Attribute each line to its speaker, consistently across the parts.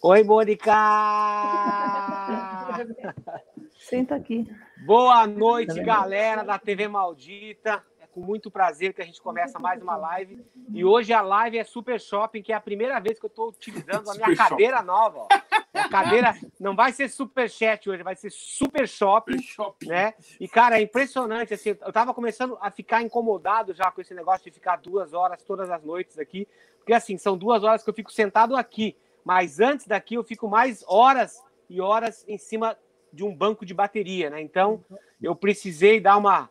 Speaker 1: Oi, Mônica!
Speaker 2: Senta aqui.
Speaker 1: Boa noite, galera da TV Maldita. É com muito prazer que a gente começa mais uma live. E hoje a live é Super Shopping, que é a primeira vez que eu estou utilizando a minha cadeira nova. Ó. A cadeira não vai ser Super Chat hoje, vai ser Super Shopping, né? E, cara, é impressionante, assim, eu estava começando a ficar incomodado já com esse negócio de ficar duas horas todas as noites aqui, porque, assim, são duas horas que eu fico sentado aqui, mas antes daqui eu fico mais horas e horas em cima de um banco de bateria, né? Então, eu precisei dar uma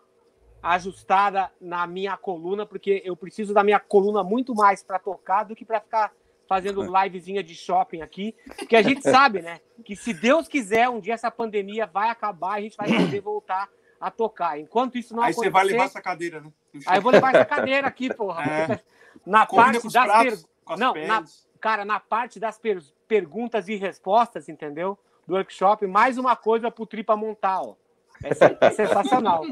Speaker 1: ajustada na minha coluna, porque eu preciso da minha coluna muito mais para tocar do que para ficar fazendo livezinha de shopping aqui, porque a gente sabe, né, que se Deus quiser, um dia essa pandemia vai acabar, a gente vai poder voltar a tocar. Enquanto isso não
Speaker 3: Aí você vai levar essa cadeira, né?
Speaker 1: Aí eu vou levar essa cadeira aqui, porra. É. Na Combina parte das perguntas. Não, na... cara, na parte das per... perguntas e respostas, entendeu? Do workshop, mais uma coisa pro Tripa montar, ó. É, é sensacional.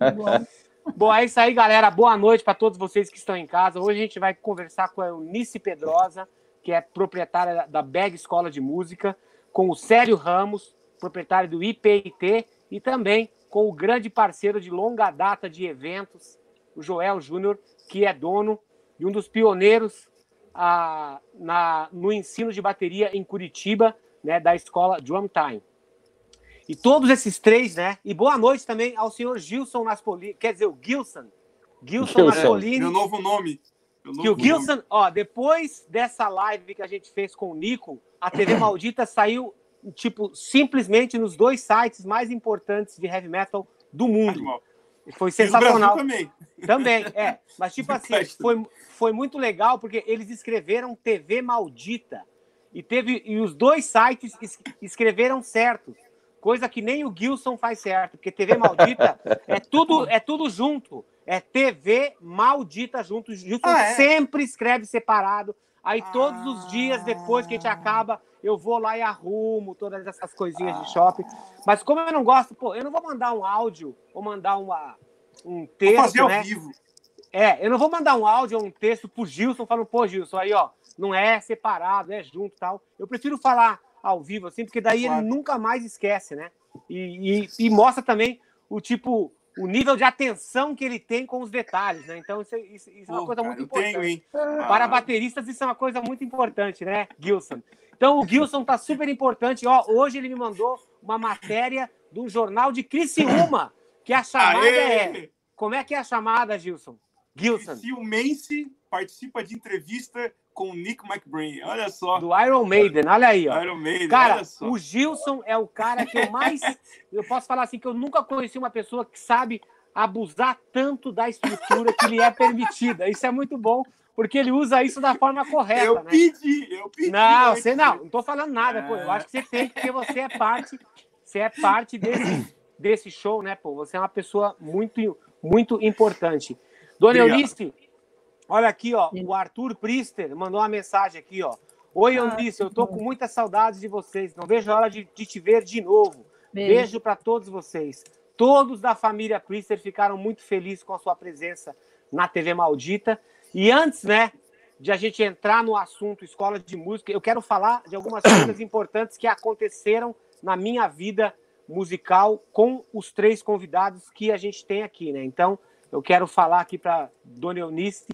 Speaker 1: Bom, é isso aí, galera. Boa noite para todos vocês que estão em casa. Hoje a gente vai conversar com a Eunice Pedrosa, que é proprietária da Beg Escola de Música, com o Célio Ramos, proprietário do IPIT, e também com o grande parceiro de longa data de eventos, o Joel Júnior, que é dono e um dos pioneiros ah, na, no ensino de bateria em Curitiba, né, da escola Drum Time. E todos esses três, né? E boa noite também ao senhor Gilson Naspolini, quer dizer, o Gilson. Gilson, Gilson. Naspolini.
Speaker 3: Meu novo nome.
Speaker 1: Meu que o Gilson, nome. ó, depois dessa live que a gente fez com o Nico, a TV Maldita saiu, tipo, simplesmente nos dois sites mais importantes de heavy metal do mundo. Foi sensacional.
Speaker 3: também.
Speaker 1: Também, é. Mas, tipo assim, foi, foi muito legal porque eles escreveram TV Maldita. E, teve, e os dois sites escreveram certo coisa que nem o Gilson faz certo, porque TV maldita é tudo é tudo junto. É TV maldita junto. O Gilson ah, é? sempre escreve separado. Aí todos ah. os dias depois que a gente acaba, eu vou lá e arrumo todas essas coisinhas ah. de shopping. Mas como eu não gosto, pô, eu não vou mandar um áudio ou mandar uma, um texto, vou fazer né? ao vivo. É, eu não vou mandar um áudio ou um texto pro Gilson falando, pô, Gilson, aí, ó, não é separado, é junto tal. Eu prefiro falar, ao vivo, assim, porque daí claro. ele nunca mais esquece, né? E, e, e, mostra também o tipo, o nível de atenção que ele tem com os detalhes, né? Então, isso, isso, isso é uma coisa cara, muito importante. Tenho, Para bateristas, isso é uma coisa muito importante, né, Gilson? Então, o Gilson tá super importante. Ó, hoje ele me mandou uma matéria do jornal de Criciúma, que a chamada Aê! é. Como é que é a chamada, Gilson?
Speaker 3: Gilson. Criciumense participa de entrevista com o Nick McBrain. Olha só.
Speaker 1: Do Iron Maiden, olha aí, ó.
Speaker 3: Iron Maiden,
Speaker 1: cara, o Gilson é o cara que eu mais. eu posso falar assim que eu nunca conheci uma pessoa que sabe abusar tanto da estrutura que lhe é permitida. Isso é muito bom, porque ele usa isso da forma correta.
Speaker 3: Eu
Speaker 1: né?
Speaker 3: pedi, eu pedi.
Speaker 1: Não, você não, não tô falando nada, é... pô. Eu acho que você tem, porque você é parte, você é parte desse, desse show, né, pô? Você é uma pessoa muito, muito importante. Dona Obrigado. Eunice, Olha aqui, ó, o Arthur Priester mandou uma mensagem aqui, ó. Oi, ah, Eunice, eu tô com muita saudade de vocês. Não vejo a hora de, de te ver de novo. Beijo, Beijo para todos vocês. Todos da família Priester ficaram muito felizes com a sua presença na TV Maldita. E antes, né, de a gente entrar no assunto escola de música, eu quero falar de algumas coisas importantes que aconteceram na minha vida musical com os três convidados que a gente tem aqui, né? Então, eu quero falar aqui para Dona Eunice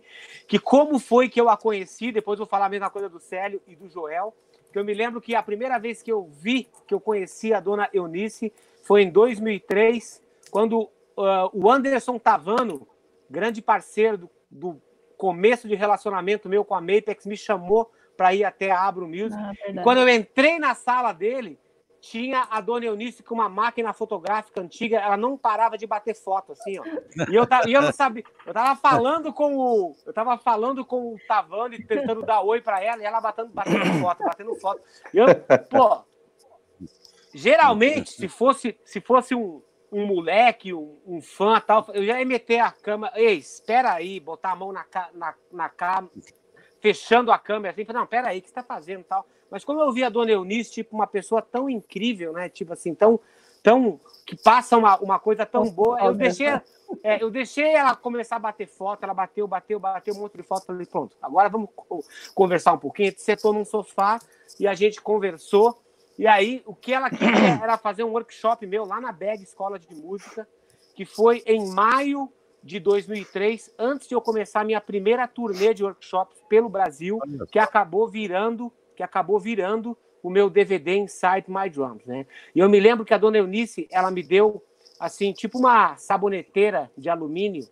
Speaker 1: que como foi que eu a conheci, depois vou falar a mesma coisa do Célio e do Joel, que eu me lembro que a primeira vez que eu vi, que eu conheci a Dona Eunice, foi em 2003, quando uh, o Anderson Tavano, grande parceiro do, do, começo de relacionamento meu com a Mapex, me chamou para ir até a Abro Music. Ah, e quando eu entrei na sala dele, tinha a dona Eunice com uma máquina fotográfica antiga, ela não parava de bater foto, assim, ó. E eu, e eu não sabia, eu tava falando com o. Eu tava falando com o Tavano e tentando dar oi para ela, e ela batendo, batendo foto, batendo foto. E eu, pô, geralmente, se fosse, se fosse um, um moleque, um, um fã tal, eu já ia meter a câmera. Ei, espera aí, botar a mão na, na, na câmera, fechando a câmera assim, não, pera aí, o que você tá fazendo tal. Mas como eu vi a dona Eunice, tipo, uma pessoa tão incrível, né? Tipo assim, tão, tão que passa uma, uma coisa tão boa, eu deixei, é, eu deixei ela começar a bater foto, ela bateu, bateu, bateu um monte de foto, falei, pronto, agora vamos conversar um pouquinho, sentou num sofá, e a gente conversou. E aí, o que ela queria era fazer um workshop meu lá na BEG Escola de Música, que foi em maio de 2003, antes de eu começar minha primeira turnê de workshops pelo Brasil, que acabou virando, que acabou virando o meu DVD Inside My Drums, né? E eu me lembro que a dona Eunice, ela me deu assim, tipo uma saboneteira de alumínio,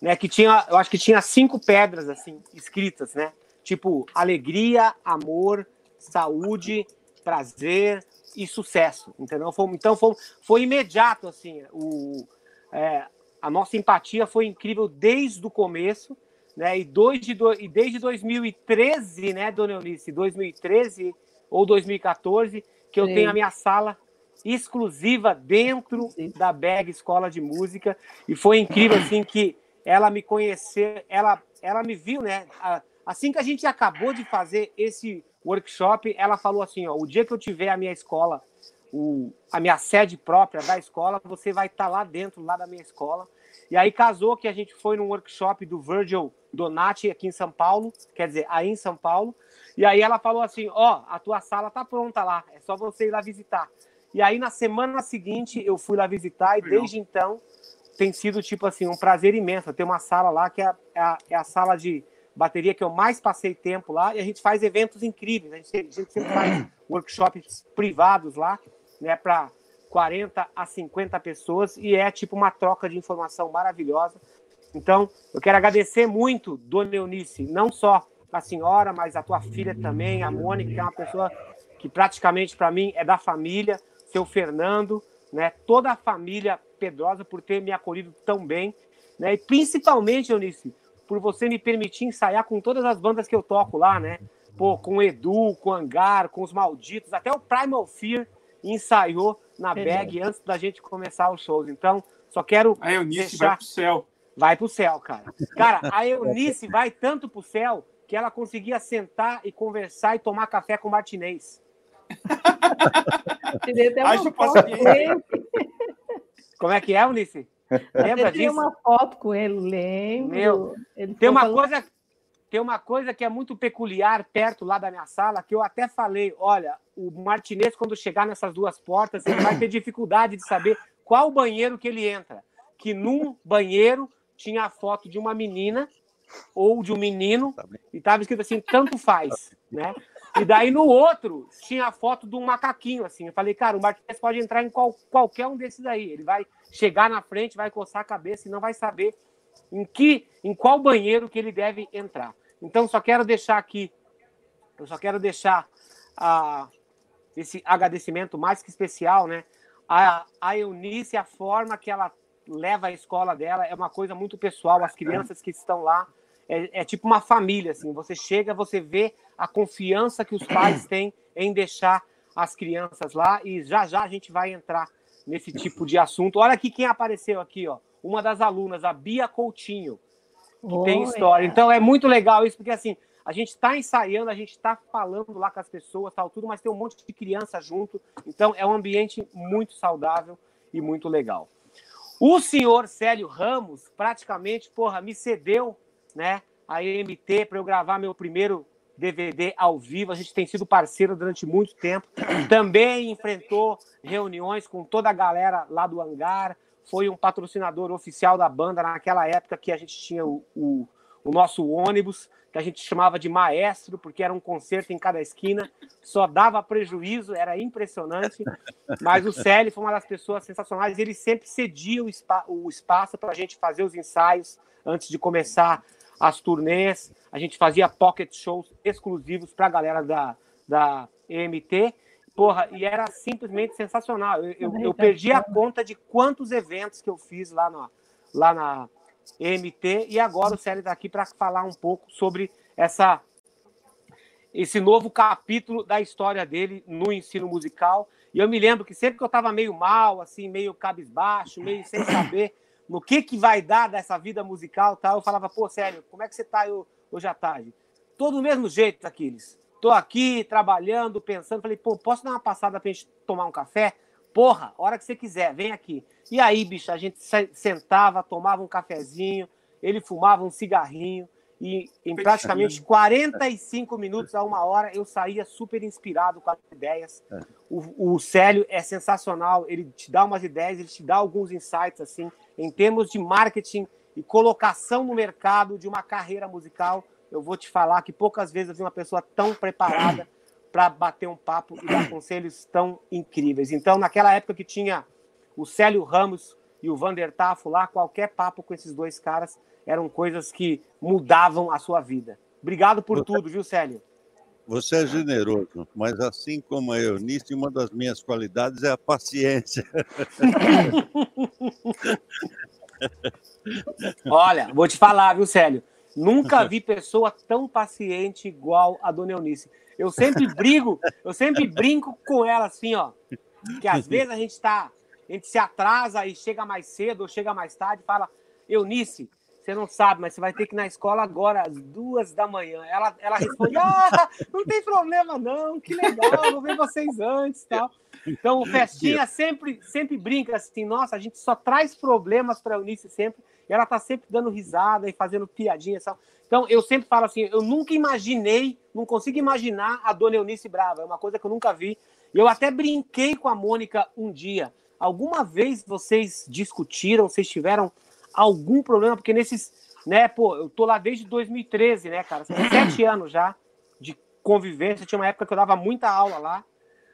Speaker 1: né, que tinha, eu acho que tinha cinco pedras assim escritas, né? Tipo alegria, amor, saúde, prazer e sucesso, entendeu? Então foi, foi imediato assim, o é, a nossa empatia foi incrível desde o começo, né? E, dois de do, e desde 2013, né, Dona Eunice, 2013 ou 2014, que eu Sim. tenho a minha sala exclusiva dentro Sim. da Bag Escola de Música e foi incrível assim que ela me conheceu, ela ela me viu, né? Assim que a gente acabou de fazer esse workshop, ela falou assim, ó, o dia que eu tiver a minha escola o, a minha sede própria da escola, você vai estar tá lá dentro, lá da minha escola. E aí casou que a gente foi num workshop do Virgil Donati aqui em São Paulo, quer dizer, aí em São Paulo. E aí ela falou assim: Ó, oh, a tua sala tá pronta lá, é só você ir lá visitar. E aí na semana seguinte eu fui lá visitar e desde então tem sido tipo assim um prazer imenso. Tem uma sala lá que é a, é a sala de bateria que eu mais passei tempo lá e a gente faz eventos incríveis. A gente, a gente sempre faz workshops privados lá né, para 40 a 50 pessoas e é tipo uma troca de informação maravilhosa. Então, eu quero agradecer muito, Dona Eunice, não só a senhora, mas a tua filha também, a Mônica, que é uma pessoa que praticamente para mim é da família, seu Fernando, né, toda a família Pedrosa por ter me acolhido tão bem, né, e principalmente, Eunice, por você me permitir ensaiar com todas as bandas que eu toco lá, né, pô, com o Edu, com o Angar, com os Malditos, até o Primal Fear, ensaiou na bag antes da gente começar os shows. Então, só quero.
Speaker 3: A Eunice deixar... vai pro céu.
Speaker 1: Vai pro céu, cara. Cara, a Eunice vai tanto pro céu que ela conseguia sentar e conversar e tomar café com o Martinez.
Speaker 2: Acho que
Speaker 1: Como é que é, Eunice?
Speaker 2: Lembra disso? uma foto com ele, lembro. Meu,
Speaker 1: tem uma falando... coisa tem uma coisa que é muito peculiar perto lá da minha sala, que eu até falei, olha, o Martinez, quando chegar nessas duas portas, ele vai ter dificuldade de saber qual banheiro que ele entra. Que num banheiro tinha a foto de uma menina ou de um menino, tá e estava escrito assim, tanto faz, né? E daí no outro tinha a foto de um macaquinho, assim. Eu falei, cara, o Martinez pode entrar em qual, qualquer um desses aí. Ele vai chegar na frente, vai coçar a cabeça e não vai saber em que, em qual banheiro que ele deve entrar. Então, só quero deixar aqui, eu só quero deixar esse agradecimento mais que especial, né? A, a Eunice, a forma que ela leva a escola dela é uma coisa muito pessoal. As crianças que estão lá é, é tipo uma família, assim. Você chega, você vê a confiança que os pais têm em deixar as crianças lá e já já a gente vai entrar nesse tipo de assunto. Olha aqui quem apareceu aqui, ó. Uma das alunas, a Bia Coutinho que oh, tem história. Então é muito legal isso, porque assim, a gente está ensaiando, a gente está falando lá com as pessoas, tal, tudo, mas tem um monte de criança junto. Então é um ambiente muito saudável e muito legal. O senhor Célio Ramos praticamente, porra, me cedeu, né, a EMT para eu gravar meu primeiro DVD ao vivo. A gente tem sido parceiro durante muito tempo. Também enfrentou reuniões com toda a galera lá do hangar foi um patrocinador oficial da banda naquela época que a gente tinha o, o, o nosso ônibus, que a gente chamava de maestro, porque era um concerto em cada esquina, só dava prejuízo, era impressionante. Mas o Célio foi uma das pessoas sensacionais, ele sempre cedia o, o espaço para a gente fazer os ensaios antes de começar as turnês. A gente fazia pocket shows exclusivos para a galera da, da EMT Porra, e era simplesmente sensacional. Eu, eu, eu, perdi a conta de quantos eventos que eu fiz lá na, lá na EMT e agora o Célio está aqui para falar um pouco sobre essa esse novo capítulo da história dele no ensino musical. E eu me lembro que sempre que eu estava meio mal, assim, meio cabisbaixo, meio sem saber no que que vai dar dessa vida musical, tal, eu falava, pô, Célio, como é que você está hoje à tarde? Todo do mesmo jeito, Aquiles. Tô aqui trabalhando, pensando. Falei, pô, posso dar uma passada pra gente tomar um café? Porra, hora que você quiser, vem aqui. E aí, bicho, a gente sentava, tomava um cafezinho, ele fumava um cigarrinho e em praticamente 45 minutos a uma hora eu saía super inspirado com as ideias. É. O, o Célio é sensacional, ele te dá umas ideias, ele te dá alguns insights assim, em termos de marketing e colocação no mercado de uma carreira musical. Eu vou te falar que poucas vezes eu vi uma pessoa tão preparada para bater um papo e dar conselhos tão incríveis. Então, naquela época que tinha o Célio Ramos e o Vander Tafo lá, qualquer papo com esses dois caras eram coisas que mudavam a sua vida. Obrigado por você, tudo, viu, Célio?
Speaker 4: Você é generoso, mas assim como a Eunice, uma das minhas qualidades é a paciência.
Speaker 1: Olha, vou te falar, viu, Célio? Nunca vi pessoa tão paciente igual a dona Eunice. Eu sempre brigo, eu sempre brinco com ela assim, ó. Que às vezes a gente está, a gente se atrasa e chega mais cedo ou chega mais tarde, fala, Eunice, você não sabe, mas você vai ter que ir na escola agora, às duas da manhã. Ela, ela responde: Ah, não tem problema, não, que legal, vou ver vocês antes tal. Então, o Festinha sempre, sempre brinca assim: nossa, a gente só traz problemas para a Eunice sempre. E ela tá sempre dando risada e fazendo piadinha. Sabe? Então, eu sempre falo assim: eu nunca imaginei, não consigo imaginar a dona Eunice brava. É uma coisa que eu nunca vi. Eu até brinquei com a Mônica um dia. Alguma vez vocês discutiram, vocês tiveram algum problema, porque nesses, né, pô, eu tô lá desde 2013, né, cara, são sete anos já de convivência, tinha uma época que eu dava muita aula lá,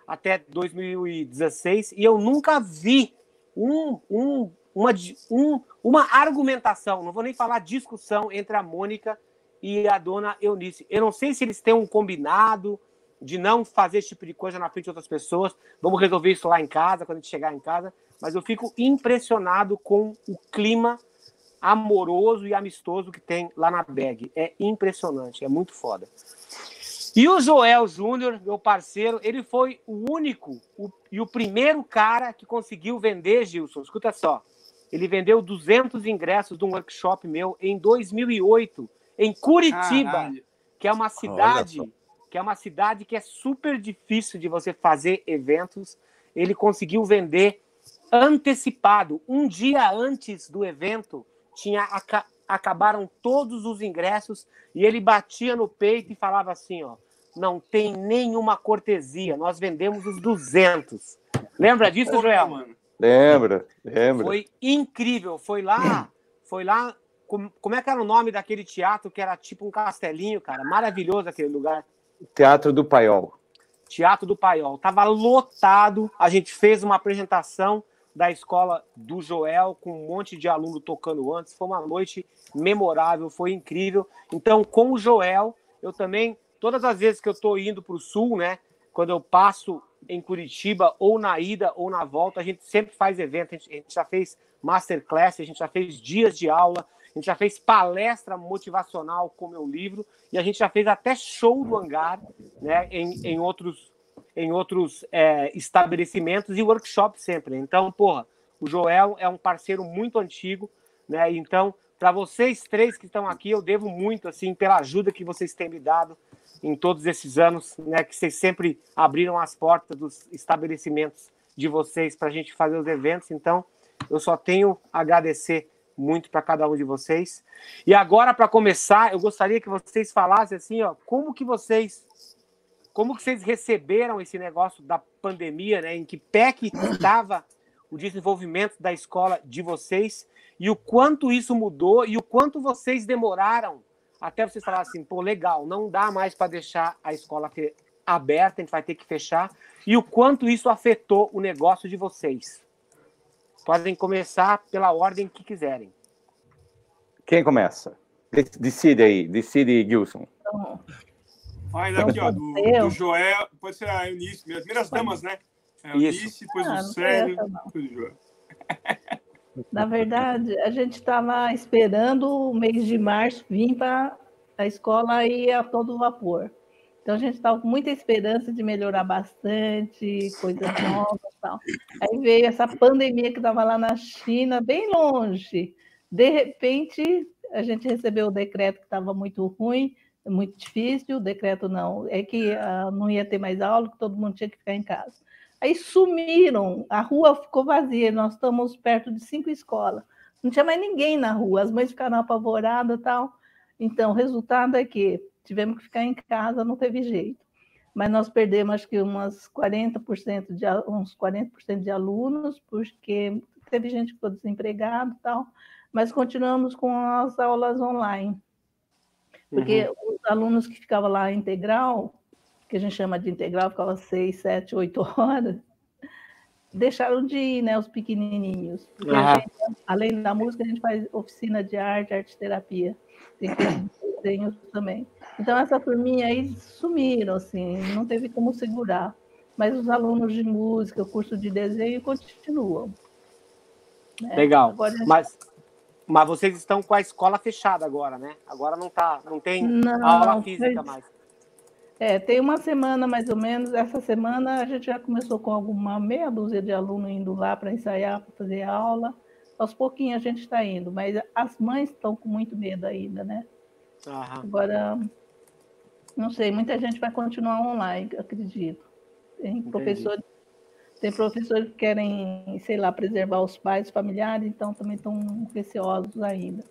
Speaker 1: até 2016, e eu nunca vi um, um, uma, um, uma argumentação, não vou nem falar discussão entre a Mônica e a dona Eunice. Eu não sei se eles têm um combinado de não fazer esse tipo de coisa na frente de outras pessoas. Vamos resolver isso lá em casa, quando a gente chegar em casa. Mas eu fico impressionado com o clima amoroso e amistoso que tem lá na BEG. É impressionante, é muito foda. E o Joel Júnior, meu parceiro, ele foi o único o, e o primeiro cara que conseguiu vender, Gilson. Escuta só. Ele vendeu 200 ingressos de um workshop meu em 2008, em Curitiba, Caralho. que é uma cidade que é uma cidade que é super difícil de você fazer eventos. Ele conseguiu vender antecipado, um dia antes do evento, tinha aca acabaram todos os ingressos e ele batia no peito e falava assim, ó, não tem nenhuma cortesia, nós vendemos os 200. Lembra disso, Joel? Mano.
Speaker 5: Lembra, lembra.
Speaker 1: Foi incrível, foi lá, foi lá, como, como é que era o nome daquele teatro que era tipo um castelinho, cara? Maravilhoso aquele lugar.
Speaker 5: Teatro do Paiol.
Speaker 1: Teatro do Paiol. Tava lotado, a gente fez uma apresentação da escola do Joel, com um monte de aluno tocando antes. Foi uma noite memorável, foi incrível. Então, com o Joel, eu também, todas as vezes que eu estou indo para o sul, né? Quando eu passo em Curitiba, ou na ida ou na volta, a gente sempre faz evento. A gente, a gente já fez masterclass, a gente já fez dias de aula, a gente já fez palestra motivacional com meu livro, e a gente já fez até show do hangar, né? Em, em outros em outros é, estabelecimentos e workshop sempre. Então, porra, o Joel é um parceiro muito antigo, né? Então, para vocês três que estão aqui, eu devo muito, assim, pela ajuda que vocês têm me dado em todos esses anos, né? Que vocês sempre abriram as portas dos estabelecimentos de vocês para a gente fazer os eventos. Então, eu só tenho a agradecer muito para cada um de vocês. E agora, para começar, eu gostaria que vocês falassem assim, ó, como que vocês como que vocês receberam esse negócio da pandemia, né? Em que pé que estava o desenvolvimento da escola de vocês e o quanto isso mudou e o quanto vocês demoraram até vocês falarem assim, pô, legal, não dá mais para deixar a escola aberta, a gente vai ter que fechar, e o quanto isso afetou o negócio de vocês. Podem começar pela ordem que quiserem.
Speaker 5: Quem começa? Decide aí, decide, Gilson.
Speaker 3: Faz aqui, ó, do, do, Joel, pode ser a Eunice, as primeiras damas, né? A Eunice, depois ah, o Célio, depois o Joel.
Speaker 2: Na verdade, a gente estava esperando o mês de março vir para a escola ir a todo vapor. Então a gente estava com muita esperança de melhorar bastante, coisas novas e tal. Aí veio essa pandemia que estava lá na China, bem longe. De repente, a gente recebeu o decreto que estava muito ruim, é muito difícil, o decreto não, é que uh, não ia ter mais aula, que todo mundo tinha que ficar em casa. Aí sumiram, a rua ficou vazia, nós estamos perto de cinco escolas, não tinha mais ninguém na rua, as mães ficaram apavoradas tal. Então, o resultado é que tivemos que ficar em casa, não teve jeito. Mas nós perdemos, acho que umas 40% de, uns 40% de alunos, porque teve gente que ficou desempregado tal, mas continuamos com as aulas online. Porque uhum. os alunos que ficavam lá integral, que a gente chama de integral, ficava seis, sete, oito horas, deixaram de ir, né, os pequenininhos. Uhum. gente, além da música, a gente faz oficina de arte, arte terapia. Tem desenhos também. Então, essa turminha aí sumiram, assim, não teve como segurar. Mas os alunos de música, o curso de desenho continuam.
Speaker 1: Né? Legal. Agora, mas, mas vocês estão com a escola fechada agora, né? Agora não tá, não tem não, aula física mais.
Speaker 2: É, tem uma semana mais ou menos. Essa semana a gente já começou com alguma meia dúzia de alunos indo lá para ensaiar, para fazer aula. Aos pouquinhos a gente está indo, mas as mães estão com muito medo ainda, né? Aham. Agora, não sei, muita gente vai continuar online, acredito. Tem professores tem professores que querem, sei lá, preservar os pais, os familiares, então também estão receosos ainda.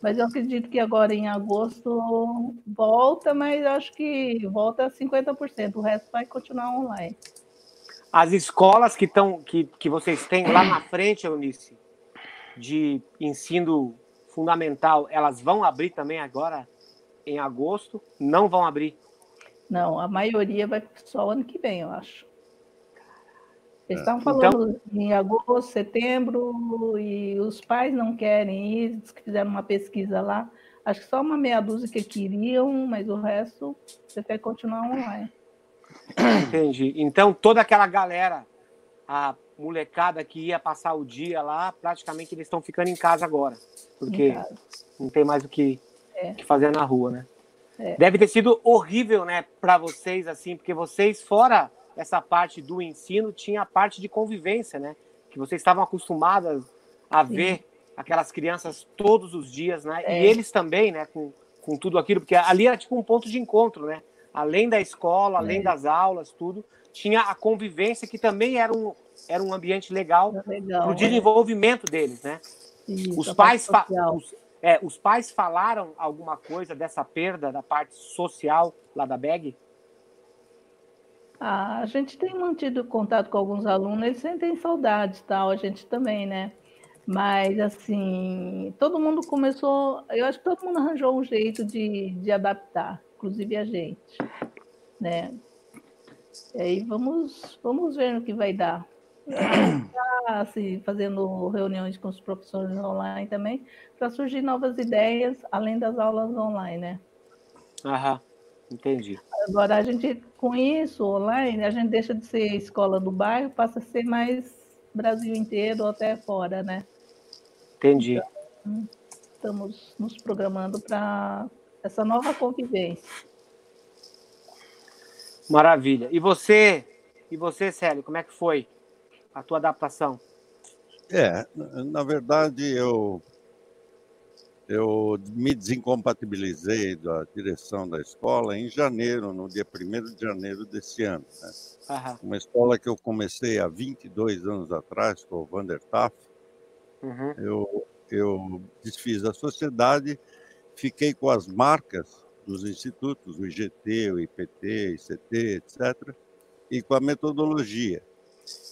Speaker 2: Mas eu acredito que agora em agosto volta, mas acho que volta a 50%, o resto vai continuar online.
Speaker 1: As escolas que, estão, que, que vocês têm lá na frente, Eunice, de ensino fundamental, elas vão abrir também agora em agosto? Não vão abrir?
Speaker 2: Não, a maioria vai só ano que vem, eu acho. Eles estavam falando então, em agosto, setembro, e os pais não querem ir, fizeram uma pesquisa lá. Acho que só uma meia dúzia que queriam, mas o resto você quer continuar online.
Speaker 1: Entendi. Então, toda aquela galera, a molecada que ia passar o dia lá, praticamente eles estão ficando em casa agora. Porque não tem mais o que, é. que fazer na rua, né? É. Deve ter sido horrível, né, para vocês, assim, porque vocês, fora essa parte do ensino, tinha a parte de convivência, né? Que vocês estavam acostumadas a Sim. ver aquelas crianças todos os dias, né? É. E eles também, né? Com, com tudo aquilo, porque ali era tipo um ponto de encontro, né? Além da escola, além é. das aulas, tudo, tinha a convivência que também era um, era um ambiente legal, para o é. desenvolvimento deles, né? Isso, os pais os, é, os pais falaram alguma coisa dessa perda da parte social lá da BEG?
Speaker 2: Ah, a gente tem mantido contato com alguns alunos, eles sentem saudade tal, a gente também, né? Mas, assim, todo mundo começou, eu acho que todo mundo arranjou um jeito de, de adaptar, inclusive a gente, né? E aí vamos, vamos ver no que vai dar. Está assim, fazendo reuniões com os professores online também, para surgir novas ideias, além das aulas online, né?
Speaker 1: Aham. Entendi.
Speaker 2: Agora, a gente, com isso, online, a gente deixa de ser escola do bairro, passa a ser mais Brasil inteiro ou até fora, né?
Speaker 1: Entendi.
Speaker 2: Então, estamos nos programando para essa nova convivência.
Speaker 1: Maravilha. E você, e você, Célio, como é que foi a tua adaptação?
Speaker 4: É, na verdade, eu eu me desincompatibilizei da direção da escola em janeiro, no dia 1 de janeiro desse ano. Né? Uma escola que eu comecei há 22 anos atrás, com o Vander Taff. Uhum. Eu, eu desfiz a sociedade, fiquei com as marcas dos institutos, o IGT, o IPT, ICT, etc., e com a metodologia.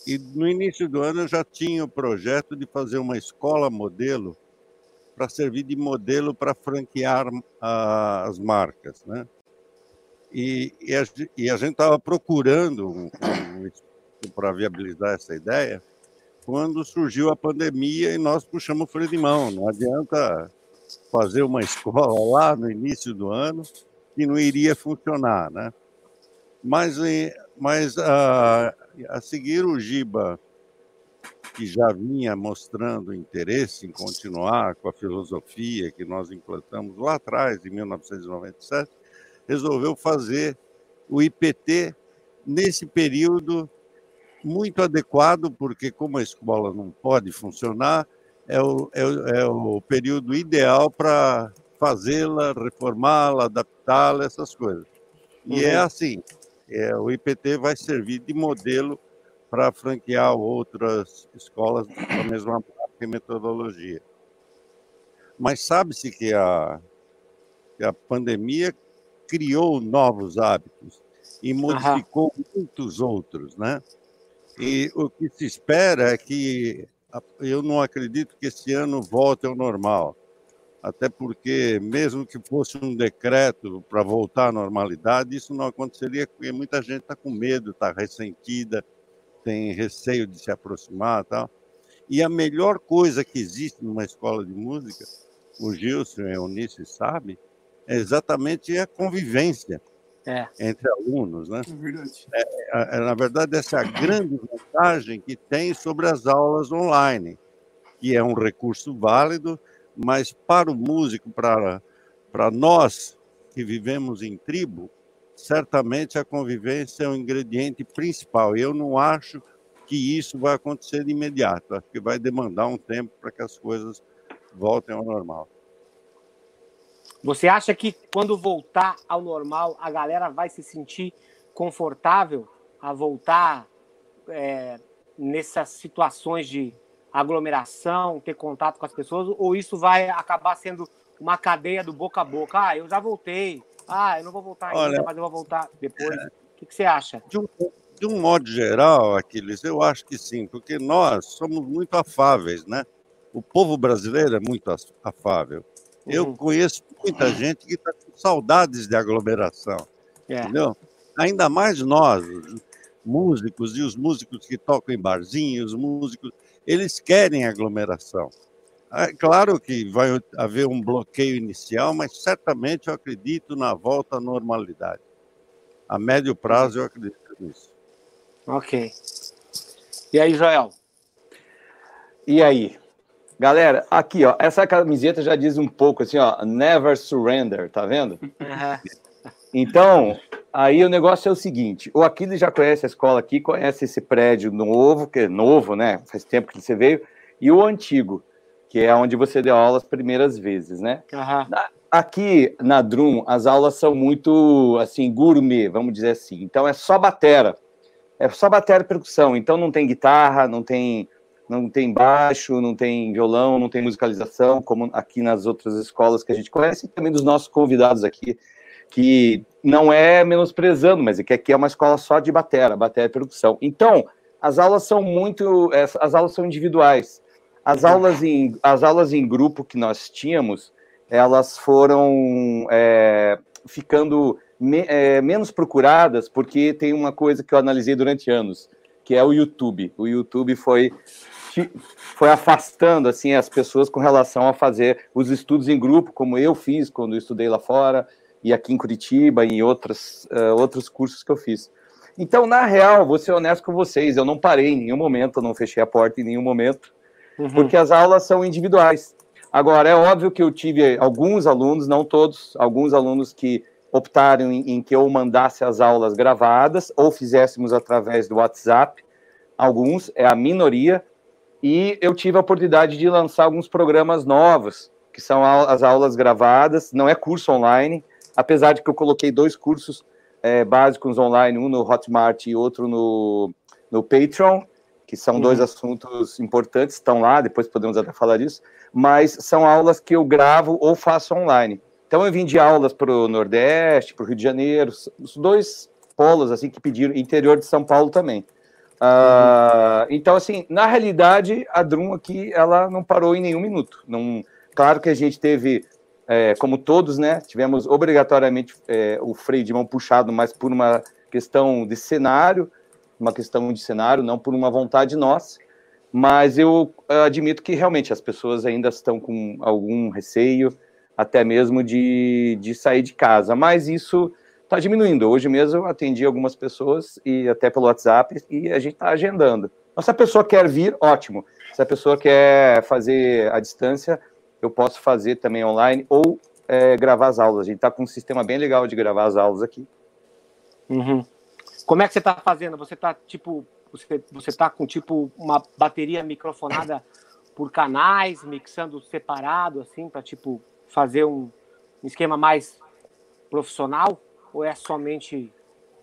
Speaker 4: E no início do ano eu já tinha o projeto de fazer uma escola modelo para servir de modelo para franquear a, as marcas, né? E, e, a, e a, gente estava procurando um, um para viabilizar essa ideia quando surgiu a pandemia e nós puxamos o freio de mão. Não adianta fazer uma escola lá no início do ano que não iria funcionar, né? Mas, mas a, a seguir o Giba que já vinha mostrando interesse em continuar com a filosofia que nós implantamos lá atrás, em 1997, resolveu fazer o IPT nesse período muito adequado, porque como a escola não pode funcionar, é o, é o, é o período ideal para fazê-la, reformá-la, adaptá-la, essas coisas. E é uhum. é assim, é, o IPT vai servir de modelo para franquear outras escolas com a mesma marca e metodologia. Mas sabe-se que a, A pandemia criou novos hábitos e modificou muitos outros, né? E o que se espera é que eu não acredito que esse ano volte ao normal. Até porque, mesmo que fosse um decreto para voltar à normalidade, isso não aconteceria, porque muita gente está com medo, está ressentida, tem receio de se aproximar tal. E a melhor coisa que existe numa escola de música, o Gilson e a Eunice sabem, é exatamente a convivência é. entre alunos. Né? É, é, é, na verdade, essa é a grande vantagem que tem sobre as aulas online, que é um recurso válido, mas para o músico, para, para nós que vivemos em tribo, certamente a convivência é o ingrediente principal. Eu não acho que isso vai acontecer de imediato, acho que vai demandar um tempo para que as coisas voltem ao normal.
Speaker 1: Você acha que quando voltar ao normal, a galera vai se sentir confortável a voltar é, nessas situações de aglomeração, ter contato com as pessoas, ou isso vai acabar sendo uma cadeia do boca a boca? Ah, eu já voltei. Ah, eu não vou voltar ainda, Olha, mas eu vou voltar depois. É, o que, que, você acha?
Speaker 4: De um, de um modo geral, Aquiles, eu acho que sim, porque nós somos muito afáveis, né? O povo brasileiro é muito afável. Eu uhum. conheço muita gente que está com saudades de aglomeração. É. Entendeu? Ainda mais nós, músicos, e os músicos que tocam em barzinhos, músicos, eles querem aglomeração. É claro que vai haver um bloqueio inicial, mas certamente eu acredito na volta à normalidade. A médio prazo eu acredito nisso.
Speaker 1: Ok. E aí, Joel?
Speaker 5: E aí? Galera, aqui, ó, essa camiseta já diz um pouco assim, ó, never surrender, tá vendo? Então, aí o negócio é o seguinte: o Aquiles já conhece a escola aqui, conhece esse prédio novo, que é novo, né? Faz tempo que você veio, e o antigo, que é onde você deu aula as primeiras vezes, né? Uhum. Aqui na Drum, as aulas são muito assim, gourmet, vamos dizer assim. Então é só batera. É só batera e percussão. Então não tem guitarra, não tem não tem baixo, não tem violão, não tem musicalização, como aqui nas outras escolas que a gente conhece, e também dos nossos convidados aqui, que não é menosprezando, mas é que aqui é uma escola só de batera, batera e percussão. Então, as aulas são muito, as aulas são individuais. As aulas em, as aulas em grupo que nós tínhamos, elas foram é, ficando me, é, menos procuradas, porque tem uma coisa que eu analisei durante anos, que é o YouTube. O YouTube foi foi afastando assim as pessoas com relação a fazer os estudos em grupo, como eu fiz quando eu estudei lá fora e aqui em Curitiba e em outros, uh, outros cursos que eu fiz. Então, na real, vou ser honesto com vocês, eu não parei em nenhum momento, eu não fechei a porta em nenhum momento, uhum. porque as aulas são individuais. Agora, é óbvio que eu tive alguns alunos, não todos, alguns alunos que optaram em, em que eu mandasse as aulas gravadas ou fizéssemos através do WhatsApp. Alguns, é a minoria, e eu tive a oportunidade de lançar alguns programas novos, que são as aulas gravadas, não é curso online, apesar de que eu coloquei dois cursos é, básicos online, um no Hotmart e outro no, no Patreon, que são dois assuntos importantes, estão lá, depois podemos até falar disso, mas são aulas que eu gravo ou faço online. Então eu vim de aulas para o Nordeste, para o Rio de Janeiro, os dois polos assim que pediram, interior de São Paulo também. Uh, então, assim, na realidade, a Drum aqui, ela não parou em nenhum minuto. Não, claro que a gente teve, é, como todos, né, tivemos obrigatoriamente é, o freio de mão puxado, mas por uma questão de cenário, uma questão de cenário, não por uma vontade nossa. Mas eu admito que realmente as pessoas ainda estão com algum receio, até mesmo de, de sair de casa. Mas isso está diminuindo. Hoje mesmo eu atendi algumas pessoas e até pelo WhatsApp e a gente está agendando. Então, se a pessoa quer vir, ótimo. Se a pessoa quer fazer à distância, eu posso fazer também online ou é, gravar as aulas. A gente está com um sistema bem legal de gravar as aulas aqui.
Speaker 1: Uhum. Como é que você está fazendo? Você está tipo, você você está com tipo uma bateria microfonada por canais, mixando separado assim para tipo fazer um esquema mais profissional? Ou é somente.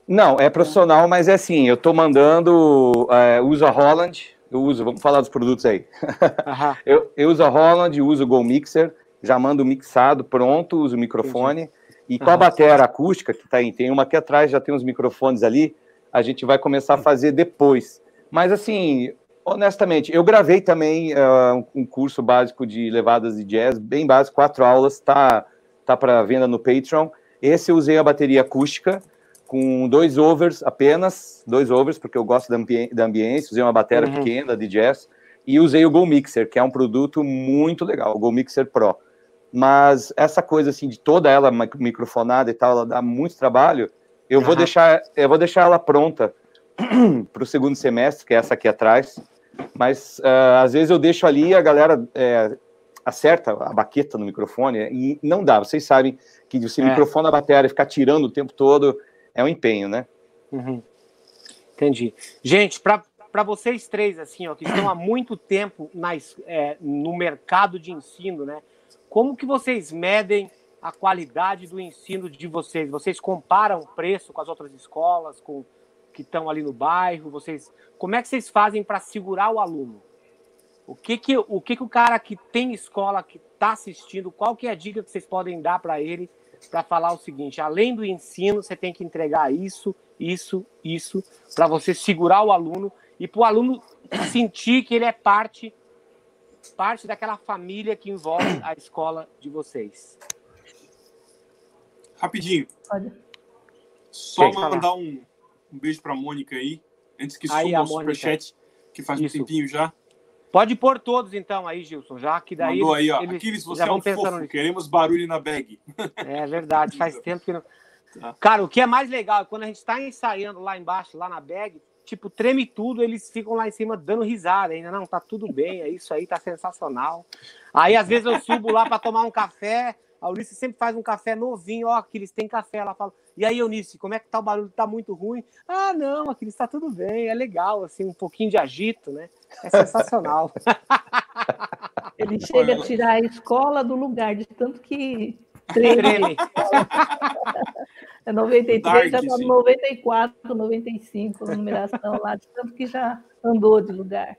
Speaker 5: Não, é profissional, mas é assim, eu estou mandando, é, uso a Holland, eu uso, vamos falar dos produtos aí. eu, eu uso a Holland, uso o Go Mixer, já mando mixado, pronto, uso o microfone. Entendi. E com a bateria acústica, que tá aí, tem uma aqui atrás, já tem uns microfones ali, a gente vai começar a fazer depois. Mas assim, honestamente, eu gravei também uh, um curso básico de levadas de jazz, bem básico, quatro aulas, tá, tá para venda no Patreon. Esse eu usei a bateria acústica com dois overs apenas, dois overs, porque eu gosto da, ambi da ambiência, usei uma bateria uhum. pequena de jazz, e usei o Go Mixer, que é um produto muito legal, o Go Mixer Pro. Mas essa coisa assim de toda ela microfonada e tal, ela dá muito trabalho. Eu uhum. vou deixar, eu vou deixar ela pronta para o segundo semestre, que é essa aqui atrás. Mas uh, às vezes eu deixo ali a galera é, acerta a baqueta no microfone e não dá. Vocês sabem que você é. microfone a bateria ficar tirando o tempo todo é um empenho, né?
Speaker 1: Uhum. Entendi. Gente, para vocês três, assim, ó, que estão há muito tempo nas, é, no mercado de ensino, né? Como que vocês medem a qualidade do ensino de vocês? Vocês comparam o preço com as outras escolas, com que estão ali no bairro? Vocês, como é que vocês fazem para segurar o aluno? O que que o que que o cara que tem escola que está assistindo, qual que é a dica que vocês podem dar para ele para falar o seguinte: além do ensino, você tem que entregar isso, isso, isso, para você segurar o aluno e para o aluno sentir que ele é parte parte daquela família que envolve a escola de vocês?
Speaker 3: Rapidinho. Pode. Só Quem mandar um, um beijo para a Mônica aí, antes que suba o superchat, que faz Isso. um tempinho já.
Speaker 1: Pode pôr todos então aí, Gilson, já que daí.
Speaker 3: Mandou aí, ó. Eles Aquiles, você é um pensando fofo, queremos barulho na bag.
Speaker 1: É verdade, faz tempo que não. Tá. Cara, o que é mais legal é quando a gente está ensaiando lá embaixo, lá na bag, tipo, treme tudo, eles ficam lá em cima dando risada ainda. Não, tá tudo bem, é isso aí, tá sensacional. Aí, às vezes, eu subo lá para tomar um café. A Eunice sempre faz um café novinho, ó, Aquiles, tem café. Ela fala, e aí, Eunice, como é que tá o barulho? Tá muito ruim? Ah, não, Aquiles, tá tudo bem, é legal, assim, um pouquinho de agito, né? É sensacional.
Speaker 2: Ele chega a tirar a escola do lugar, de tanto que treme. É 93, Dark, já está no 94, 95, a numeração lá, de tanto que já andou de lugar.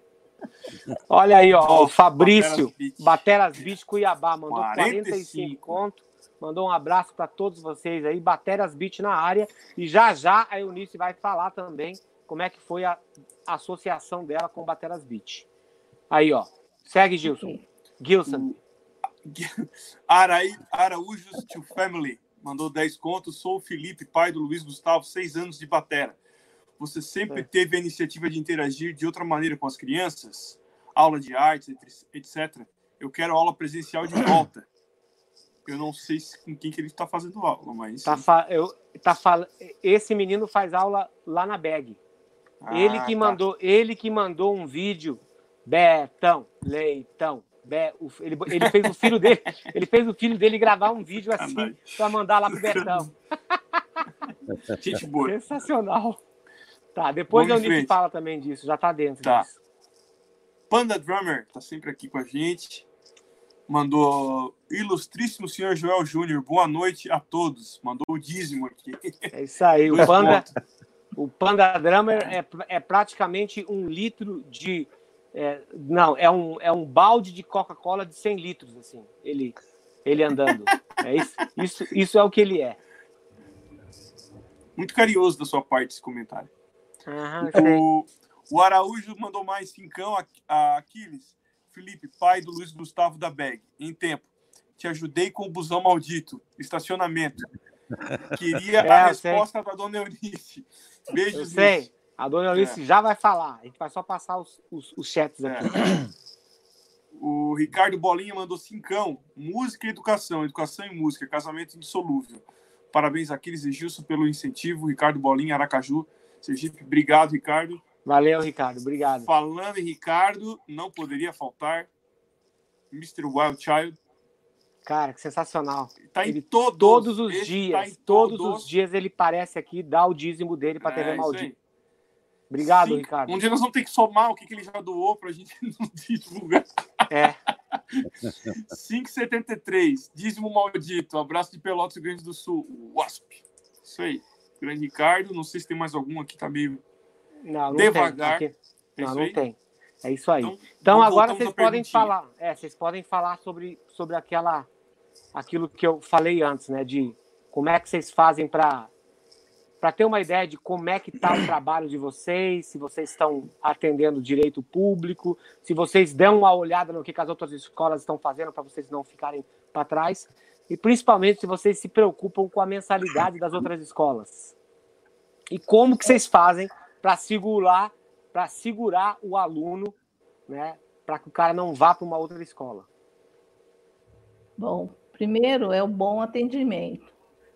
Speaker 1: Olha aí, ó, o Fabrício, Bateras Beach Cuiabá, mandou 45, 45 conto. Mandou um abraço para todos vocês aí, Bateras Beach na área. E já já a Eunice vai falar também como é que foi a associação dela com Bateras Beach. Aí, ó. Segue, Gilson. Gilson.
Speaker 3: Araújos to Family mandou 10 contos. Sou o Felipe, pai do Luiz Gustavo, 6 anos de batera. Você sempre é. teve a iniciativa de interagir de outra maneira com as crianças? Aula de artes, etc. Eu quero aula presencial de volta. Eu não sei com quem que ele está fazendo aula, mas.
Speaker 1: Tá fa... eu, tá fal... Esse menino faz aula lá na BEG. Ah, ele que tá. mandou, ele que mandou um vídeo, Betão, Leitão, Be... ele, ele fez o filho dele, ele fez o filho dele gravar um vídeo assim para mandar lá pro.
Speaker 3: Gente boa.
Speaker 1: Sensacional. Tá, depois a Eunice fala também disso, já tá dentro
Speaker 3: tá.
Speaker 1: disso.
Speaker 3: Panda Drummer tá sempre aqui com a gente. Mandou ilustríssimo senhor Joel Júnior, boa noite a todos. Mandou o dízimo aqui.
Speaker 1: É isso aí, o Panda, o Panda Drummer é, é praticamente um litro de. É, não, é um, é um balde de Coca-Cola de 100 litros, assim, ele, ele andando. É isso, isso, isso é o que ele é.
Speaker 3: Muito carinhoso da sua parte esse comentário. o, o Araújo mandou mais cincão a, a Aquiles. Felipe, pai do Luiz Gustavo da Beg. Em tempo. Te ajudei com o busão maldito. Estacionamento. Queria é, a resposta sei. da dona Eunice. Beijos. Eu
Speaker 1: sei. A dona Eunice é. já vai falar. A gente vai só passar os, os, os chats é. aqui. É.
Speaker 3: O Ricardo Bolinha mandou cincão. Música e educação. Educação e música. Casamento indissolúvel. Parabéns, Aquiles e Gilson, pelo incentivo. Ricardo Bolinha, Aracaju. Sergipe, obrigado, Ricardo.
Speaker 1: Valeu, Ricardo. Obrigado.
Speaker 3: Falando em Ricardo, não poderia faltar Mr. Wild Child.
Speaker 1: Cara, que sensacional.
Speaker 3: Tá ele, todos,
Speaker 1: todos os dias, tá todos, todos, os dias ele parece aqui, dá o dízimo dele para é, TV Maldito. Obrigado, Sim. Ricardo.
Speaker 3: Um dia nós vamos ter que somar o que, que ele já doou para a gente não divulgar.
Speaker 1: É.
Speaker 3: 5,73. Dízimo maldito. Abraço de Pelotas, Grande do Sul. Wasp. Isso aí. Grande Ricardo. Não sei se tem mais algum aqui, tá meio
Speaker 1: não, não devagar. Tem. Não, não tem. É isso aí. Então, então agora vocês podem falar. É, vocês podem falar sobre, sobre aquela aquilo que eu falei antes, né? De como é que vocês fazem para para ter uma ideia de como é que está o trabalho de vocês, se vocês estão atendendo direito público, se vocês dão uma olhada no que, as outras escolas estão fazendo para vocês não ficarem para trás, e principalmente se vocês se preocupam com a mensalidade das outras escolas. E como que vocês fazem para segurar, para segurar o aluno, né, para que o cara não vá para uma outra escola?
Speaker 2: Bom, primeiro é o bom atendimento.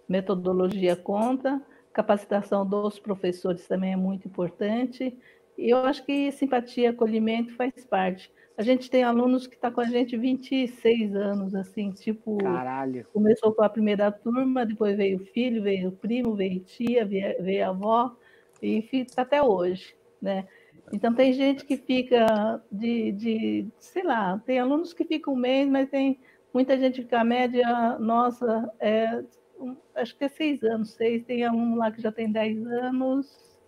Speaker 2: Metodologia conta, capacitação dos professores também é muito importante. E eu acho que simpatia e acolhimento faz parte. A gente tem alunos que estão tá com a gente 26 anos, assim, tipo.
Speaker 1: Caralho.
Speaker 2: Começou com a primeira turma, depois veio o filho, veio o primo, veio tia, veio a avó, e está até hoje, né? Então tem gente que fica de, de, sei lá, tem alunos que ficam um mês, mas tem muita gente que a média nossa é acho que é seis anos, seis, tem um lá que já tem dez anos.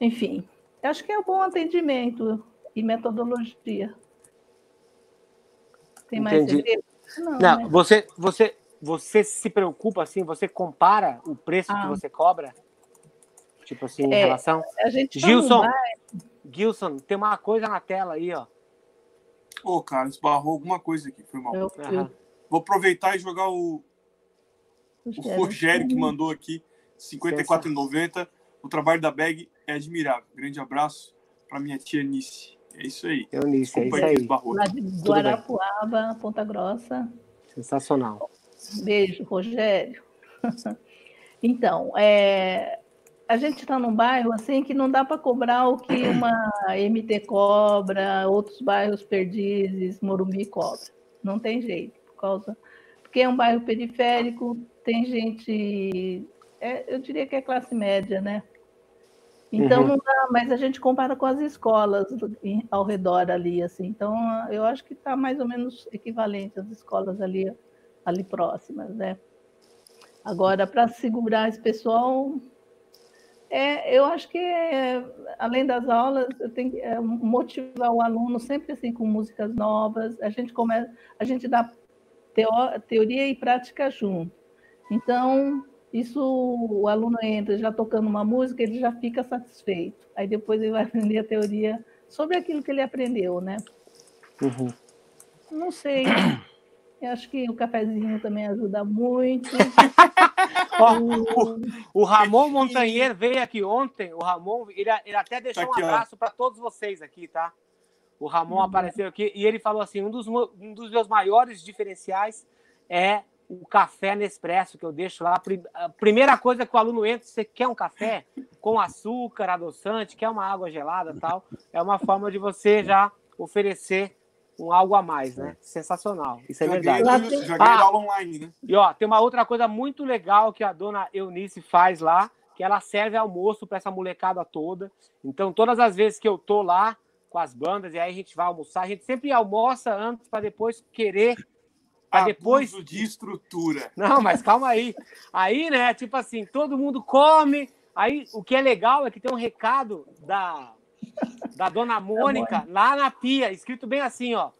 Speaker 2: Enfim, acho que é um bom atendimento e metodologia.
Speaker 1: Tem mais Não, Não né? você, você, você se preocupa assim, você compara o preço ah. que você cobra? Tipo assim, em é, relação.
Speaker 2: A gente
Speaker 1: tá Gilson, Gilson, tem uma coisa na tela aí, ó.
Speaker 3: Ô, oh, cara, esbarrou alguma coisa aqui, foi mal. Eu, eu... Vou aproveitar e jogar o, o Rogério que mandou aqui, 54,90. O trabalho da Bag é admirável. Grande abraço para minha tia Nice. É isso aí.
Speaker 1: Eunice, é isso aí.
Speaker 2: Lá de Guarapuava, Ponta Grossa.
Speaker 1: Sensacional.
Speaker 2: Beijo, Rogério. então, é, a gente está num bairro assim que não dá para cobrar o que uma MT cobra, outros bairros perdizes, Morumbi cobra. Não tem jeito, por causa porque é um bairro periférico, tem gente, é, eu diria que é classe média, né? Então uhum. não dá, mas a gente compara com as escolas ao redor ali, assim. Então eu acho que está mais ou menos equivalente às escolas ali, ali próximas, né? Agora, para segurar esse pessoal, é, eu acho que é, além das aulas, eu tenho que é, motivar o aluno sempre assim com músicas novas. A gente começa, a gente dá teoria e prática junto. Então, isso o aluno entra já tocando uma música, ele já fica satisfeito. Aí depois ele vai aprender a teoria sobre aquilo que ele aprendeu, né?
Speaker 1: Uhum.
Speaker 2: Não sei. Eu acho que o cafezinho também ajuda muito.
Speaker 1: o, o, Ramon Montanheiro veio aqui ontem. O Ramon, ele, ele até deixou tá aqui, um abraço para todos vocês aqui, tá? O Ramon uhum. apareceu aqui e ele falou assim: um dos, um dos meus maiores diferenciais é o café Nespresso que eu deixo lá. A primeira coisa que o aluno entra, você quer um café com açúcar, adoçante, quer uma água gelada tal. É uma forma de você já oferecer um algo a mais, né? Sensacional. Isso é já verdade.
Speaker 3: Ganhei, já ganhei ah, aula online, né?
Speaker 1: E ó, tem uma outra coisa muito legal que a dona Eunice faz lá, que ela serve almoço para essa molecada toda. Então, todas as vezes que eu tô lá, com as bandas, e aí a gente vai almoçar. A gente sempre almoça antes para depois querer.
Speaker 3: Para depois. de estrutura.
Speaker 1: Não, mas calma aí. Aí, né, tipo assim, todo mundo come. Aí o que é legal é que tem um recado da, da dona Mônica lá na pia, escrito bem assim, ó.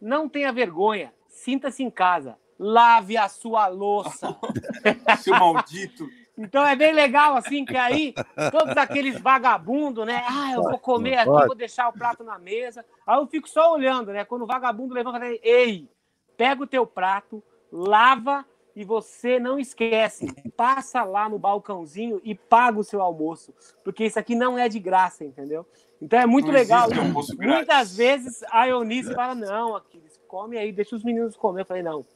Speaker 1: Não tenha vergonha, sinta-se em casa, lave a sua louça.
Speaker 3: Seu maldito.
Speaker 1: Então é bem legal, assim, que aí todos aqueles vagabundos, né? Ah, eu vou comer aqui, vou deixar o prato na mesa. Aí eu fico só olhando, né? Quando o vagabundo levanta, ei, pega o teu prato, lava e você não esquece, passa lá no balcãozinho e paga o seu almoço, porque isso aqui não é de graça, entendeu? Então é muito não legal. Muitas vezes a Eunice fala, não, Aquiles, come aí, deixa os meninos comer. Eu falei, não,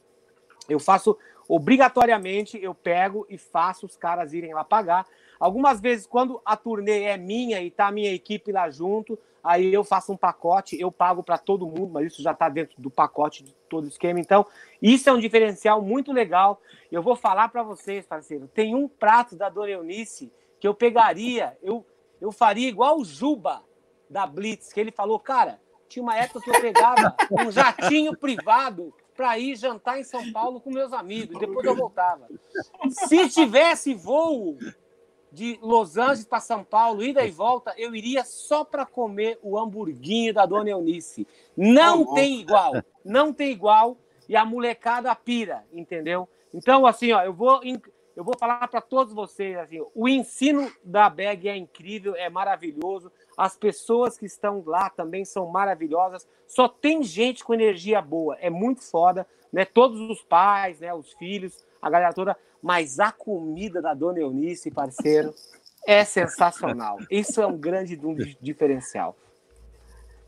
Speaker 1: eu faço obrigatoriamente eu pego e faço os caras irem lá pagar. Algumas vezes, quando a turnê é minha e tá a minha equipe lá junto, aí eu faço um pacote, eu pago para todo mundo, mas isso já está dentro do pacote de todo o esquema. Então, isso é um diferencial muito legal. Eu vou falar para vocês, parceiro, tem um prato da Dona Eunice que eu pegaria, eu, eu faria igual o Juba da Blitz, que ele falou, cara, tinha uma época que eu pegava um jatinho privado para ir jantar em São Paulo com meus amigos. Depois eu voltava. Se tivesse voo de Los Angeles para São Paulo, ida e volta, eu iria só para comer o hamburguinho da Dona Eunice. Não tem igual, não tem igual. e a molecada pira, entendeu? Então, assim, ó, eu vou, eu vou falar para todos vocês, assim, o ensino da BEG é incrível, é maravilhoso, as pessoas que estão lá também são maravilhosas, só tem gente com energia boa, é muito foda, né? Todos os pais, né, os filhos, a galera toda, mas a comida da Dona Eunice, parceiro, é sensacional. Isso é um grande diferencial.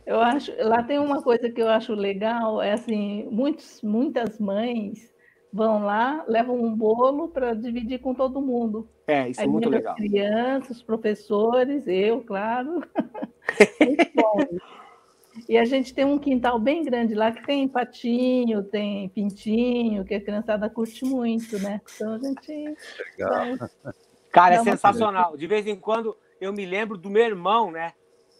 Speaker 2: Eu acho, lá tem uma coisa que eu acho legal, é assim, muitos, muitas mães vão lá, levam um bolo para dividir com todo mundo.
Speaker 1: É, isso é muito legal.
Speaker 2: Crianças, professores, eu, claro. muito bom. E a gente tem um quintal bem grande lá que tem patinho, tem pintinho, que a criançada curte muito, né? Então a gente. Legal.
Speaker 1: Cara, é sensacional. De vez em quando eu me lembro do meu irmão, né?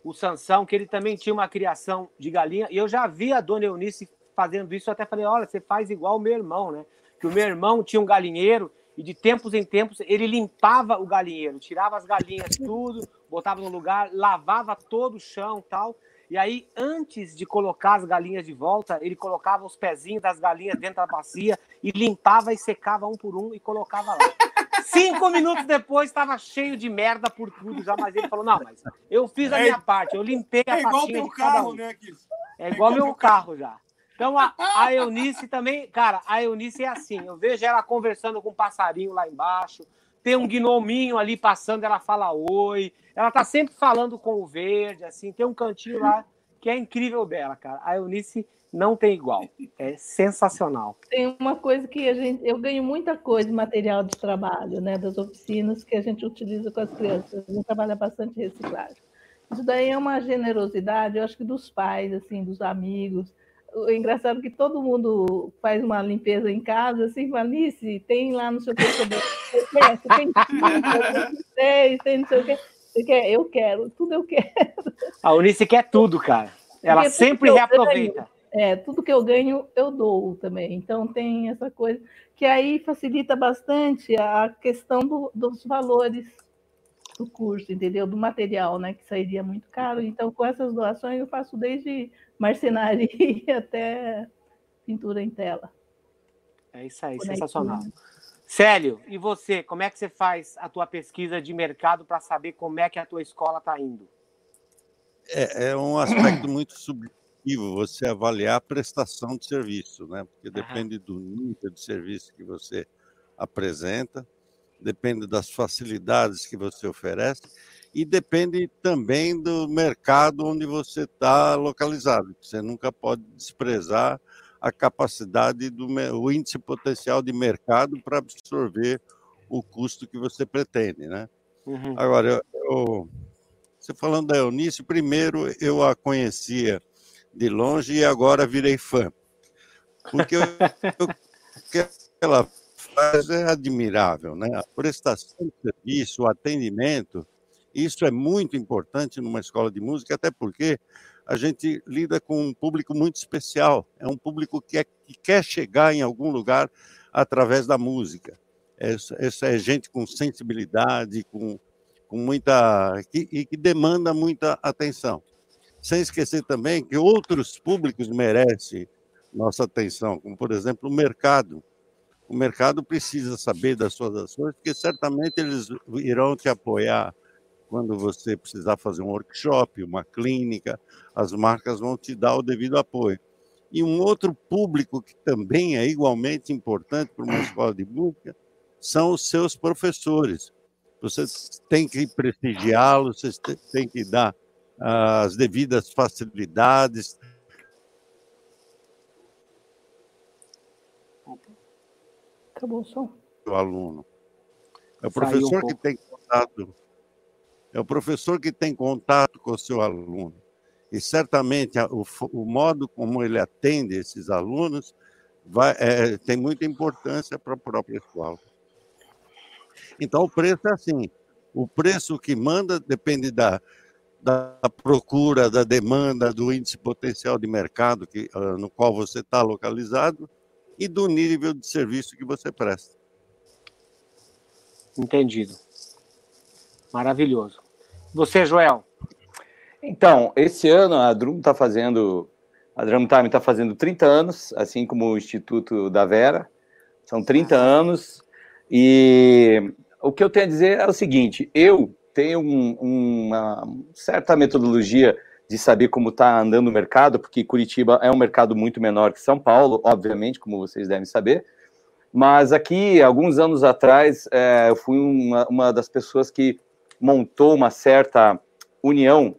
Speaker 1: o Sansão, que ele também tinha uma criação de galinha, e eu já vi a dona Eunice fazendo isso, eu até falei, olha, você faz igual o meu irmão, né? Que o meu irmão tinha um galinheiro, e de tempos em tempos ele limpava o galinheiro, tirava as galinhas tudo, botava no lugar, lavava todo o chão tal, e aí, antes de colocar as galinhas de volta, ele colocava os pezinhos das galinhas dentro da bacia e limpava e secava um por um e colocava lá. Cinco minutos depois estava cheio de merda por tudo já, mas ele falou: não, mas eu fiz a é minha parte, eu limpei a é igual teu carro, um. né, Kiss? É igual meu carro já. Então a, a Eunice também, cara, a Eunice é assim. Eu vejo ela conversando com um passarinho lá embaixo, tem um gnominho ali passando, ela fala oi. Ela tá sempre falando com o verde, assim, tem um cantinho lá que é incrível dela, cara. A Eunice não tem igual. É sensacional.
Speaker 2: Tem uma coisa que a gente, eu ganho muita coisa de material de trabalho, né, das oficinas que a gente utiliza com as crianças. A gente trabalha bastante reciclagem. Isso daí é uma generosidade, eu acho que dos pais, assim, dos amigos. O engraçado é que todo mundo faz uma limpeza em casa, assim, Vanice, tem lá no seu você tem tem, tem não sei o quê. Você quer? Eu quero, tudo eu quero.
Speaker 1: A Unice quer tudo, cara. Ela sempre reaproveita.
Speaker 2: Ganho, é, tudo que eu ganho, eu dou também. Então tem essa coisa que aí facilita bastante a questão do, dos valores do curso, entendeu? Do material, né? Que sairia muito caro. Então, com essas doações, eu faço desde marcenaria até pintura em tela.
Speaker 1: É isso aí, sensacional. Célio, e você, como é que você faz a tua pesquisa de mercado para saber como é que a tua escola está indo?
Speaker 4: É, é, um aspecto muito subjetivo você avaliar a prestação de serviço, né? Porque depende do nível de serviço que você apresenta, depende das facilidades que você oferece e depende também do mercado onde você está localizado. Você nunca pode desprezar a capacidade do o índice potencial de mercado para absorver o custo que você pretende, né? Uhum. Agora, eu, eu, você falando da Eunice, primeiro eu a conhecia de longe e agora virei fã, porque eu, eu, o que ela faz é admirável, né? A prestação de serviço, o atendimento, isso é muito importante numa escola de música, até porque a gente lida com um público muito especial. É um público que, é, que quer chegar em algum lugar através da música. Essa, essa é gente com sensibilidade, com, com muita. Que, e que demanda muita atenção. Sem esquecer também que outros públicos merecem nossa atenção, como, por exemplo, o mercado. O mercado precisa saber das suas ações, porque certamente eles irão te apoiar quando você precisar fazer um workshop, uma clínica, as marcas vão te dar o devido apoio. E um outro público que também é igualmente importante para uma escola de música são os seus professores. Você tem que prestigiá-los, você tem que dar as devidas facilidades.
Speaker 2: Acabou o som.
Speaker 4: O aluno. É o professor um que tem contato é o professor que tem contato com o seu aluno. E certamente o, o modo como ele atende esses alunos vai, é, tem muita importância para a própria escola. Então, o preço é assim: o preço que manda depende da, da procura, da demanda, do índice potencial de mercado que, uh, no qual você está localizado e do nível de serviço que você presta.
Speaker 1: Entendido. Maravilhoso. Você, Joel?
Speaker 5: Então, esse ano a Drum está fazendo A Drumtime está fazendo 30 anos, assim como o Instituto da Vera. São 30 anos. E o que eu tenho a dizer é o seguinte: eu tenho um, uma certa metodologia de saber como está andando o mercado, porque Curitiba é um mercado muito menor que São Paulo, obviamente, como vocês devem saber. Mas aqui, alguns anos atrás, é, eu fui uma, uma das pessoas que montou uma certa união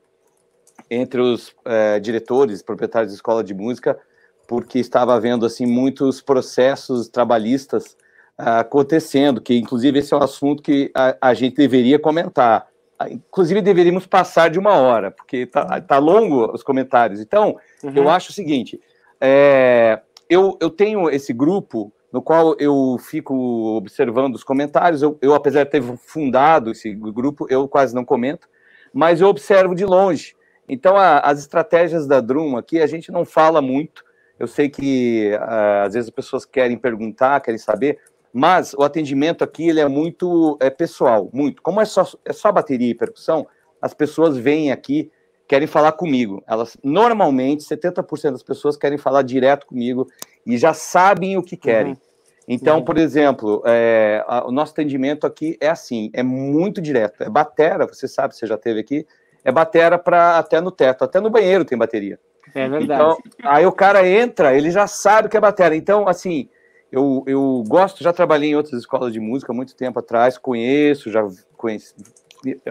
Speaker 5: entre os é, diretores, proprietários de escola de música, porque estava havendo assim muitos processos trabalhistas uh, acontecendo, que inclusive esse é um assunto que a, a, gente deveria comentar. Inclusive deveríamos passar de uma hora, porque tá, tá longo os comentários. Então, uhum. eu acho o seguinte: é, eu, eu tenho esse grupo no qual eu fico observando os comentários. Eu, eu, apesar de ter fundado esse grupo, eu quase não comento, mas eu observo de longe. Então, a, as estratégias da Drum aqui, a gente não fala muito. Eu sei que às vezes as pessoas querem perguntar, querem saber, mas o atendimento aqui ele é muito é, pessoal, muito. Como é só, é só bateria e percussão, as pessoas vêm aqui, querem falar comigo. Elas, normalmente, 70% das pessoas querem falar direto comigo e já sabem o que querem. Uhum. Então, por exemplo, é, a, o nosso atendimento aqui é assim, é muito direto. É batera, você sabe, você já teve aqui, é batera para até no teto, até no banheiro tem bateria.
Speaker 1: É verdade. Então,
Speaker 5: aí o cara entra, ele já sabe que é batera. Então, assim, eu, eu gosto, já trabalhei em outras escolas de música muito tempo atrás, conheço, já conheço,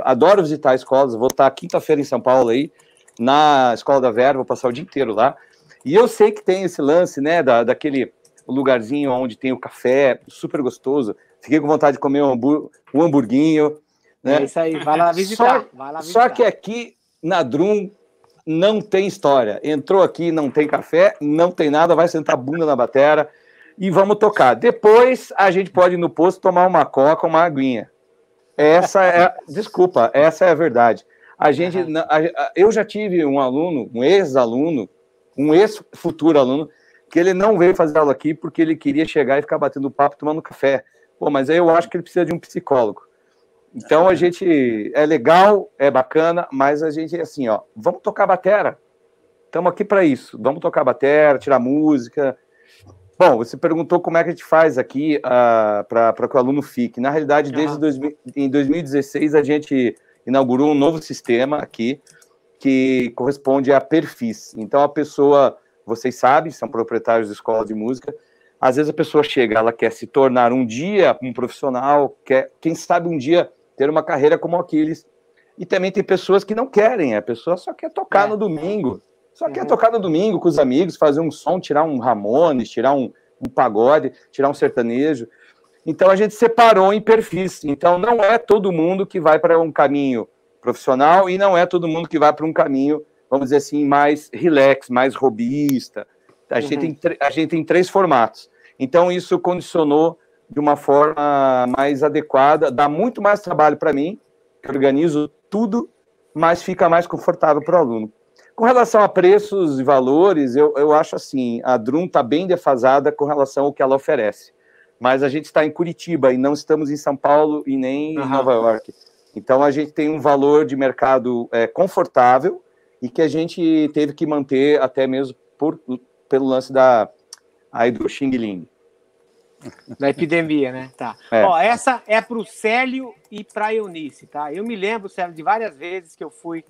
Speaker 5: adoro visitar escolas, vou estar quinta-feira em São Paulo aí, na Escola da Vera, vou passar o dia inteiro lá. E eu sei que tem esse lance, né, da, daquele lugarzinho onde tem o café, super gostoso. Fiquei com vontade de comer um, hambur um hamburguinho,
Speaker 1: né? É isso aí, vai lá visitar. Só, lá
Speaker 5: visitar. só que aqui na Drum não tem história. Entrou aqui, não tem café, não tem nada, vai sentar a bunda na batera e vamos tocar. Depois a gente pode ir no posto tomar uma coca, uma aguinha. Essa é, desculpa, essa é a verdade. A gente, eu já tive um aluno, um ex-aluno, um ex-futuro aluno, que ele não veio fazer aula aqui porque ele queria chegar e ficar batendo papo tomando café. Pô, mas aí eu acho que ele precisa de um psicólogo. Então a gente é legal, é bacana, mas a gente é assim, ó, vamos tocar batera. Estamos aqui para isso. Vamos tocar batera, tirar música. Bom, você perguntou como é que a gente faz aqui uh, ah, para que o aluno fique. Na realidade, desde dois, em 2016 a gente inaugurou um novo sistema aqui que corresponde a perfis. Então a pessoa, vocês sabem, são proprietários de escola de música, às vezes a pessoa chega, ela quer se tornar um dia um profissional, quer, quem sabe um dia ter uma carreira como Aquiles. E também tem pessoas que não querem, a pessoa só quer tocar é. no domingo. Só uhum. quer tocar no domingo com os amigos, fazer um som, tirar um Ramones, tirar um, um pagode, tirar um sertanejo. Então a gente separou em perfis. Então não é todo mundo que vai para um caminho profissional e não é todo mundo que vai para um caminho, vamos dizer assim, mais relax, mais robista. A, uhum. gente tem, a gente tem três formatos. Então isso condicionou de uma forma mais adequada, dá muito mais trabalho para mim, que organizo tudo, mas fica mais confortável para o aluno. Com relação a preços e valores, eu, eu acho assim, a Drum está bem defasada com relação ao que ela oferece. Mas a gente está em Curitiba e não estamos em São Paulo e nem uhum. em Nova York. Então a gente tem um valor de mercado é, confortável e que a gente teve que manter até mesmo por, pelo lance da aí do Xing Ling.
Speaker 1: Da epidemia, né? Tá. É. Ó, essa é para o Célio e para a Eunice, tá? Eu me lembro, Célio, de várias vezes que eu fui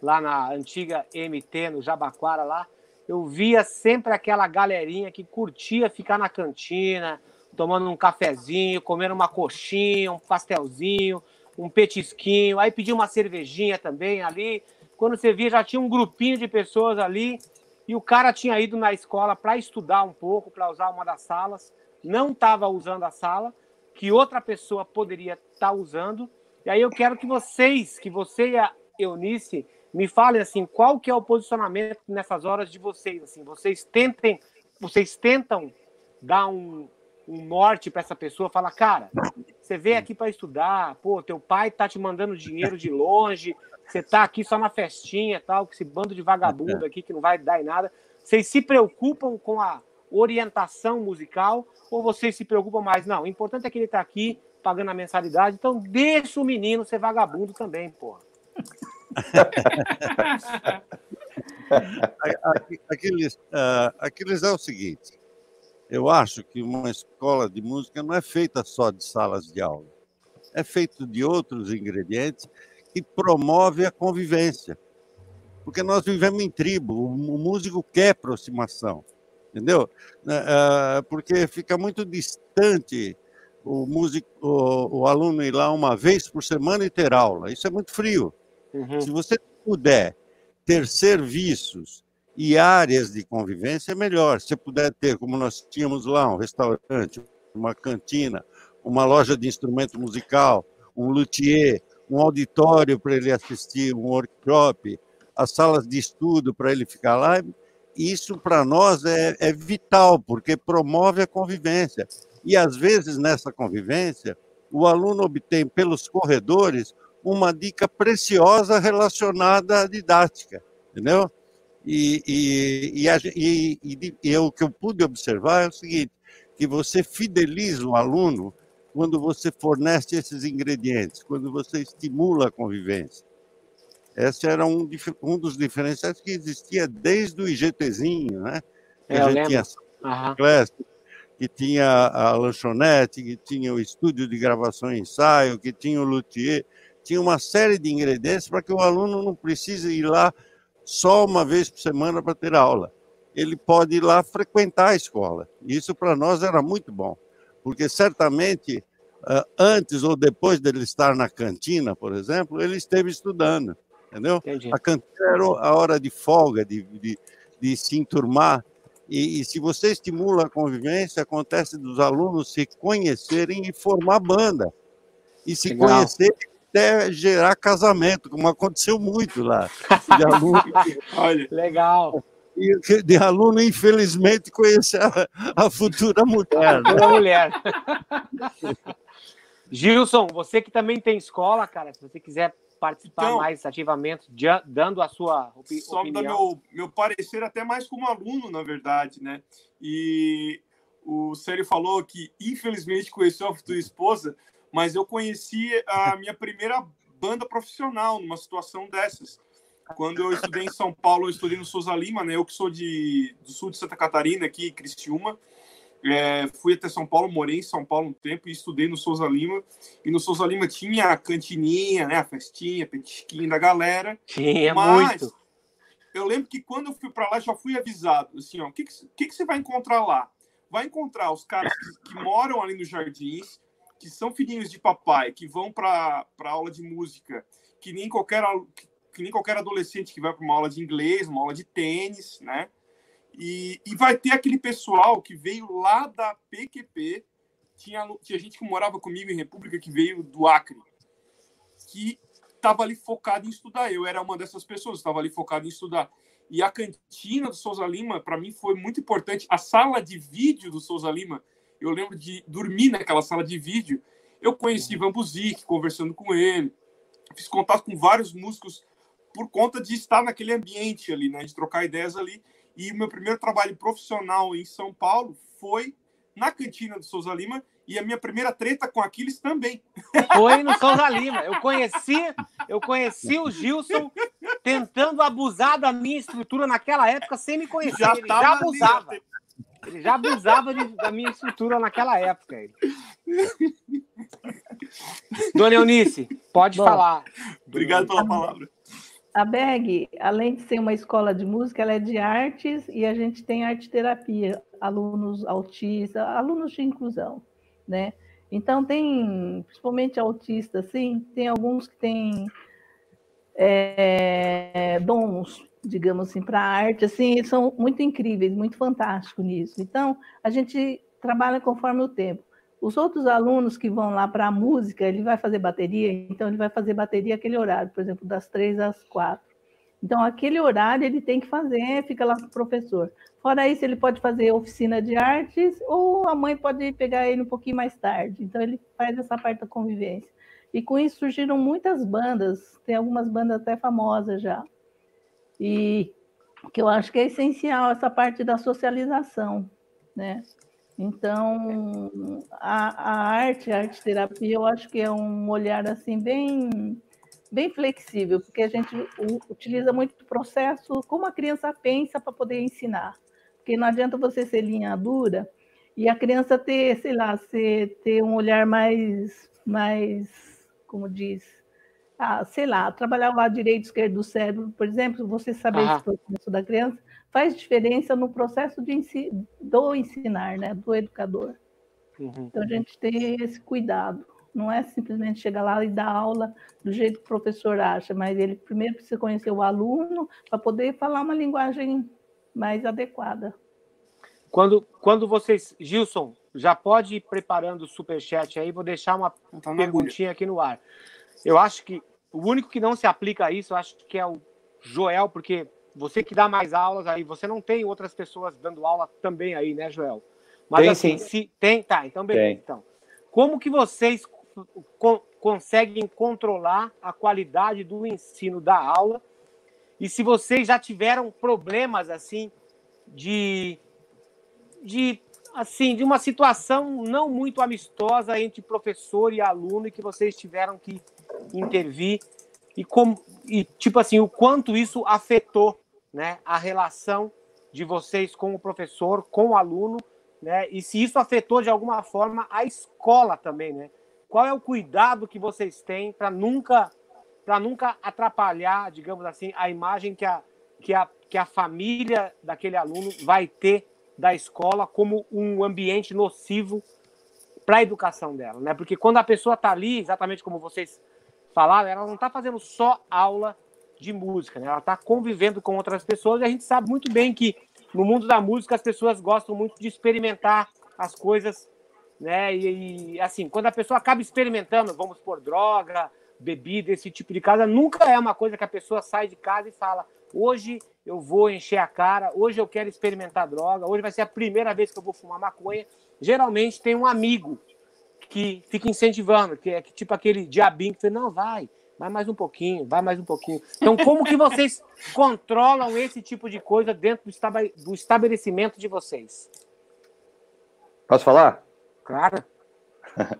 Speaker 1: lá na antiga MT, no Jabaquara lá, eu via sempre aquela galerinha que curtia ficar na cantina, tomando um cafezinho, comendo uma coxinha, um pastelzinho, um petisquinho, aí pedia uma cervejinha também ali. Quando você via, já tinha um grupinho de pessoas ali e o cara tinha ido na escola para estudar um pouco, para usar uma das salas não estava usando a sala, que outra pessoa poderia estar tá usando. E aí eu quero que vocês, que você e a Eunice, me falem assim, qual que é o posicionamento nessas horas de vocês, assim, vocês tentem, vocês tentam dar um, um norte para essa pessoa, falar, cara, você veio aqui para estudar, pô, teu pai tá te mandando dinheiro de longe, você tá aqui só na festinha, tal, com esse bando de vagabundo aqui que não vai dar em nada. Vocês se preocupam com a orientação musical ou vocês se preocupam mais? Não, o importante é que ele está aqui pagando a mensalidade, então deixa o menino ser vagabundo também, porra.
Speaker 4: Aquiles, uh, Aquiles é o seguinte: eu acho que uma escola de música não é feita só de salas de aula, é feita de outros ingredientes que promove a convivência. Porque nós vivemos em tribo, o músico quer aproximação, entendeu? Uh, porque fica muito distante o músico, o, o, aluno ir lá uma vez por semana e ter aula. Isso é muito frio. Uhum. Se você puder ter serviços e áreas de convivência, é melhor. Se puder ter, como nós tínhamos lá, um restaurante, uma cantina, uma loja de instrumento musical, um luthier, um auditório para ele assistir, um workshop, as salas de estudo para ele ficar lá, isso para nós é, é vital, porque promove a convivência. E, às vezes, nessa convivência, o aluno obtém pelos corredores uma dica preciosa relacionada à didática, entendeu? E, e, e, e, e, o que eu pude observar é o seguinte, que você fideliza o aluno quando você fornece esses ingredientes, quando você estimula a convivência. Esse era um, um dos diferenciais que existia desde o IGTzinho, né?
Speaker 1: Que é, a gente tinha
Speaker 4: uhum. classe, que tinha a lanchonete, que tinha o estúdio de gravação e ensaio, que tinha o luthier, tinha uma série de ingredientes para que o aluno não precise ir lá só uma vez por semana para ter aula. Ele pode ir lá frequentar a escola. Isso para nós era muito bom, porque certamente antes ou depois dele estar na cantina, por exemplo, ele esteve estudando, entendeu? Entendi. A cantina era a hora de folga, de, de, de se enturmar, e, e, se você estimula a convivência, acontece dos alunos se conhecerem e formar banda. E se Legal. conhecer até gerar casamento, como aconteceu muito lá.
Speaker 1: De aluno, Olha. Legal.
Speaker 4: E de aluno, infelizmente, conhecer a, a futura mulher. A futura
Speaker 1: né? mulher. Gilson, você que também tem escola, cara, se você quiser participar então, mais ativamente, dando a sua opi só opinião. Só
Speaker 3: meu, meu parecer até mais como aluno, na verdade, né? E o Sério falou que, infelizmente, conheceu a futura esposa, mas eu conheci a minha primeira banda profissional numa situação dessas. Quando eu estudei em São Paulo, eu estudei no Souza Lima, né? Eu que sou de, do sul de Santa Catarina, aqui, Criciúma. É, fui até São Paulo, morei em São Paulo um tempo e estudei no Souza Lima. E no Souza Lima tinha a cantininha, né, a festinha, petisquinho da galera.
Speaker 1: Tinha mas muito.
Speaker 3: Eu lembro que quando eu fui para lá, já fui avisado, assim, ó, o que, que, que, você vai encontrar lá? Vai encontrar os caras que, que moram ali nos jardins, que são filhinhos de papai, que vão para aula de música, que nem qualquer que, nem qualquer adolescente que vai para uma aula de inglês, uma aula de tênis, né? E, e vai ter aquele pessoal que veio lá da PQP, tinha, tinha gente que morava comigo em República que veio do Acre, que estava ali focado em estudar. Eu era uma dessas pessoas, estava ali focado em estudar. E a cantina do Souza Lima, para mim, foi muito importante. A sala de vídeo do Souza Lima, eu lembro de dormir naquela sala de vídeo. Eu conheci Ivan Buzik, conversando com ele. Fiz contato com vários músicos por conta de estar naquele ambiente ali, né? De trocar ideias ali. E o meu primeiro trabalho profissional em São Paulo foi na cantina do Souza Lima e a minha primeira treta com Aquiles também.
Speaker 1: Foi no Souza Lima. Eu conheci, eu conheci o Gilson tentando abusar da minha estrutura naquela época sem me conhecer. Já, ele já abusava. Ali, ele já abusava de, da minha estrutura naquela época. Ele. Dona Eunice, pode Bom, falar.
Speaker 3: Obrigado pela palavra.
Speaker 2: A BEG, além de ser uma escola de música, ela é de artes e a gente tem arte terapia, alunos autistas, alunos de inclusão, né? Então tem, principalmente autistas, sim, tem alguns que têm é, dons, digamos assim, para a arte, assim, são muito incríveis, muito fantásticos nisso. Então a gente trabalha conforme o tempo. Os outros alunos que vão lá para a música, ele vai fazer bateria, então ele vai fazer bateria aquele horário, por exemplo, das três às quatro. Então, aquele horário ele tem que fazer, fica lá com o professor. Fora isso, ele pode fazer oficina de artes ou a mãe pode pegar ele um pouquinho mais tarde. Então, ele faz essa parte da convivência. E com isso surgiram muitas bandas, tem algumas bandas até famosas já. E que eu acho que é essencial essa parte da socialização, né? Então, a, a arte, a arte terapia, eu acho que é um olhar assim bem bem flexível, porque a gente utiliza muito o processo como a criança pensa para poder ensinar. Porque não adianta você ser linha dura e a criança ter, sei lá, ser, ter um olhar mais, mais, como diz, ah, sei lá, trabalhar o lado direito e esquerdo do cérebro, por exemplo, você saber esse processo da criança, faz diferença no processo de ensi do ensinar, né, do educador. Uhum. Então a gente tem esse cuidado. Não é simplesmente chegar lá e dar aula do jeito que o professor acha, mas ele primeiro precisa conhecer o aluno para poder falar uma linguagem mais adequada.
Speaker 1: Quando, quando vocês, Gilson, já pode ir preparando o superchat aí, vou deixar uma tá perguntinha aqui no ar. Eu acho que o único que não se aplica a isso, eu acho que é o Joel, porque você que dá mais aulas aí, você não tem outras pessoas dando aula também aí, né, Joel? Mas tem, assim, sim. se tem, tá, então beleza. Tem. Então, como que vocês conseguem controlar a qualidade do ensino da aula? E se vocês já tiveram problemas assim de de assim de uma situação não muito amistosa entre professor e aluno e que vocês tiveram que intervir e como e tipo assim o quanto isso afetou né a relação de vocês com o professor com o aluno né e se isso afetou de alguma forma a escola também né qual é o cuidado que vocês têm para nunca para nunca atrapalhar digamos assim a imagem que a que a que a família daquele aluno vai ter da escola como um ambiente nocivo para a educação dela, né? Porque quando a pessoa está ali, exatamente como vocês falaram, ela não está fazendo só aula de música, né? Ela está convivendo com outras pessoas e a gente sabe muito bem que no mundo da música as pessoas gostam muito de experimentar as coisas, né? E, e assim, quando a pessoa acaba experimentando, vamos por droga, bebida, esse tipo de coisa, nunca é uma coisa que a pessoa sai de casa e fala: hoje eu vou encher a cara, hoje eu quero experimentar droga, hoje vai ser a primeira vez que eu vou fumar maconha. Geralmente tem um amigo que fica incentivando, que é tipo aquele diabinho que fala, não, vai, vai mais um pouquinho, vai mais um pouquinho. Então, como que vocês controlam esse tipo de coisa dentro do estabelecimento de vocês?
Speaker 5: Posso falar?
Speaker 1: Claro.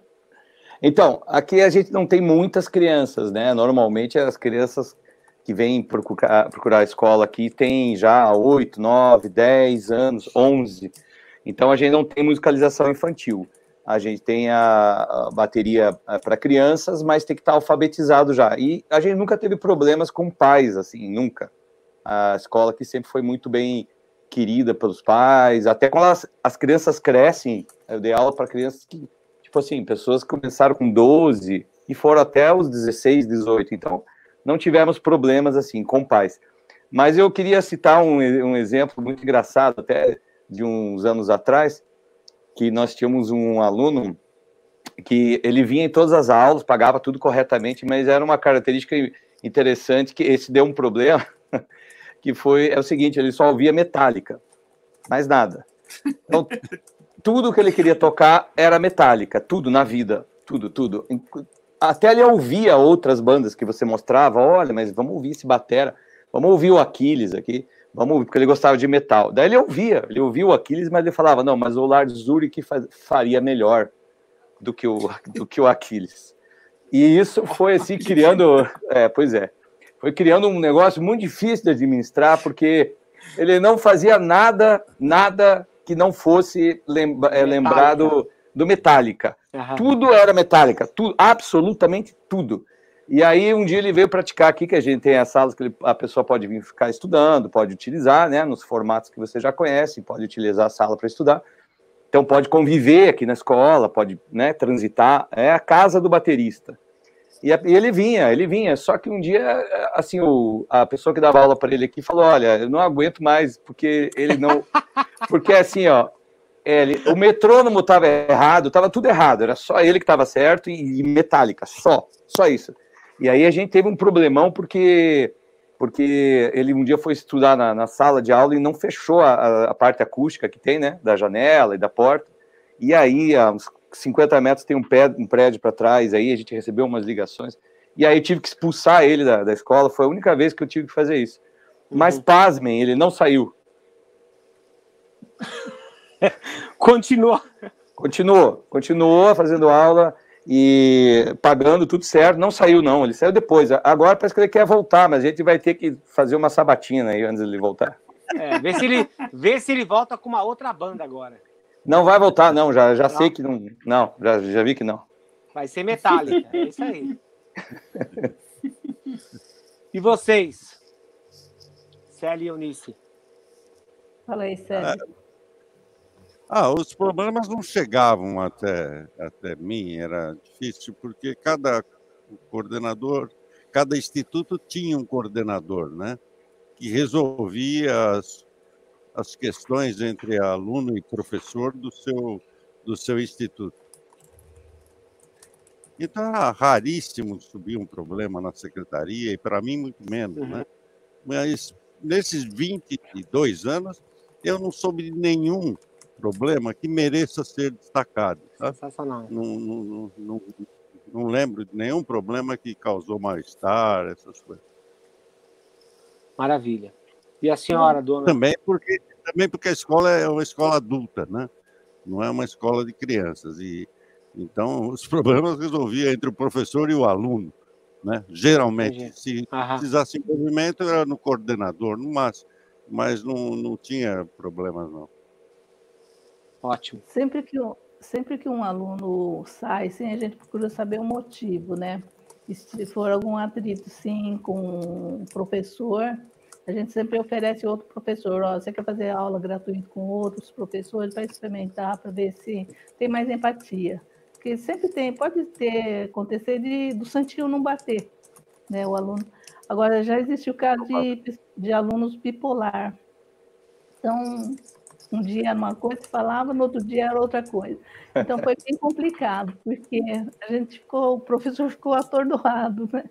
Speaker 5: então, aqui a gente não tem muitas crianças, né? Normalmente as crianças que vêm procurar, procurar a escola aqui tem já 8, 9, 10 anos, 11. Então a gente não tem musicalização infantil. A gente tem a, bateria eh, para crianças, mas tem que estar tá alfabetizado já. E a gente nunca teve problemas com pais, assim, nunca. A escola aqui sempre foi muito bem querida pelos pais. Até quando as, as crianças crescem, eu dei aula para crianças que, tipo assim, pessoas que começaram com 12 e foram até os 16, 18. Então, não tivemos problemas assim com pais. Mas eu queria citar um, um exemplo muito engraçado, até de uns anos atrás, que nós tínhamos um aluno que ele vinha em todas as aulas, pagava tudo corretamente, mas era uma característica interessante que esse deu um problema, que foi é o seguinte, ele só ouvia metálica, mais nada. Então, tudo que ele queria tocar era metálica, tudo na vida, tudo, tudo até ele ouvia outras bandas que você mostrava, olha, mas vamos ouvir esse batera, vamos ouvir o Aquiles aqui, vamos ouvir, porque ele gostava de metal. Daí ele ouvia, ele ouvia o Aquiles, mas ele falava, não, mas o Lars Ulrich faria melhor do que o, do que o Aquiles. E isso foi assim, criando, é, pois é, foi criando um negócio muito difícil de administrar, porque ele não fazia nada, nada que não fosse lembra, é, lembrado do Metallica. Uhum. Tudo era Metallica, tudo, absolutamente tudo. E aí um dia ele veio praticar aqui, que a gente tem as salas que ele, a pessoa pode vir ficar estudando, pode utilizar, né, nos formatos que você já conhece, pode utilizar a sala para estudar. Então pode conviver aqui na escola, pode, né, transitar. É a casa do baterista. E, e ele vinha, ele vinha. Só que um dia, assim, o, a pessoa que dava aula para ele aqui falou: Olha, eu não aguento mais, porque ele não. Porque assim, ó, ele, o metrônomo estava errado, estava tudo errado, era só ele que estava certo e, e metálica, só, só isso. E aí a gente teve um problemão porque porque ele um dia foi estudar na, na sala de aula e não fechou a, a, parte acústica que tem, né, da janela e da porta. E aí, a uns 50 metros tem um, pé, um prédio para trás, aí a gente recebeu umas ligações. E aí tive que expulsar ele da, da escola, foi a única vez que eu tive que fazer isso. Mas, uhum. pasmem, ele não saiu.
Speaker 1: Continuou.
Speaker 5: Continuou, continuou fazendo aula. E pagando tudo certo. Não saiu, não, ele saiu depois. Agora parece que ele quer voltar, mas a gente vai ter que fazer uma sabatina aí antes de ele voltar.
Speaker 1: É, vê se ele, vê se ele volta com uma outra banda agora.
Speaker 5: Não vai voltar, não, já, já não. sei que não. Não, já, já vi que não.
Speaker 1: Vai ser metálica, é isso aí. E vocês? Célia e Eunice.
Speaker 2: Fala aí, Célia.
Speaker 4: Ah, os problemas não chegavam até, até mim, era difícil, porque cada coordenador, cada instituto tinha um coordenador, né? Que resolvia as, as questões entre aluno e professor do seu, do seu instituto. Então era raríssimo subir um problema na secretaria, e para mim muito menos, uhum. né? Mas nesses 22 anos, eu não soube de nenhum problema que mereça ser destacado. Tá? Sensacional. Não, não, não, não, lembro de nenhum problema que causou mal-estar, essas coisas.
Speaker 1: Maravilha. E a senhora, dona?
Speaker 4: Também porque, também porque a escola é uma escola adulta, né? Não é uma escola de crianças. E então, os problemas resolvia entre o professor e o aluno, né? Geralmente, Entendi. se Aham. precisasse envolvimento, era no coordenador, no máximo, mas não, não tinha problemas, não.
Speaker 1: Ótimo.
Speaker 2: Sempre que, sempre que um aluno sai, sim, a gente procura saber o motivo, né? E se for algum atrito, sim, com o professor, a gente sempre oferece outro professor. Ó, você quer fazer aula gratuita com outros professores para experimentar, para ver se tem mais empatia. Porque sempre tem, pode ter acontecer de, do santinho não bater, né, o aluno. Agora, já existe o caso de, de alunos bipolar. Então, um dia era uma coisa, falava, no outro dia era outra coisa. Então, foi bem complicado, porque a gente ficou, o professor ficou atordoado, né?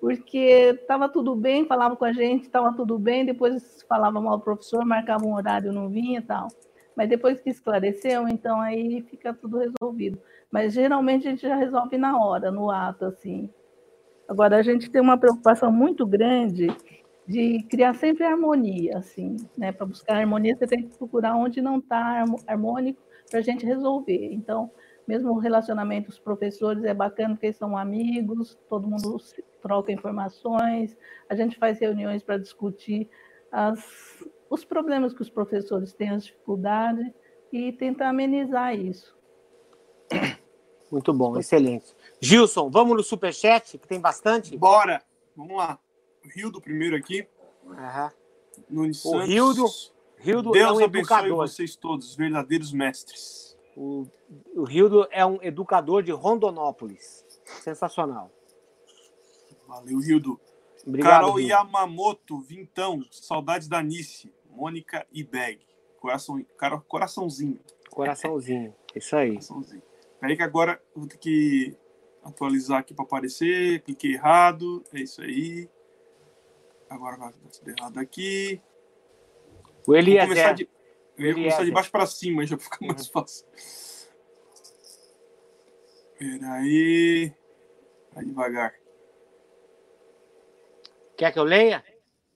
Speaker 2: Porque estava tudo bem, falava com a gente, estava tudo bem, depois falava mal o professor, marcava um horário, não vinha e tal. Mas depois que esclareceu, então aí fica tudo resolvido. Mas geralmente a gente já resolve na hora, no ato, assim. Agora, a gente tem uma preocupação muito grande de criar sempre harmonia, assim, né? Para buscar harmonia, você tem que procurar onde não está harmônico para a gente resolver. Então, mesmo o relacionamento dos professores é bacana porque eles são amigos, todo mundo troca informações, a gente faz reuniões para discutir as, os problemas que os professores têm, as dificuldades, e tentar amenizar isso.
Speaker 1: Muito bom, excelente. Gilson, vamos no superchat, que tem bastante?
Speaker 3: Bora, vamos lá. O Rildo primeiro aqui.
Speaker 1: Uhum. o Rildo, Rildo
Speaker 3: Deus
Speaker 1: é um
Speaker 3: abençoe
Speaker 1: educador.
Speaker 3: vocês todos, verdadeiros mestres.
Speaker 1: O, o Rildo é um educador de Rondonópolis. Sensacional.
Speaker 3: Valeu, Rildo. Obrigado, Carol Rildo. Yamamoto, Vintão, saudades da Nice, Mônica e Beg. Coração, cara, coraçãozinho.
Speaker 1: Coraçãozinho, isso aí. Coraçãozinho.
Speaker 3: Peraí que agora eu vou ter que atualizar aqui para aparecer. Cliquei errado, é isso aí. Agora vai dar tudo errado aqui.
Speaker 1: O Eliezer.
Speaker 3: Começar de, eu ia começar de baixo para cima, já fica mais uhum. fácil. Peraí. Vai devagar.
Speaker 1: Quer que eu leia?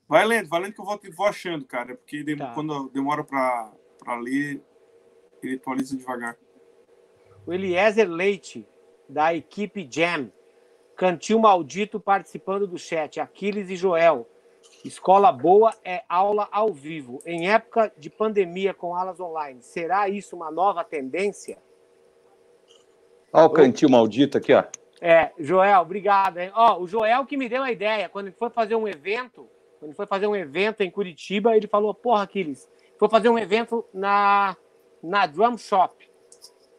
Speaker 3: Vai lendo, vai lendo que eu vou, vou achando, cara. Porque dem tá. quando demora para ler, ele atualiza devagar.
Speaker 1: O Eliezer Leite, da equipe Jam. Cantil Maldito participando do chat. Aquiles e Joel. Escola boa é aula ao vivo. Em época de pandemia com aulas online, será isso uma nova tendência?
Speaker 5: Olha o cantil maldito aqui, ó.
Speaker 1: É, Joel, obrigado. Hein? Ó, o Joel que me deu a ideia, quando ele foi fazer um evento, quando ele foi fazer um evento em Curitiba, ele falou, porra, Aquiles, foi fazer um evento na, na Drum Shop,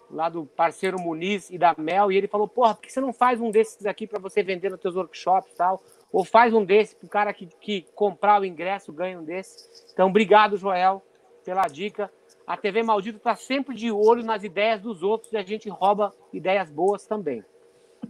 Speaker 1: lá do parceiro Muniz e da Mel, e ele falou, porra, por que você não faz um desses aqui para você vender nos seus workshops e tal? Ou faz um desse para o cara que, que comprar o ingresso ganha um desse. Então, obrigado, Joel, pela dica. A TV Maldito está sempre de olho nas ideias dos outros e a gente rouba ideias boas também.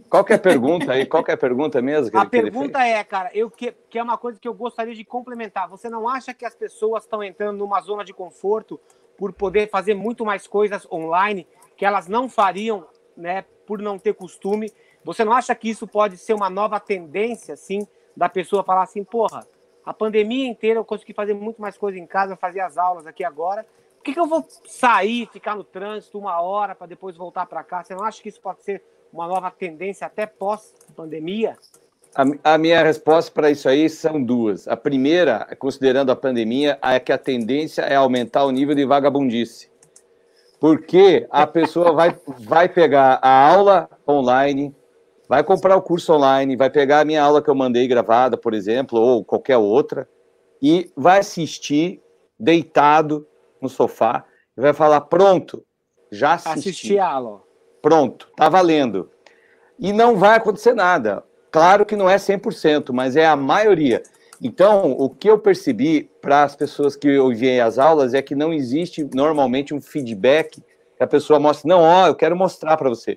Speaker 5: Qual que é a pergunta aí? Qual que é a pergunta mesmo?
Speaker 1: a pergunta é, cara, eu que, que é uma coisa que eu gostaria de complementar. Você não acha que as pessoas estão entrando numa zona de conforto por poder fazer muito mais coisas online que elas não fariam, né, por não ter costume? Você não acha que isso pode ser uma nova tendência, assim, da pessoa falar assim, porra, a pandemia inteira eu consegui fazer muito mais coisa em casa, fazer as aulas aqui agora. Por que, que eu vou sair, ficar no trânsito uma hora para depois voltar para cá? Você não acha que isso pode ser uma nova tendência até pós-pandemia?
Speaker 5: A, a, minha resposta para isso aí são duas. A primeira, considerando a pandemia, é que a tendência é aumentar o nível de vagabundice. Porque a pessoa vai, vai pegar a aula online, vai comprar o curso online, vai pegar a minha aula que eu mandei gravada, por exemplo, ou qualquer outra, e vai assistir deitado no sofá e vai falar: pronto, já assisti. Assisti
Speaker 1: a aula.
Speaker 5: Pronto, tá valendo. E não vai acontecer nada. Claro que não é 100%, mas é a maioria. Então, o que eu percebi para as pessoas que ouvem as aulas é que não existe normalmente um feedback que a pessoa mostra, não, ó, eu quero mostrar para você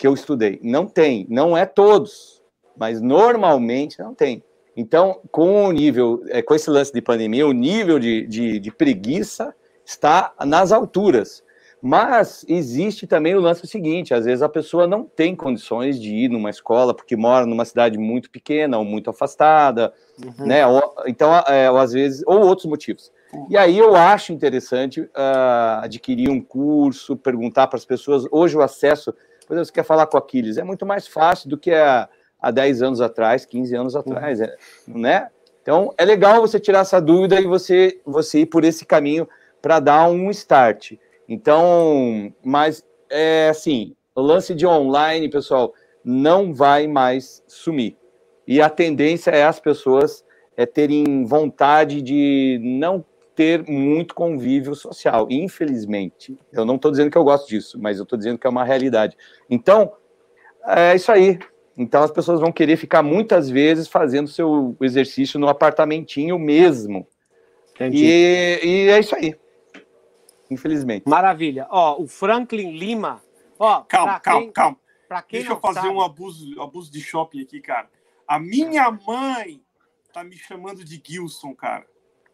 Speaker 5: que eu estudei. Não tem, não é todos, mas normalmente não tem. Então, com o nível, é, com esse lance de pandemia, o nível de, de, de preguiça está nas alturas. Mas existe também o lance seguinte: às vezes a pessoa não tem condições de ir numa escola porque mora numa cidade muito pequena ou muito afastada, uhum. né? Ou, então, é, ou às vezes, ou outros motivos. E aí eu acho interessante uh, adquirir um curso, perguntar para as pessoas. Hoje o acesso, por exemplo, você quer falar com Aquiles, é muito mais fácil do que há, há 10 anos atrás, 15 anos atrás, uhum. né? Então é legal você tirar essa dúvida e você, você ir por esse caminho para dar um start. Então, mas é assim, o lance de online, pessoal, não vai mais sumir. E a tendência é as pessoas é, terem vontade de não ter muito convívio social. Infelizmente, eu não estou dizendo que eu gosto disso, mas eu estou dizendo que é uma realidade. Então, é isso aí. Então, as pessoas vão querer ficar muitas vezes fazendo seu exercício no apartamentinho mesmo. E, e é isso aí infelizmente.
Speaker 1: Maravilha. Ó, o Franklin Lima. Ó,
Speaker 3: calma, calma, quem, calma. quem Deixa eu fazer sabe... um abuso, abuso de shopping aqui, cara. A minha mãe tá me chamando de Gilson, cara.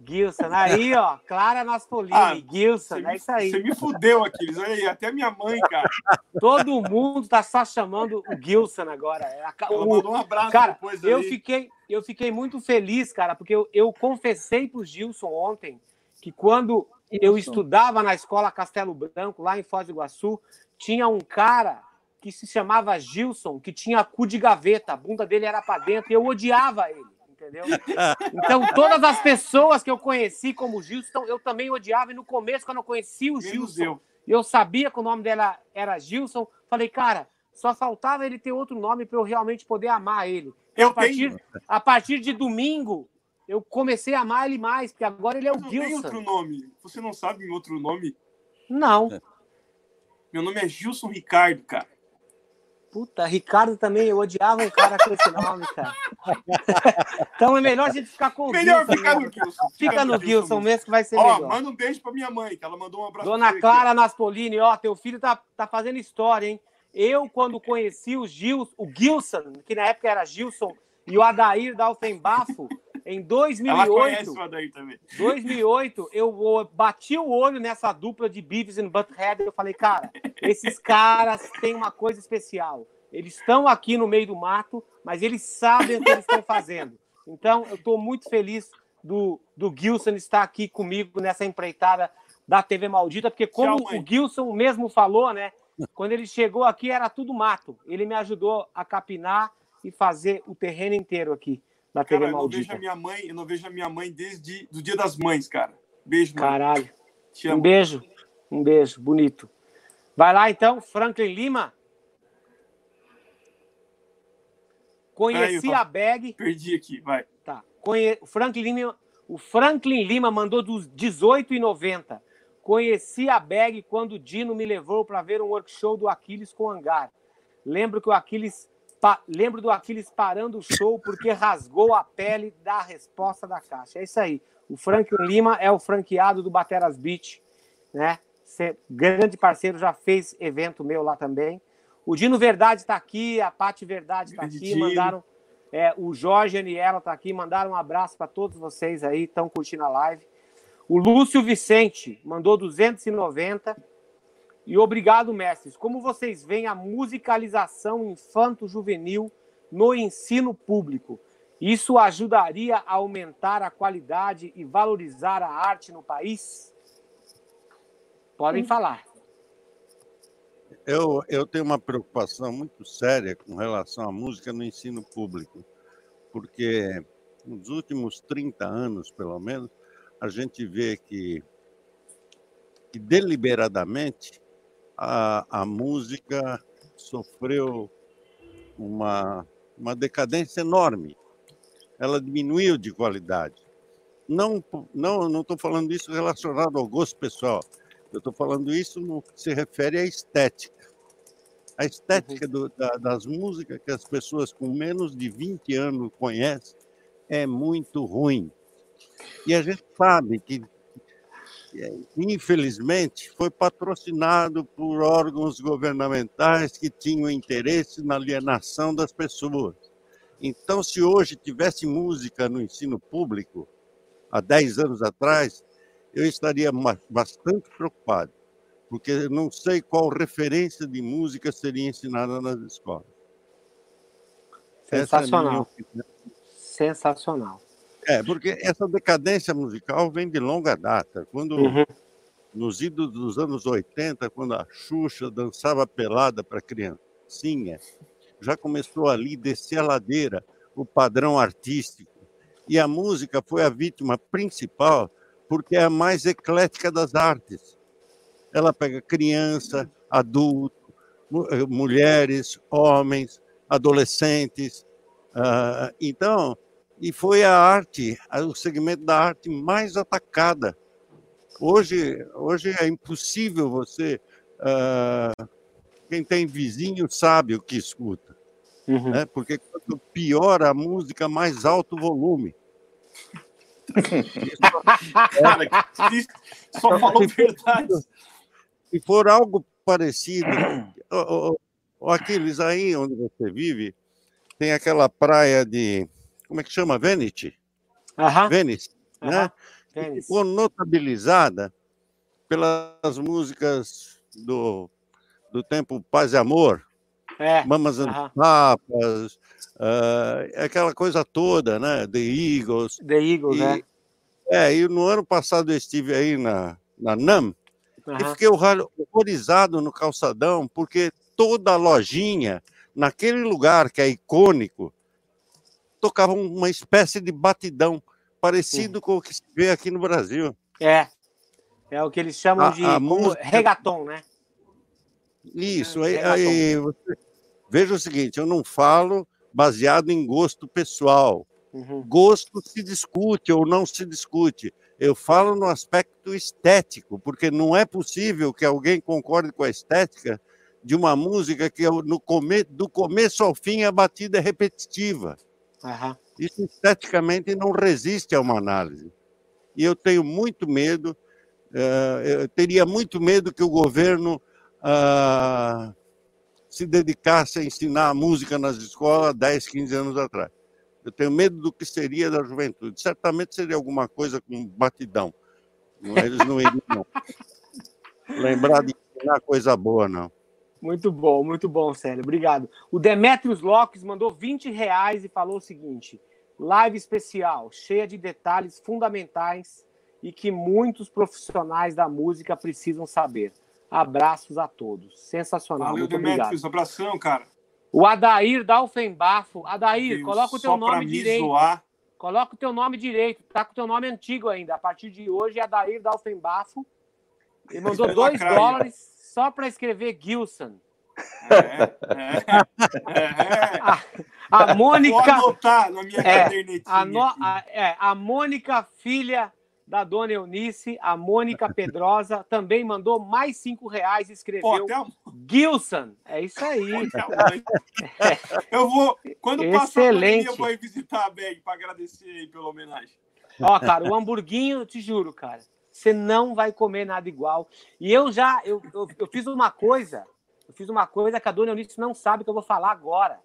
Speaker 1: Gilson, aí, ó, Clara Naspolini, ah, Gilson, é isso aí.
Speaker 3: Você me fudeu, Aquiles, olha aí, até minha mãe, cara.
Speaker 1: Todo mundo tá só chamando o Gilson agora.
Speaker 3: Ela o, mandou um abraço
Speaker 1: cara, depois eu fiquei, eu fiquei muito feliz, cara, porque eu, eu confessei pro Gilson ontem que quando eu estudava na escola Castelo Branco, lá em Foz do Iguaçu. Tinha um cara que se chamava Gilson, que tinha cu de gaveta, a bunda dele era para dentro, e eu odiava ele, entendeu? Então, todas as pessoas que eu conheci como Gilson, eu também odiava, e no começo, quando eu conheci o Gilson, eu sabia que o nome dela era Gilson, falei, cara, só faltava ele ter outro nome para eu realmente poder amar ele.
Speaker 3: Eu
Speaker 1: a partir,
Speaker 3: tenho.
Speaker 1: a partir de domingo, eu comecei a amar ele mais, porque agora ele é o
Speaker 3: não
Speaker 1: Gilson.
Speaker 3: Tem outro nome. Você não sabe outro nome?
Speaker 1: Não.
Speaker 3: Meu nome é Gilson Ricardo, cara.
Speaker 1: Puta, Ricardo também, eu odiava um cara com esse nome, cara. então é melhor a gente ficar com o
Speaker 3: Melhor Gilson, ficar no Gilson.
Speaker 1: Fica no Gilson mesmo que vai ser ó, melhor.
Speaker 3: Manda um beijo pra minha mãe, que ela mandou um abraço.
Speaker 1: Dona Clara aqui. Naspolini, ó, teu filho tá, tá fazendo história, hein? Eu, quando conheci o Gilson, o Gilson, que na época era Gilson, e o Adair da Alfenbafo, em 2008, 2008, eu bati o olho nessa dupla de Beavis e Butthead e eu falei, cara, esses caras têm uma coisa especial. Eles estão aqui no meio do mato, mas eles sabem o que eles estão fazendo. Então, eu estou muito feliz do, do Gilson estar aqui comigo nessa empreitada da TV Maldita, porque como Tchau, o Gilson mesmo falou, né? Quando ele chegou aqui era tudo mato. Ele me ajudou a capinar e fazer o terreno inteiro aqui TV cara,
Speaker 3: Maldita. Eu não vejo a minha mãe, eu não vejo a minha mãe desde o Dia das Mães, cara. Beijo,
Speaker 1: mãe. Caralho. Um beijo. Um beijo, bonito. Vai lá então, Franklin Lima. Conheci aí, a bag.
Speaker 3: Perdi aqui, vai.
Speaker 1: Tá. Conhe... O Franklin Lima, o Franklin Lima mandou dos 18,90. Conheci a bag quando o Dino me levou para ver um workshop do Aquiles com Hangar. Lembro que o Aquiles Pa... Lembro do Aquiles parando o show porque rasgou a pele da resposta da caixa. É isso aí. O Frank Lima é o franqueado do Bateras Beach, né? grande parceiro, já fez evento meu lá também. O Dino Verdade está aqui, a Pati Verdade está aqui, mandaram. É, o Jorge Aniela está aqui, mandaram um abraço para todos vocês aí, estão curtindo a live. O Lúcio Vicente mandou 290. E obrigado, mestres. Como vocês veem a musicalização infanto-juvenil no ensino público? Isso ajudaria a aumentar a qualidade e valorizar a arte no país? Podem Sim. falar.
Speaker 4: eu, eu tenho uma preocupação muito séria com relação à música no ensino público, porque nos últimos 30 anos, pelo menos, a gente vê que, que deliberadamente a, a música sofreu uma, uma decadência enorme. Ela diminuiu de qualidade. Não não não estou falando isso relacionado ao gosto pessoal. Eu estou falando isso no que se refere à estética. A estética do, da, das músicas que as pessoas com menos de 20 anos conhecem é muito ruim. E a gente sabe que, infelizmente, foi patrocinado por órgãos governamentais que tinham interesse na alienação das pessoas. Então, se hoje tivesse música no ensino público, há 10 anos atrás, eu estaria bastante preocupado porque não sei qual referência de música seria ensinada nas escolas.
Speaker 1: Sensacional. É Sensacional.
Speaker 4: É, porque essa decadência musical vem de longa data. Quando, uhum. nos idos dos anos 80, quando a Xuxa dançava pelada para criancinha, já começou ali descer a ladeira o padrão artístico. E a música foi a vítima principal, porque é a mais eclética das artes ela pega criança, adulto, eh, mulheres, homens, adolescentes. Uh, então, e foi a arte, o segmento da arte mais atacada. Hoje, hoje é impossível você. Uh, quem tem vizinho sabe o que escuta. Uhum. Né? Porque quanto pior a música, mais alto o volume.
Speaker 3: Cara, só falou verdade
Speaker 4: se for algo parecido, o, o, Aquiles, aí onde você vive, tem aquela praia de. Como é que chama? Venice?
Speaker 1: Aham.
Speaker 4: Venice, Aham. né? Venice. Ficou notabilizada pelas músicas do, do tempo Paz e Amor.
Speaker 1: É.
Speaker 4: Mamas and Papas, uh, aquela coisa toda, né? The Eagles.
Speaker 1: The Eagles, e, né?
Speaker 4: É, e no ano passado eu estive aí na, na NAM, Uhum. E fiquei horrorizado no calçadão, porque toda lojinha, naquele lugar que é icônico, tocava uma espécie de batidão, parecido com o que se vê aqui no Brasil.
Speaker 1: É. É o que eles chamam a, de a música... regaton, né?
Speaker 4: Isso. É, aí, aí você... Veja o seguinte: eu não falo baseado em gosto pessoal. Uhum. Gosto se discute ou não se discute. Eu falo no aspecto estético, porque não é possível que alguém concorde com a estética de uma música que no come, do começo ao fim a batida é repetitiva. Uhum. Isso esteticamente não resiste a uma análise. E eu tenho muito medo, uh, eu teria muito medo que o governo uh, se dedicasse a ensinar música nas escolas 10, 15 anos atrás. Eu tenho medo do que seria da juventude. Certamente seria alguma coisa com batidão. Eles não iriam não. lembrar de ensinar coisa boa, não.
Speaker 1: Muito bom, muito bom, Célio. Obrigado. O Demetrios Lopes mandou 20 reais e falou o seguinte: live especial, cheia de detalhes fundamentais e que muitos profissionais da música precisam saber. Abraços a todos. Sensacional.
Speaker 3: Valeu, Demetrios. Abração, cara.
Speaker 1: O Adair Dalfenbafo. Adair, coloca o teu nome direito. Zoar. Coloca o teu nome direito. Tá com o teu nome antigo ainda. A partir de hoje é Adair Dalfenbafo. Ele mandou dois dólares só para escrever Gilson. É, é, é. A, a Mônica. Vou
Speaker 3: anotar na minha é,
Speaker 1: a, no, a, é, a Mônica, filha da dona Eunice, a Mônica Pedrosa, também mandou mais cinco reais e escreveu Pô, Gilson. É isso aí.
Speaker 3: Eu vou, quando Excelente. passar a pandemia, eu vou visitar a Beg para agradecer aí pela homenagem.
Speaker 1: Ó, cara, o hamburguinho, te juro, cara, você não vai comer nada igual. E eu já, eu, eu, eu fiz uma coisa, eu fiz uma coisa que a dona Eunice não sabe que eu vou falar agora,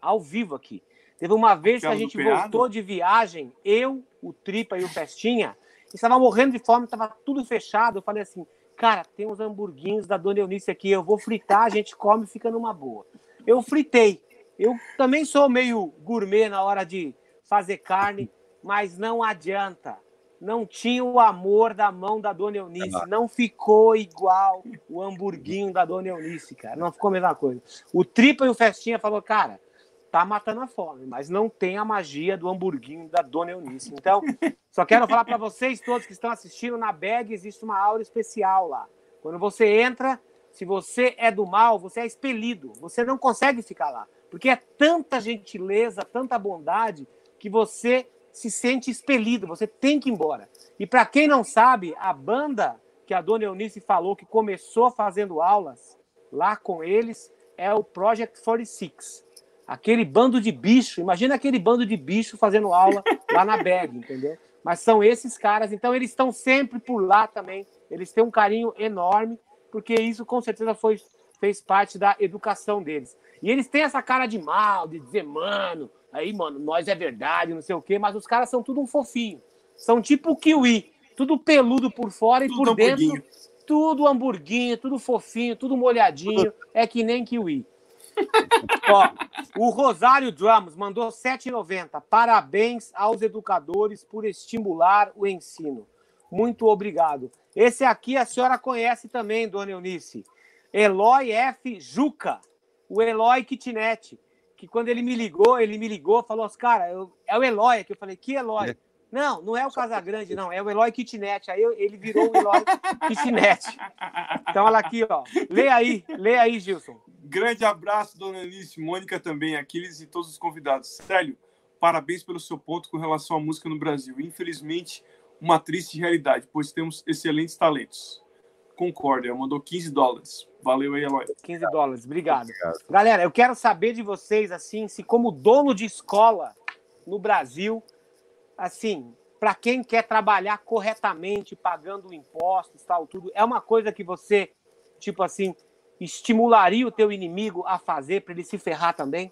Speaker 1: ao vivo aqui. Teve uma vez que a gente voltou de viagem, eu, o Tripa e o Festinha, estava morrendo de fome, estava tudo fechado. Eu falei assim, cara, tem uns hamburguinhos da Dona Eunice aqui, eu vou fritar, a gente come e fica numa boa. Eu fritei. Eu também sou meio gourmet na hora de fazer carne, mas não adianta. Não tinha o amor da mão da Dona Eunice. Não ficou igual o hamburguinho da Dona Eunice, cara. Não ficou a mesma coisa. O Tripa e o Festinha falou, cara, tá matando a fome, mas não tem a magia do hamburguinho da Dona Eunice. Então, só quero falar para vocês todos que estão assistindo, na bag existe uma aula especial lá. Quando você entra, se você é do mal, você é expelido. Você não consegue ficar lá. Porque é tanta gentileza, tanta bondade, que você se sente expelido, você tem que ir embora. E para quem não sabe, a banda que a dona Eunice falou que começou fazendo aulas lá com eles é o Project 46. Aquele bando de bicho, imagina aquele bando de bicho fazendo aula lá na BEG, entendeu? Mas são esses caras, então eles estão sempre por lá também. Eles têm um carinho enorme, porque isso com certeza foi, fez parte da educação deles. E eles têm essa cara de mal, de dizer, mano, Aí, mano, nós é verdade, não sei o quê, mas os caras são tudo um fofinho. São tipo o kiwi, tudo peludo por fora tudo e por dentro, tudo hamburguinho, tudo fofinho, tudo molhadinho. É que nem kiwi. Ó, o Rosário Drums mandou 7,90. Parabéns aos educadores por estimular o ensino. Muito obrigado. Esse aqui a senhora conhece também, dona Eunice. Eloy F. Juca, o Eloy Kitnet que quando ele me ligou, ele me ligou, falou assim, cara, eu, é o Eloy aqui. Eu falei, que Eloy? É. Não, não é o Casagrande, não, é o Eloy Kitnet. Aí eu, ele virou o Eloy Kitnet. Então, olha aqui, ó. Lê aí, lê aí, Gilson.
Speaker 3: Grande abraço, dona Alice, Mônica também, Aquiles e todos os convidados. Célio, parabéns pelo seu ponto com relação à música no Brasil. Infelizmente, uma triste realidade, pois temos excelentes talentos. Concordo, ela mandou 15 dólares. Valeu aí, Eloy.
Speaker 1: 15 dólares, obrigado. obrigado. Galera, eu quero saber de vocês, assim, se como dono de escola no Brasil, assim, para quem quer trabalhar corretamente, pagando impostos, tal, tudo, é uma coisa que você, tipo assim, estimularia o teu inimigo a fazer para ele se ferrar também?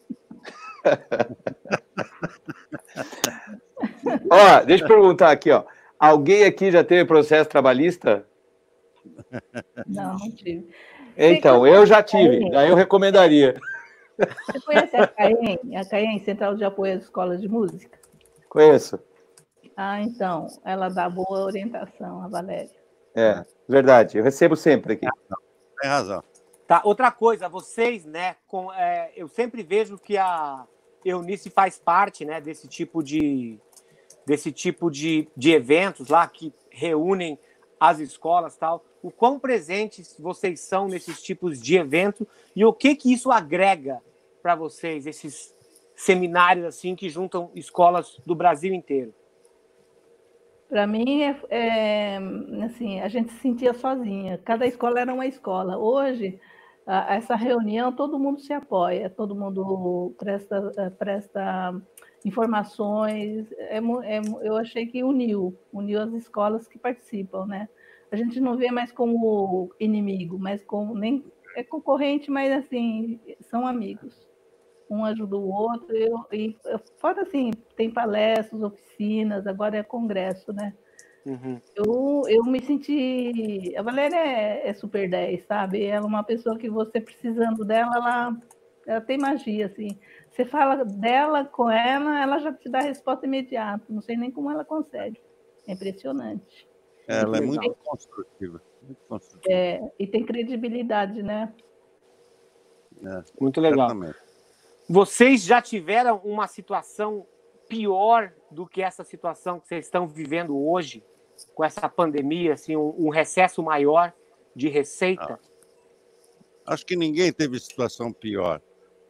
Speaker 5: ó, deixa eu perguntar aqui, ó. Alguém aqui já teve processo trabalhista?
Speaker 2: Não, não tive.
Speaker 5: Então, eu já tive, daí eu recomendaria.
Speaker 2: Você conhece a CAEM, a CAEM, Central de Apoio às Escolas de Música?
Speaker 5: Conheço.
Speaker 2: Ah, então, ela dá boa orientação, a Valéria.
Speaker 5: É, verdade, eu recebo sempre aqui.
Speaker 4: Tem razão.
Speaker 1: Tá, outra coisa, vocês, né, com, é, eu sempre vejo que a Eunice faz parte, né, desse tipo de desse tipo de, de eventos lá que reúnem as escolas tal o quão presentes vocês são nesses tipos de evento e o que que isso agrega para vocês, esses seminários assim que juntam escolas do Brasil inteiro?
Speaker 2: Para mim, é, é, assim, a gente se sentia sozinha. Cada escola era uma escola. Hoje, essa reunião, todo mundo se apoia, todo mundo presta, é, presta informações. É, é, eu achei que uniu, uniu as escolas que participam, né? a gente não vê mais como inimigo, mas como nem é concorrente, mas assim são amigos. Um ajuda o outro e, e fora assim tem palestras, oficinas, agora é congresso, né? Uhum. Eu, eu me senti. A Valéria é, é, super 10, sabe? Ela é uma pessoa que você precisando dela, ela, ela tem magia, assim. Você fala dela com ela, ela já te dá a resposta imediata. Não sei nem como ela consegue. É impressionante.
Speaker 4: Ela é muito construtiva. Muito construtiva.
Speaker 2: É, e tem credibilidade, né?
Speaker 1: É, muito legal. Exatamente. Vocês já tiveram uma situação pior do que essa situação que vocês estão vivendo hoje, com essa pandemia, assim, um, um recesso maior de receita?
Speaker 4: Ah. Acho que ninguém teve situação pior.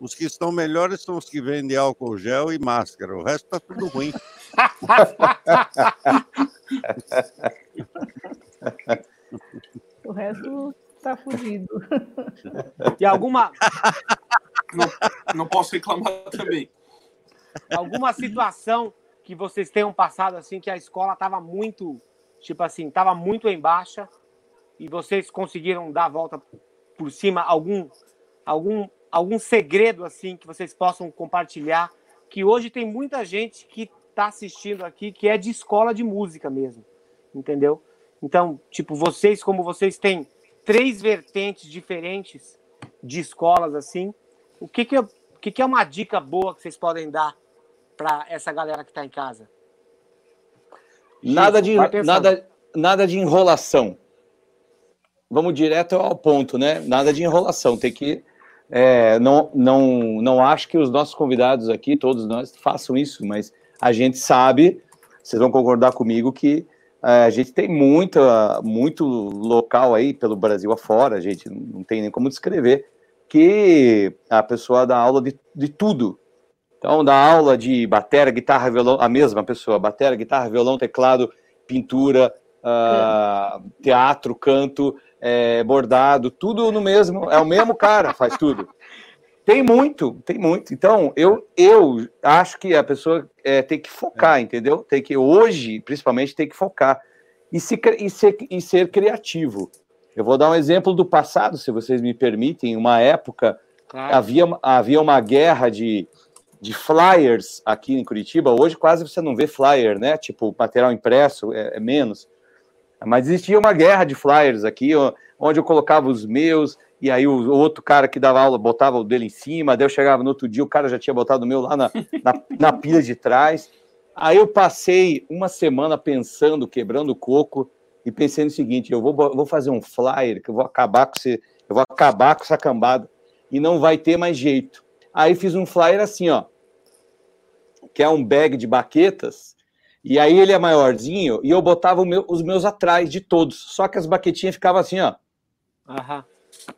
Speaker 4: Os que estão melhores são os que vendem álcool gel e máscara. O resto está tudo ruim.
Speaker 2: o resto está fugido.
Speaker 1: E alguma.
Speaker 3: Não, não posso reclamar também.
Speaker 1: Alguma situação que vocês tenham passado assim, que a escola estava muito, tipo assim, estava muito em baixa e vocês conseguiram dar a volta por cima? Algum, algum, algum segredo assim que vocês possam compartilhar? Que hoje tem muita gente que está assistindo aqui que é de escola de música mesmo, entendeu? Então, tipo, vocês, como vocês têm três vertentes diferentes de escolas assim, o que que o que que é uma dica boa que vocês podem dar para essa galera que está em casa?
Speaker 5: Nada de, nada, nada de enrolação. Vamos direto ao ponto, né? Nada de enrolação. Tem que. É, não, não, não acho que os nossos convidados aqui, todos nós, façam isso, mas a gente sabe, vocês vão concordar comigo, que é, a gente tem muita, muito local aí pelo Brasil afora, a gente não tem nem como descrever, que a pessoa dá aula de, de tudo. Então, dá aula de bateria, guitarra, violão, a mesma pessoa, bateria, guitarra, violão, teclado, pintura, uh, teatro, canto, é, bordado, tudo no mesmo, é o mesmo cara, faz tudo. Tem muito, tem muito. Então, eu, eu acho que a pessoa é, tem que focar, entendeu? Tem que, hoje, principalmente, tem que focar e, se, e, ser, e ser criativo. Eu vou dar um exemplo do passado, se vocês me permitem. Uma época, claro. havia, havia uma guerra de, de flyers aqui em Curitiba. Hoje quase você não vê flyer, né? Tipo, material impresso é, é menos. Mas existia uma guerra de flyers aqui, onde eu colocava os meus, e aí o outro cara que dava aula botava o dele em cima, daí eu chegava no outro dia, o cara já tinha botado o meu lá na, na, na pilha de trás. Aí eu passei uma semana pensando, quebrando o coco, e pensei no seguinte: eu vou, vou fazer um flyer, que eu vou acabar com esse, eu vou acabar com essa cambada, e não vai ter mais jeito. Aí fiz um flyer assim, ó que é um bag de baquetas, e aí ele é maiorzinho, e eu botava meu, os meus atrás de todos, só que as baquetinhas ficavam assim, ó,
Speaker 1: Aham.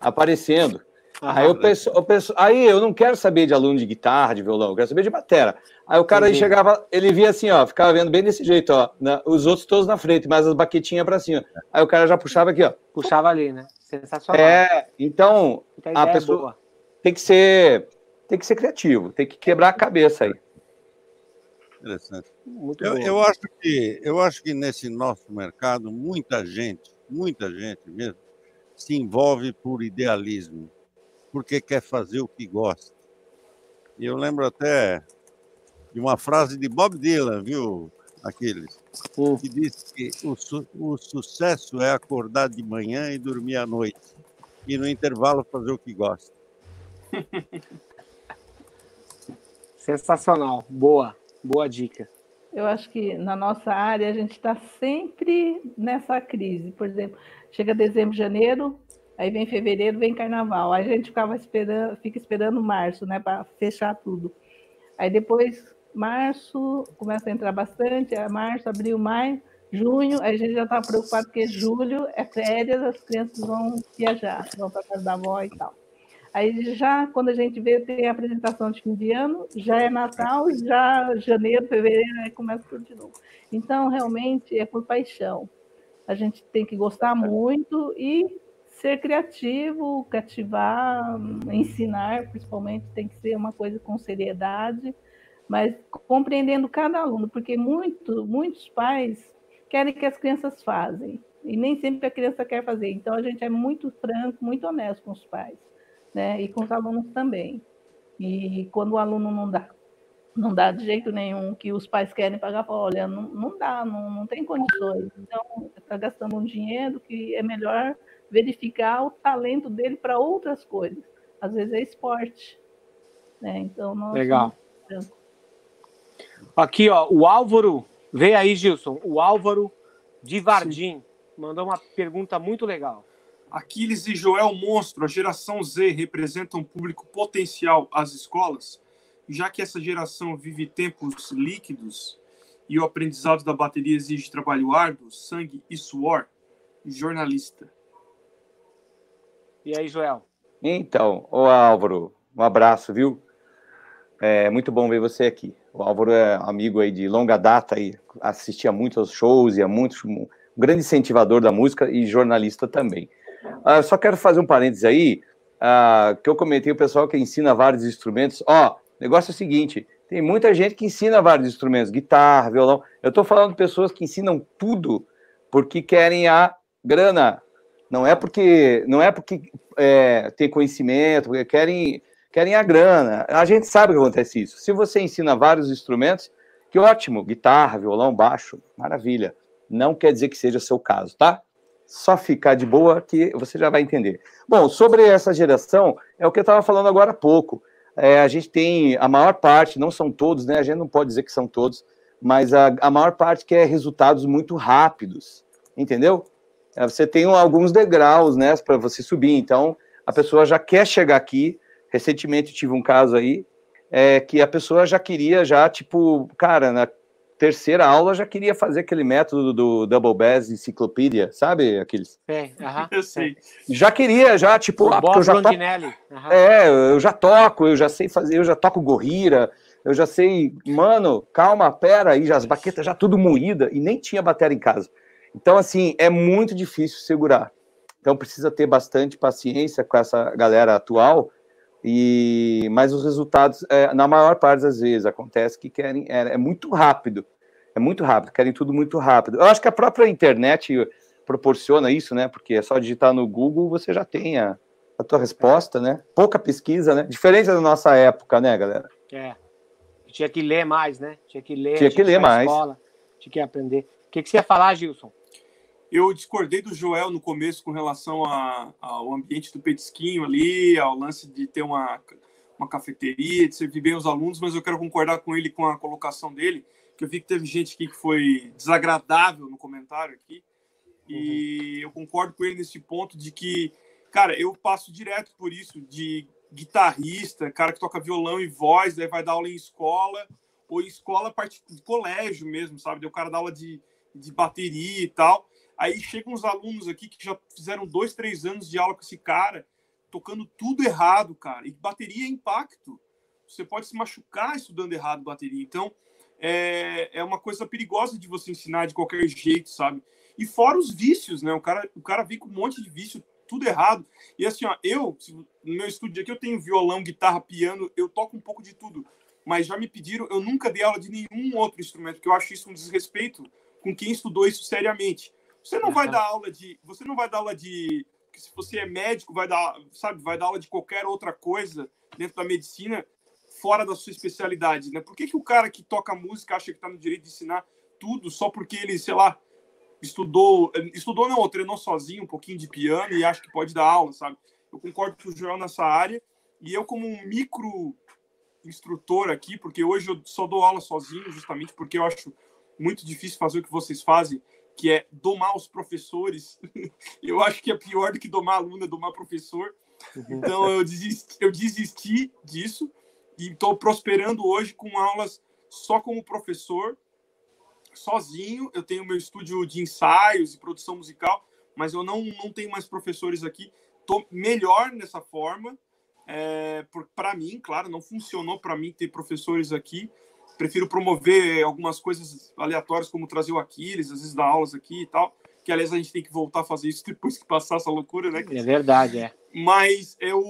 Speaker 5: aparecendo. Aham. Aí eu penso, eu penso, aí eu não quero saber de aluno de guitarra, de violão, eu quero saber de batera. Aí o cara aí chegava, ele via assim, ó, ficava vendo bem desse jeito, ó, né, os outros todos na frente, mas as baquetinhas para cima. Aí o cara já puxava aqui, ó.
Speaker 1: Puxava ali, né? Sensacional.
Speaker 5: É, então a, a pessoa é tem que ser tem que ser criativo, tem que quebrar a cabeça aí.
Speaker 4: Interessante. Muito eu, eu, acho que, eu acho que nesse nosso mercado, muita gente, muita gente mesmo, se envolve por idealismo, porque quer fazer o que gosta. E eu lembro até de uma frase de Bob Dylan, viu, Aquiles? Hum. Que disse que o, su o sucesso é acordar de manhã e dormir à noite. E no intervalo fazer o que gosta.
Speaker 1: Sensacional. Boa. Boa dica.
Speaker 2: Eu acho que na nossa área a gente está sempre nessa crise. Por exemplo, chega dezembro, janeiro, aí vem fevereiro, vem carnaval. Aí a gente ficava esperando, fica esperando março, né, para fechar tudo. Aí depois março começa a entrar bastante, é março, abril, maio, junho, aí a gente já está preocupado porque julho é férias, as crianças vão viajar, vão para casa da avó e tal. Aí já, quando a gente vê, tem a apresentação de fim de ano, já é Natal, já janeiro, fevereiro, aí começa tudo de novo. Então, realmente, é por paixão. A gente tem que gostar muito e ser criativo, cativar, ensinar, principalmente, tem que ser uma coisa com seriedade, mas compreendendo cada aluno, porque muito, muitos pais querem que as crianças fazem, e nem sempre a criança quer fazer. Então, a gente é muito franco, muito honesto com os pais né? E com os alunos também. E quando o aluno não dá, não dá de jeito nenhum que os pais querem pagar, olha, não, não dá, não, não tem condições. Então, está gastando um dinheiro que é melhor verificar o talento dele para outras coisas. Às vezes é esporte. Né? Então, nós
Speaker 1: Legal. Aqui, ó, o Álvaro, vem aí, Gilson, o Álvaro de Vardim mandou uma pergunta muito legal.
Speaker 3: Aquiles e Joel Monstro, a geração Z, representam um público potencial às escolas, já que essa geração vive tempos líquidos e o aprendizado da bateria exige trabalho árduo, sangue e suor? Jornalista.
Speaker 1: E aí, Joel?
Speaker 5: Então, ô Álvaro, um abraço, viu? É muito bom ver você aqui. O Álvaro é amigo aí de longa data e assistia muito aos shows e é muito um grande incentivador da música e jornalista também. Uh, só quero fazer um parênteses aí, uh, que eu comentei o pessoal que ensina vários instrumentos. Ó, negócio é o seguinte: tem muita gente que ensina vários instrumentos, guitarra, violão. Eu estou falando de pessoas que ensinam tudo porque querem a grana. Não é porque não é porque é, tem conhecimento, porque querem querem a grana. A gente sabe que acontece isso. Se você ensina vários instrumentos, que ótimo, guitarra, violão, baixo, maravilha. Não quer dizer que seja seu caso, tá? Só ficar de boa que você já vai entender. Bom, sobre essa geração, é o que eu estava falando agora há pouco. É, a gente tem a maior parte, não são todos, né? A gente não pode dizer que são todos, mas a, a maior parte quer resultados muito rápidos, entendeu? É, você tem alguns degraus, né, para você subir. Então, a pessoa já quer chegar aqui. Recentemente tive um caso aí é, que a pessoa já queria, já tipo, cara, na terceira aula já queria fazer aquele método do Double Bass Enciclopédia, sabe? Aqueles.
Speaker 1: É,
Speaker 3: uh eu sei.
Speaker 5: Já queria, já, tipo,
Speaker 1: ah, eu já toco,
Speaker 5: É, eu já toco, eu já sei fazer, eu já toco gorrira, eu já sei, mano, calma, pera aí, já, as baquetas já tudo moída e nem tinha bateria em casa. Então, assim, é muito difícil segurar. Então, precisa ter bastante paciência com essa galera atual. E mas os resultados, é, na maior parte das vezes, acontece que querem é, é, muito rápido, é muito rápido, querem tudo muito rápido. Eu acho que a própria internet proporciona isso, né? Porque é só digitar no Google, você já tem a, a tua resposta, né? Pouca pesquisa, né? Diferença da nossa época, né, galera?
Speaker 1: É tinha que ler mais, né? Tinha que ler.
Speaker 5: Tinha que ler mais.
Speaker 1: Escola, tinha que aprender. O que, que você ia falar, Gilson?
Speaker 3: Eu discordei do Joel no começo com relação a, ao ambiente do petisquinho ali, ao lance de ter uma, uma cafeteria, de servir bem os alunos, mas eu quero concordar com ele com a colocação dele, que eu vi que teve gente aqui que foi desagradável no comentário aqui, e uhum. eu concordo com ele nesse ponto de que, cara, eu passo direto por isso, de guitarrista, cara que toca violão e voz, daí vai dar aula em escola, ou em escola parte de colégio mesmo, sabe? Deu cara dar aula de, de bateria e tal. Aí chegam uns alunos aqui que já fizeram dois, três anos de aula com esse cara, tocando tudo errado, cara. E bateria é impacto. Você pode se machucar estudando errado bateria. Então, é, é uma coisa perigosa de você ensinar de qualquer jeito, sabe? E fora os vícios, né? O cara, o cara vem com um monte de vício tudo errado. E assim, ó, eu, no meu estúdio aqui, eu tenho violão, guitarra, piano, eu toco um pouco de tudo. Mas já me pediram, eu nunca dei aula de nenhum outro instrumento, porque eu acho isso um desrespeito com quem estudou isso seriamente. Você não vai dar aula de. Você não vai dar aula de. Se você é médico, vai dar, sabe, vai dar aula de qualquer outra coisa dentro da medicina fora da sua especialidade, né? Por que, que o cara que toca música acha que está no direito de ensinar tudo só porque ele, sei lá, estudou, estudou não, treinou sozinho um pouquinho de piano e acho que pode dar aula, sabe? Eu concordo com o Joel nessa área e eu como um micro instrutor aqui, porque hoje eu só dou aula sozinho, justamente porque eu acho muito difícil fazer o que vocês fazem, que é domar os professores. eu acho que é pior do que domar aluno, é domar professor. Então eu desisti, eu desisti disso e estou prosperando hoje com aulas só como professor sozinho, eu tenho meu estúdio de ensaios e produção musical, mas eu não, não tenho mais professores aqui. Estou melhor nessa forma. É, para mim, claro, não funcionou para mim ter professores aqui. Prefiro promover algumas coisas aleatórias, como trazer o Aquiles, às vezes dar aulas aqui e tal. Que, aliás, a gente tem que voltar a fazer isso depois que passar essa loucura, né?
Speaker 1: É verdade, é.
Speaker 3: Mas eu,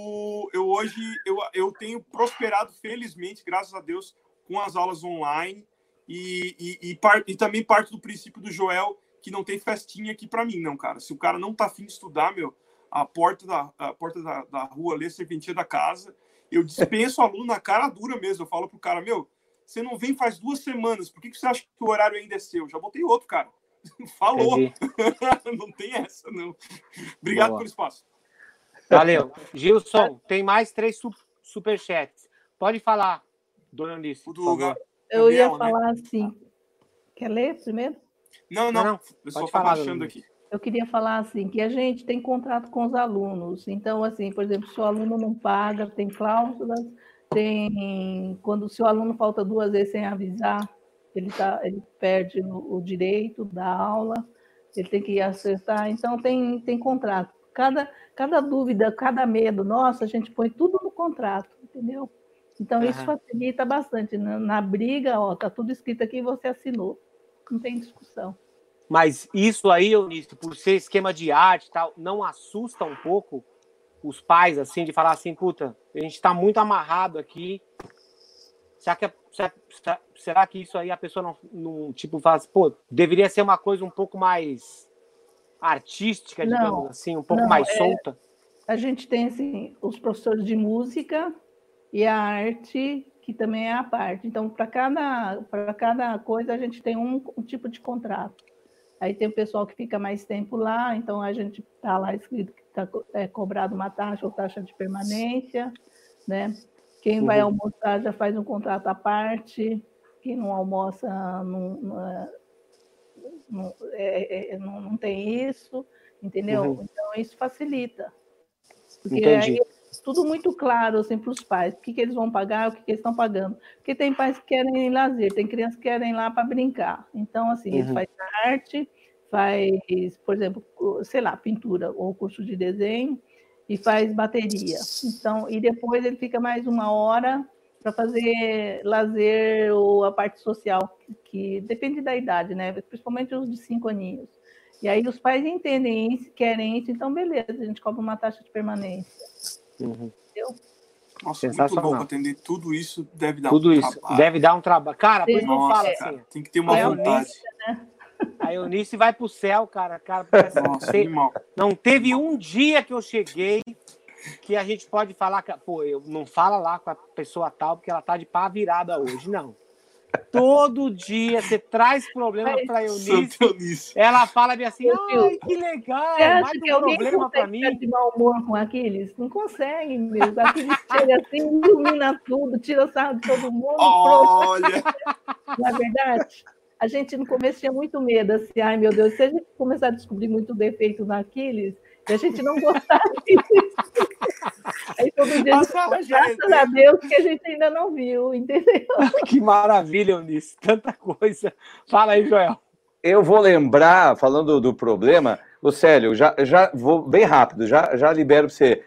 Speaker 3: eu hoje eu, eu tenho prosperado, felizmente, graças a Deus, com as aulas online e, e, e, par, e, também parte do princípio do Joel que não tem festinha aqui para mim, não, cara. Se o cara não tá afim de estudar, meu, a porta da, a porta da, da rua ali, a serventia da casa, eu dispenso o aluno na cara dura mesmo. Eu falo pro cara, meu, você não vem faz duas semanas, por que, que você acha que o horário ainda é seu? Já botei outro, cara. Falou. não tem essa, não. Obrigado Boa. pelo espaço.
Speaker 1: Valeu. Gilson, tem mais três superchats. Pode falar, dona
Speaker 2: do, eu ia né? falar assim. Quer ler primeiro?
Speaker 3: Não, não, não. Eu só estava achando aqui.
Speaker 2: Eu queria falar assim, que a gente tem contrato com os alunos. Então, assim, por exemplo, se o aluno não paga, tem cláusulas, tem. Quando o seu aluno falta duas vezes sem avisar, ele, tá, ele perde o, o direito da aula, ele tem que acertar. Então, tem, tem contrato. Cada, cada dúvida, cada medo, nossa, a gente põe tudo no contrato, entendeu? Então, uhum. isso facilita bastante. Na, na briga, ó, tá tudo escrito aqui e você assinou. Não tem discussão.
Speaker 1: Mas isso aí, Eunice, por ser esquema de arte e tal, não assusta um pouco os pais, assim, de falar assim, puta, a gente está muito amarrado aqui. Será que, será, será que isso aí a pessoa não, não, tipo, faz, pô, deveria ser uma coisa um pouco mais artística, digamos não, assim, um pouco não, mais é, solta?
Speaker 2: A gente tem, assim, os professores de música, e a arte, que também é a parte. Então, para cada, cada coisa, a gente tem um, um, tipo de contrato. Aí tem o pessoal que fica mais tempo lá, então a gente está lá escrito que está é, cobrado uma taxa ou taxa de permanência, né? Quem uhum. vai almoçar já faz um contrato à parte. quem não almoça não, não, não, é, é, não, não tem isso, entendeu? Uhum. Então, isso facilita. Porque Entendi. aí tudo muito claro assim, para os pais, o que, que eles vão pagar, o que, que eles estão pagando. Porque tem pais que querem lazer, tem crianças que querem ir lá para brincar. Então, assim, uhum. eles fazem arte, faz, por exemplo, sei lá, pintura ou curso de desenho e faz bateria. Então, e depois ele fica mais uma hora para fazer lazer ou a parte social, que, que, depende da idade, né? Principalmente os de cinco aninhos. E aí os pais entendem isso, querem isso, então beleza, a gente cobra uma taxa de permanência.
Speaker 3: Uhum. Entendeu? Nossa, muito bom atender tudo isso deve dar
Speaker 1: tudo um isso trabalho. deve dar um trabalho. Cara, por não fala assim.
Speaker 3: Tem que ter uma é vontade.
Speaker 1: Né? A Eunice vai pro céu, cara. cara Nossa, ter... não teve um dia que eu cheguei que a gente pode falar pô, eu não fala lá com a pessoa tal porque ela tá de pá virada hoje, não. Todo dia você traz problema para Eunice, ela fala assim, ai, que legal, mais um problema para mim.
Speaker 2: de mau humor com aqueles? Não consegue mesmo. Aqueles chega assim, ilumina tudo, tira sarro de todo mundo.
Speaker 3: Olha!
Speaker 2: Na é verdade, a gente no começo tinha muito medo, assim, ai meu Deus, se a gente começar a descobrir muito defeito naqueles, e a gente não gostar disso. Aí todo dia Nossa, fala, graças a Deus que a gente ainda não viu, entendeu?
Speaker 1: Que maravilha, Eunice, tanta coisa. Fala aí, Joel.
Speaker 5: Eu vou lembrar, falando do problema, o Célio, já, já vou bem rápido, já, já libero para você.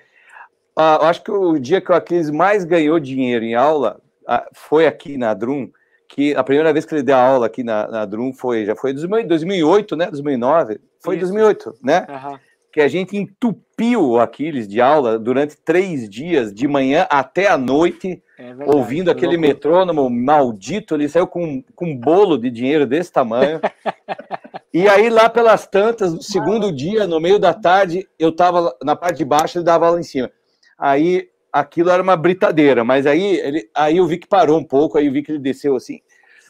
Speaker 5: Uh, acho que o dia que o Aquiles mais ganhou dinheiro em aula uh, foi aqui na Drum, que a primeira vez que ele deu aula aqui na, na Drum foi, já foi em 2008, né? 2009? Foi em 2008, né? Uhum. Que a gente entupiu o Aquiles de aula durante três dias, de manhã até a noite, é verdade, ouvindo aquele louco. metrônomo maldito. Ele saiu com, com um bolo de dinheiro desse tamanho. e aí, lá pelas tantas, no segundo dia, no meio da tarde, eu estava na parte de baixo, ele dava aula em cima. Aí aquilo era uma britadeira, mas aí, ele, aí eu vi que parou um pouco, aí eu vi que ele desceu assim,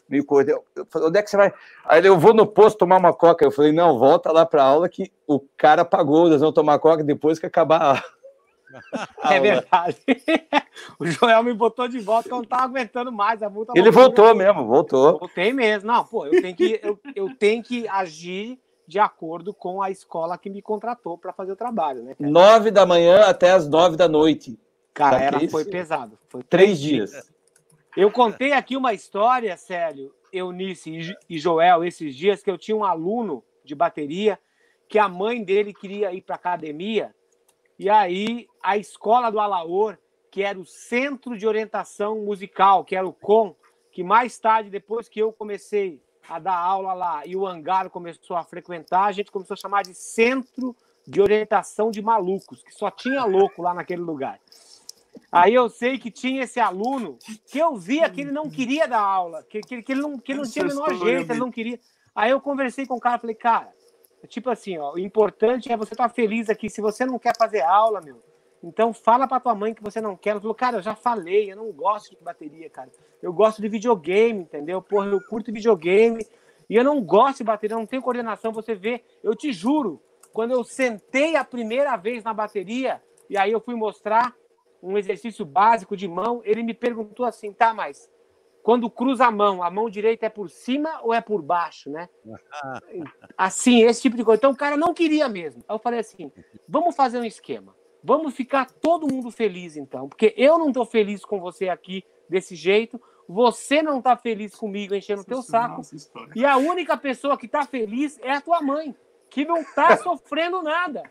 Speaker 5: meio coisa. Eu falei, onde é que você vai? Aí eu vou no posto tomar uma coca. Eu falei, não, volta lá para aula que o cara pagou, nós vamos tomar coca depois que acabar a aula.
Speaker 1: É verdade. o Joel me botou de volta, eu não estava aguentando mais. A multa
Speaker 5: Ele voltou mesmo, voltou.
Speaker 1: Voltei mesmo. Não, pô, eu tenho que, eu, eu tenho que agir de acordo com a escola que me contratou para fazer o trabalho, né?
Speaker 5: Nove da manhã até as nove da noite.
Speaker 1: Cara, era, foi pesado. Foi
Speaker 5: três dias. dias.
Speaker 1: Eu contei aqui uma história, sério, Eunice e Joel, esses dias, que eu tinha um aluno de bateria que a mãe dele queria ir para academia, e aí a escola do Alaor, que era o Centro de Orientação Musical, que era o COM, que mais tarde, depois que eu comecei a dar aula lá e o Angaro começou a frequentar, a gente começou a chamar de Centro de Orientação de Malucos, que só tinha louco lá naquele lugar. Aí eu sei que tinha esse aluno que eu via que ele não queria dar aula, que, que, que ele não, que ele não tinha o menor jeito, ele não queria. Aí eu conversei com o cara, falei, cara, tipo assim, ó, o importante é você estar tá feliz aqui. Se você não quer fazer aula, meu, então fala pra tua mãe que você não quer. Ela falou, cara, eu já falei, eu não gosto de bateria, cara. Eu gosto de videogame, entendeu? Porra, eu curto videogame e eu não gosto de bateria, eu não tenho coordenação. Você vê, eu te juro, quando eu sentei a primeira vez na bateria, e aí eu fui mostrar, um exercício básico de mão, ele me perguntou assim, tá, mas quando cruza a mão, a mão direita é por cima ou é por baixo, né? Assim, esse tipo de coisa. Então o cara não queria mesmo. Aí eu falei assim, vamos fazer um esquema. Vamos ficar todo mundo feliz então, porque eu não estou feliz com você aqui desse jeito, você não está feliz comigo enchendo o teu saco, e a única pessoa que está feliz é a tua mãe, que não está sofrendo nada.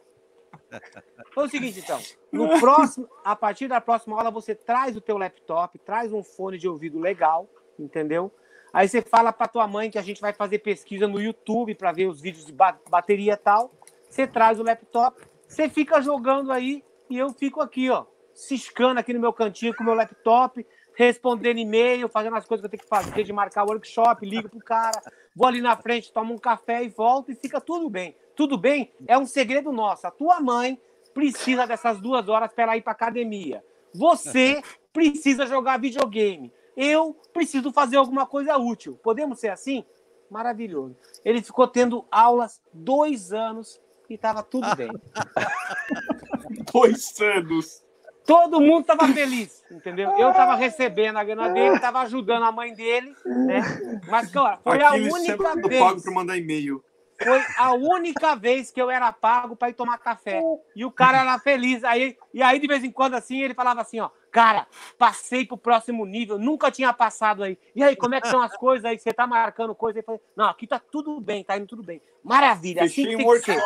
Speaker 1: Foi o seguinte, então. No próximo, a partir da próxima aula, você traz o teu laptop, traz um fone de ouvido legal, entendeu? Aí você fala para tua mãe que a gente vai fazer pesquisa no YouTube para ver os vídeos de bateria e tal. Você traz o laptop, você fica jogando aí e eu fico aqui, ó, ciscando aqui no meu cantinho com o meu laptop, respondendo e-mail, fazendo as coisas que eu tenho que fazer, de marcar workshop, ligo pro cara, vou ali na frente, tomo um café e volto e fica tudo bem. Tudo bem? É um segredo nosso. A tua mãe precisa dessas duas horas para ela ir para academia. Você precisa jogar videogame. Eu preciso fazer alguma coisa útil. Podemos ser assim? Maravilhoso. Ele ficou tendo aulas dois anos e estava tudo bem.
Speaker 3: dois anos.
Speaker 1: Todo mundo estava feliz, entendeu? Eu estava recebendo a grana dele, estava ajudando a mãe dele, né? Mas, cara, foi a única vez.
Speaker 3: pago para mandar e-mail.
Speaker 1: Foi a única vez que eu era pago para ir tomar café. E o cara era feliz. Aí, e aí, de vez em quando, assim, ele falava assim: ó, cara, passei pro próximo nível, nunca tinha passado aí. E aí, como é que são as coisas aí? Você tá marcando coisa? Aí, falei, não, aqui tá tudo bem, tá indo tudo bem. Maravilha, assim que tem que ser.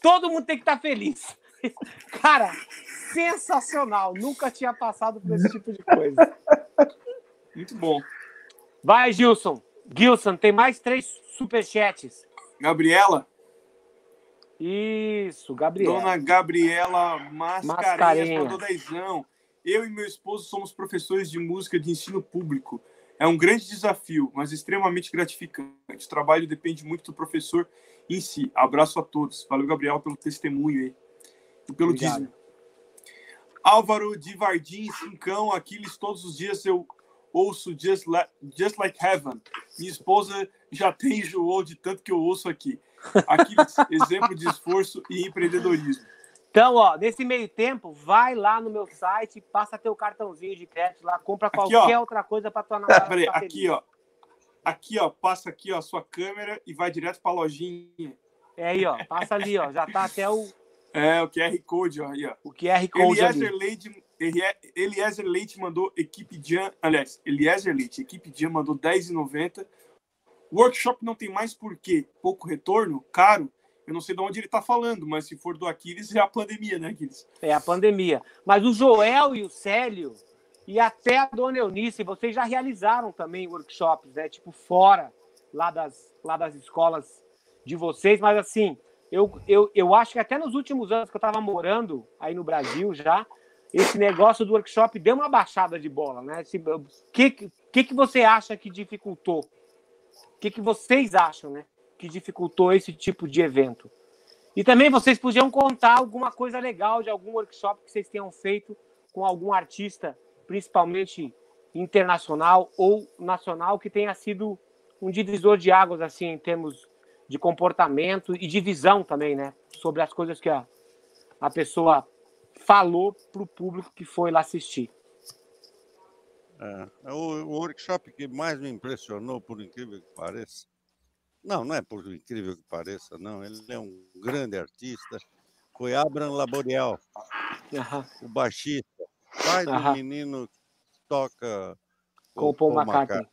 Speaker 1: Todo mundo tem que estar tá feliz. Cara, sensacional. Nunca tinha passado por esse tipo de coisa.
Speaker 3: Muito bom.
Speaker 1: Vai, Gilson. Gilson, tem mais três superchats.
Speaker 3: Gabriela.
Speaker 1: Isso, Gabriela.
Speaker 3: Dona Gabriela Mascarenhas, mandou dezão. Eu e meu esposo somos professores de música de ensino público. É um grande desafio, mas extremamente gratificante. O trabalho depende muito do professor em si. Abraço a todos. Valeu, Gabriel, pelo testemunho aí. E pelo dízimo. Álvaro de Vardim, Cincão, Aquiles, todos os dias eu ouço Just, like, Just Like Heaven. Minha esposa já tem enjoou de tanto que eu ouço aqui. Aquiles, exemplo de esforço e empreendedorismo.
Speaker 1: Então, ó, nesse meio tempo, vai lá no meu site, passa teu cartãozinho de crédito lá, compra qualquer aqui, outra coisa para tua namorada.
Speaker 3: Peraí, aqui, ó. Aqui, ó, passa aqui, ó, a sua câmera e vai direto para a lojinha.
Speaker 1: É aí, ó, passa ali, ó, já tá até o
Speaker 3: é, o QR Code, ó, aí, ó.
Speaker 1: O QR Code
Speaker 3: Eliezer ali. Leite, Eliezer Leite mandou equipe Jan, aliás, Eliezer Leite, equipe Jan mandou 10,90. Workshop não tem mais por quê? Pouco retorno? Caro? Eu não sei de onde ele está falando, mas se for do Aquiles, é a pandemia, né, Aquiles?
Speaker 1: É a pandemia. Mas o Joel e o Célio, e até a Dona Eunice, vocês já realizaram também workshops, né? Tipo, fora lá das, lá das escolas de vocês, mas assim, eu, eu, eu acho que até nos últimos anos que eu estava morando aí no Brasil já, esse negócio do workshop deu uma baixada de bola, né? O que, que, que você acha que dificultou? O que, que vocês acham, né? Que dificultou esse tipo de evento? E também vocês podiam contar alguma coisa legal de algum workshop que vocês tenham feito com algum artista, principalmente internacional ou nacional, que tenha sido um divisor de águas, assim, em termos de comportamento e de visão também, né? Sobre as coisas que a, a pessoa falou para o público que foi lá assistir.
Speaker 4: É, é, o, o, workshop que mais me impressionou, por incrível que pareça, não, não é por incrível que pareça, não, ele é um grande artista, foi Abraham Laboriel, o baixista, pai do menino que toca
Speaker 1: com o Paul, McCartney.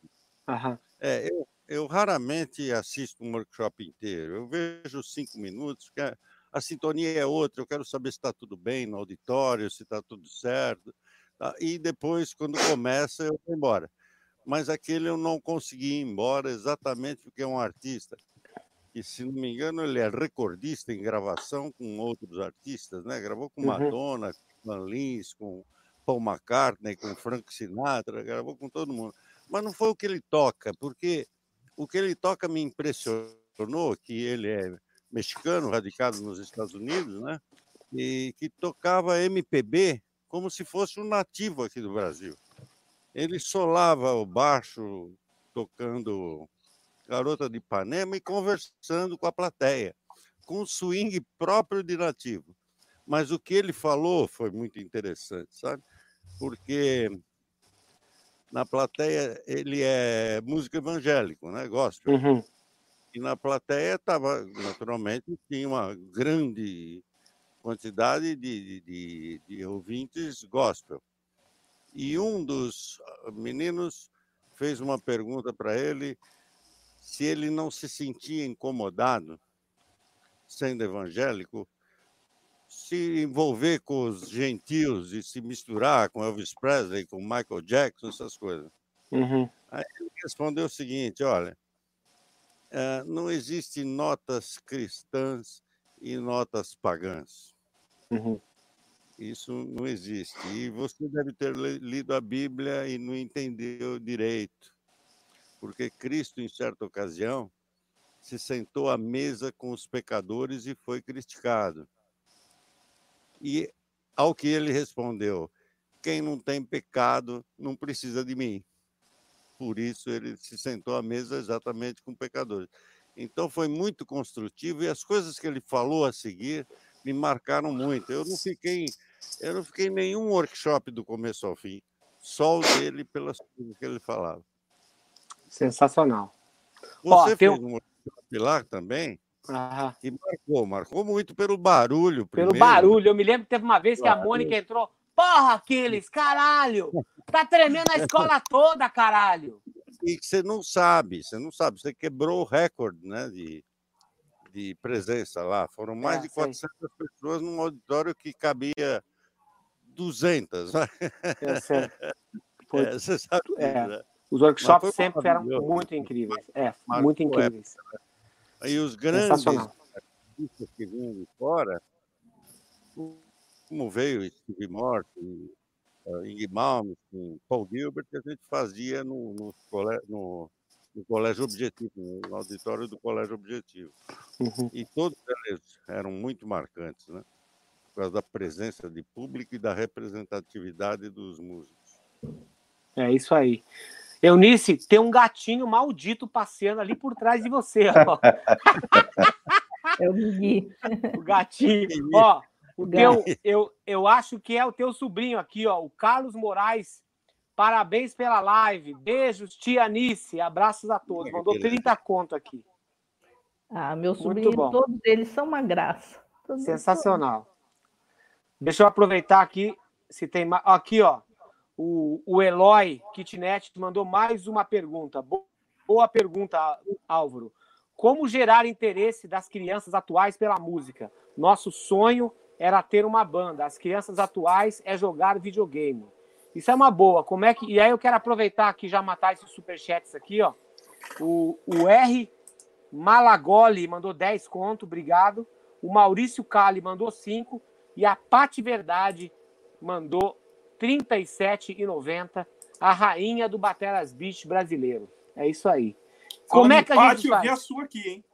Speaker 1: McCartney.
Speaker 4: É, eu, eu raramente assisto um workshop inteiro. Eu vejo cinco minutos, porque a, a sintonia é outra. Eu quero saber se está tudo bem no auditório, se está tudo certo. Tá? E depois, quando começa, eu vou embora. Mas aquele eu não consegui ir embora exatamente porque é um artista que, se não me engano, ele é recordista em gravação com outros artistas, né? Gravou com uhum. Madonna, uhum. com Van Lins, com Paul McCartney, com Frank Sinatra, gravou com todo mundo. Mas não foi o que ele toca, porque o que ele toca me impressionou, que ele é mexicano, radicado nos Estados Unidos, né? E que tocava MPB como se fosse um nativo aqui do Brasil. Ele solava o baixo tocando Garota de Ipanema e conversando com a plateia, com um swing próprio de nativo. Mas o que ele falou foi muito interessante, sabe? Porque na plateia ele é músico evangélico, né? Gospel. Uhum. E na plateia estava, naturalmente, tinha uma grande quantidade de, de, de, ouvintes gospel. E um dos meninos fez uma pergunta para ele se ele não se sentia incomodado, sendo evangélico, se envolver com os gentios e se misturar com Elvis Presley, com Michael Jackson, essas coisas. Uhum. Aí ele respondeu o seguinte: olha, não existem notas cristãs e notas pagãs. Uhum. Isso não existe. E você deve ter lido a Bíblia e não entendeu direito. Porque Cristo, em certa ocasião, se sentou à mesa com os pecadores e foi criticado. E ao que ele respondeu: quem não tem pecado não precisa de mim. Por isso ele se sentou à mesa exatamente com pecadores. Então foi muito construtivo e as coisas que ele falou a seguir me marcaram muito. Eu não fiquei Eu não fiquei em nenhum workshop do começo ao fim, só o dele pelas coisas que ele falava.
Speaker 1: Sensacional.
Speaker 4: Você Ó, fez um workshop lá também? Ah. E marcou, marcou muito pelo barulho.
Speaker 1: Primeiro. Pelo barulho. Eu me lembro que teve uma vez que a Mônica entrou. Porra, Aquiles, caralho! Tá tremendo a escola toda, caralho!
Speaker 4: E você não sabe, você não sabe, você quebrou o recorde né, de, de presença lá. Foram mais é, de 400 sim. pessoas num auditório que cabia 200. Né?
Speaker 1: É, Foi... É, você sabe é. Né? Os workshops sempre eram muito incríveis. É, muito incríveis. Época,
Speaker 4: né? E os grandes artistas que vinham de fora, como veio Steve Morton, uh, Ing Malmsteen, Paul Gilbert, que a gente fazia no, no, no, no, Colégio Objetivo, no auditório do Colégio Objetivo. Uhum. E todos eles eram muito marcantes, né? Por causa da presença de público e da representatividade dos músicos.
Speaker 1: É isso aí. Eunice, tem um gatinho maldito passeando ali por trás de você, ó.
Speaker 2: É o Gui.
Speaker 1: O gatinho. Ó, o teu, eu, eu acho que é o teu sobrinho aqui, ó, o Carlos Moraes. Parabéns pela live. Beijos, tia Anice. Abraços a todos. Mandou 30 conto aqui.
Speaker 2: Ah, meu sobrinho, todos eles são uma graça.
Speaker 1: Todos Sensacional. Deixa eu aproveitar aqui, se tem mais. Aqui, ó. O, o Eloy Kitnet mandou mais uma pergunta. Boa pergunta, Álvaro. Como gerar interesse das crianças atuais pela música? Nosso sonho era ter uma banda. As crianças atuais é jogar videogame. Isso é uma boa. Como é que E aí eu quero aproveitar aqui já matar esses superchats aqui, ó. O, o R Malagoli mandou 10 conto, obrigado. O Maurício Cali mandou 5 e a Pati Verdade mandou 37,90. A rainha do Bateras Beach brasileiro. É isso aí.
Speaker 3: Como é que a gente Pati, faz? eu vi a sua aqui, hein?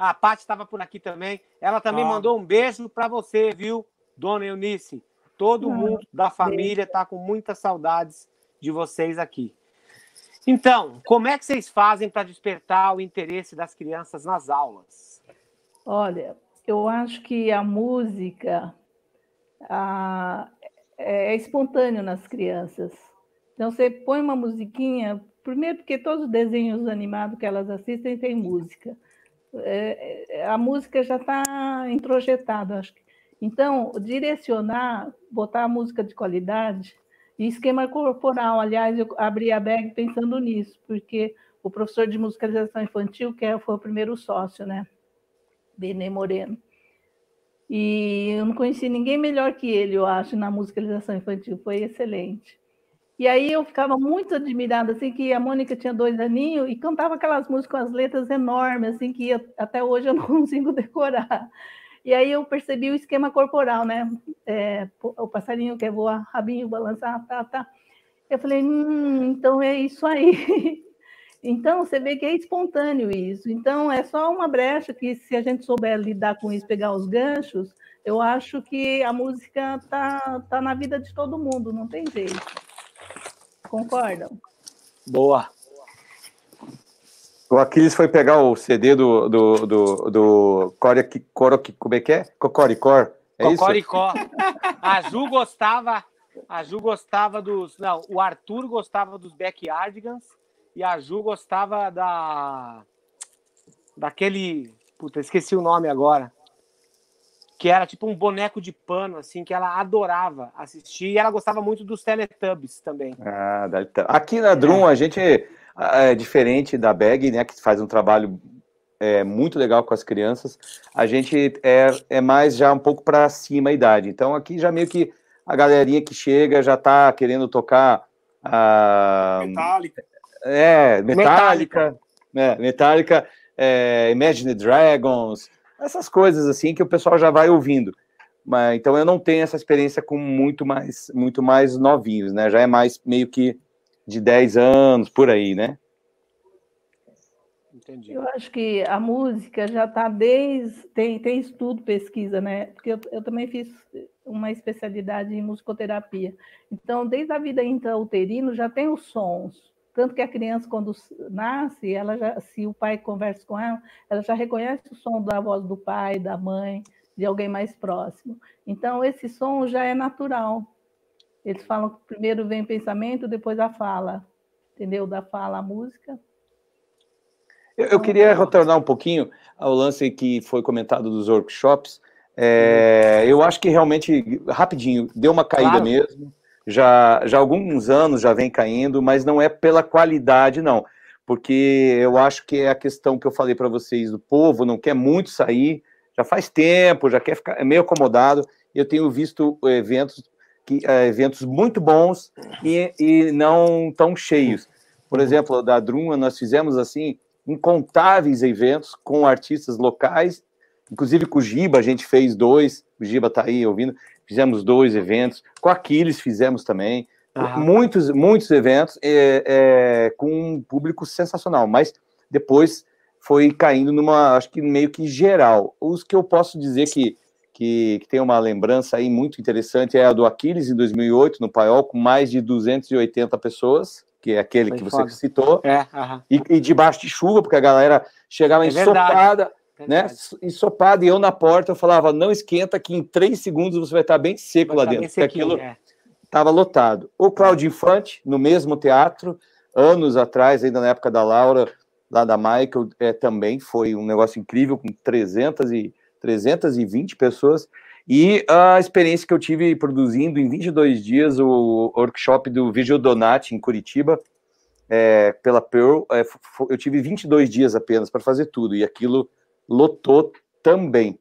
Speaker 1: A Paty estava por aqui também. Ela também ah. mandou um beijo para você, viu, dona Eunice? Todo ah, mundo da família está com muitas saudades de vocês aqui. Então, como é que vocês fazem para despertar o interesse das crianças nas aulas?
Speaker 2: Olha, eu acho que a música a, é, é espontâneo nas crianças. Então, você põe uma musiquinha, primeiro porque todos os desenhos animados que elas assistem têm música. É, é, a música já está introjetada, acho que. Então, direcionar, botar a música de qualidade e esquema corporal. Aliás, eu abri a bag pensando nisso, porque o professor de musicalização infantil, que é, foi o primeiro sócio, né? Benê Moreno. E eu não conheci ninguém melhor que ele, eu acho, na musicalização infantil. Foi excelente. E aí eu ficava muito admirada, assim, que a Mônica tinha dois aninhos e cantava aquelas músicas com as letras enormes, assim, que até hoje eu não consigo decorar. E aí eu percebi o esquema corporal, né? É, o passarinho quer voar, rabinho balançar, tá, tá. Eu falei, hum, então é isso aí. Então, você vê que é espontâneo isso. Então, é só uma brecha que, se a gente souber lidar com isso, pegar os ganchos, eu acho que a música tá, tá na vida de todo mundo, não tem jeito. Concordam?
Speaker 1: Boa.
Speaker 5: O Aquiles foi pegar o CD do, do, do, do Core, Core, como é que é? Cocoricor. É
Speaker 1: Cocoricó. A Ju gostava, a Ju gostava dos, não, o Arthur gostava dos Backyardigans e a Ju gostava da daquele, puta, esqueci o nome agora que era tipo um boneco de pano, assim, que ela adorava assistir, e ela gostava muito dos Teletubbies também.
Speaker 5: Ah, aqui na Drum, a gente é diferente da Bag, né, que faz um trabalho é, muito legal com as crianças, a gente é, é mais já um pouco para cima a idade. Então aqui já meio que a galerinha que chega já tá querendo tocar a...
Speaker 3: Metallica.
Speaker 5: É, Metallica. Metallica, é, Metallica é, Imagine Dragons, essas coisas assim que o pessoal já vai ouvindo. Mas, então eu não tenho essa experiência com muito mais, muito mais novinhos, né? Já é mais meio que de 10 anos, por aí, né?
Speaker 2: Entendi. Eu acho que a música já está desde. Tem, tem estudo, pesquisa, né? Porque eu, eu também fiz uma especialidade em musicoterapia. Então, desde a vida intrauterino já tem os sons. Tanto que a criança, quando nasce, ela já, se o pai conversa com ela, ela já reconhece o som da voz do pai, da mãe. de alguém mais próximo. Então, esse som já é natural. Eles falam que primeiro vem o pensamento, depois a fala. Entendeu? Da fala a música.
Speaker 5: Eu, eu queria retornar um pouquinho ao lance que foi comentado dos workshops. É, eu acho que realmente, rapidinho, deu uma caída claro. mesmo. Já, já há alguns anos já vem caindo, mas não é pela qualidade, não. Porque eu acho que é a questão que eu falei para vocês: do povo não quer muito sair, já faz tempo, já quer ficar é meio acomodado. Eu tenho visto eventos, que, é, eventos muito bons e, e não tão cheios. Por exemplo, da Druma, nós fizemos assim incontáveis eventos com artistas locais, inclusive com o Giba, a gente fez dois, o Giba está aí ouvindo, fizemos dois eventos, com a Aquiles fizemos também, muitos, muitos eventos é, é, com um público sensacional, mas depois foi caindo numa, acho que meio que geral. Os que eu posso dizer que, que, que tem uma lembrança aí muito interessante é a do Aquiles em 2008, no Paiol, com mais de 280 pessoas, que é aquele que você foda. citou, é, e, e, debaixo de chuva, porque a galera chegava é ensopada, né? Ensopada, e eu na porta eu falava, não esquenta, que em três segundos você vai estar bem seco vai lá dentro, porque aquilo estava é. lotado. O Claudio Infante, no mesmo teatro, anos atrás, ainda na época da Laura, lá da Michael, é, também foi um negócio incrível, com 300 e, 320 pessoas, e a experiência que eu tive produzindo em 22 dias o workshop do Vigil Donati em Curitiba, é, pela Pearl, é, eu tive 22 dias apenas para fazer tudo, e aquilo lotou também.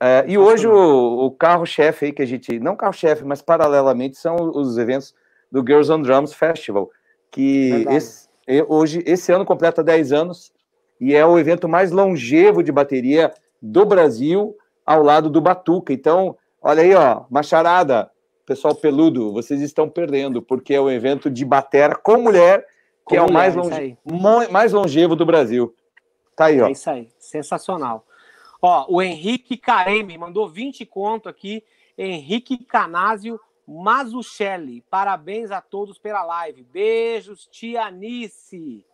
Speaker 5: É, e hoje o, o carro-chefe aí que a gente, não carro-chefe, mas paralelamente, são os eventos do Girls on Drums Festival, que esse, hoje, esse ano completa 10 anos, e é o evento mais longevo de bateria do Brasil, ao lado do Batuca. Então, olha aí, ó, macharada, pessoal peludo, vocês estão perdendo, porque é o um evento de batera com mulher, que com é mulher, o mais, longe... mais longevo do Brasil. Tá aí, ó.
Speaker 1: É isso aí, sensacional. Ó, o Henrique Careme mandou 20 conto aqui. Henrique Canásio Mazuchelli. Parabéns a todos pela live. Beijos, tia Anice.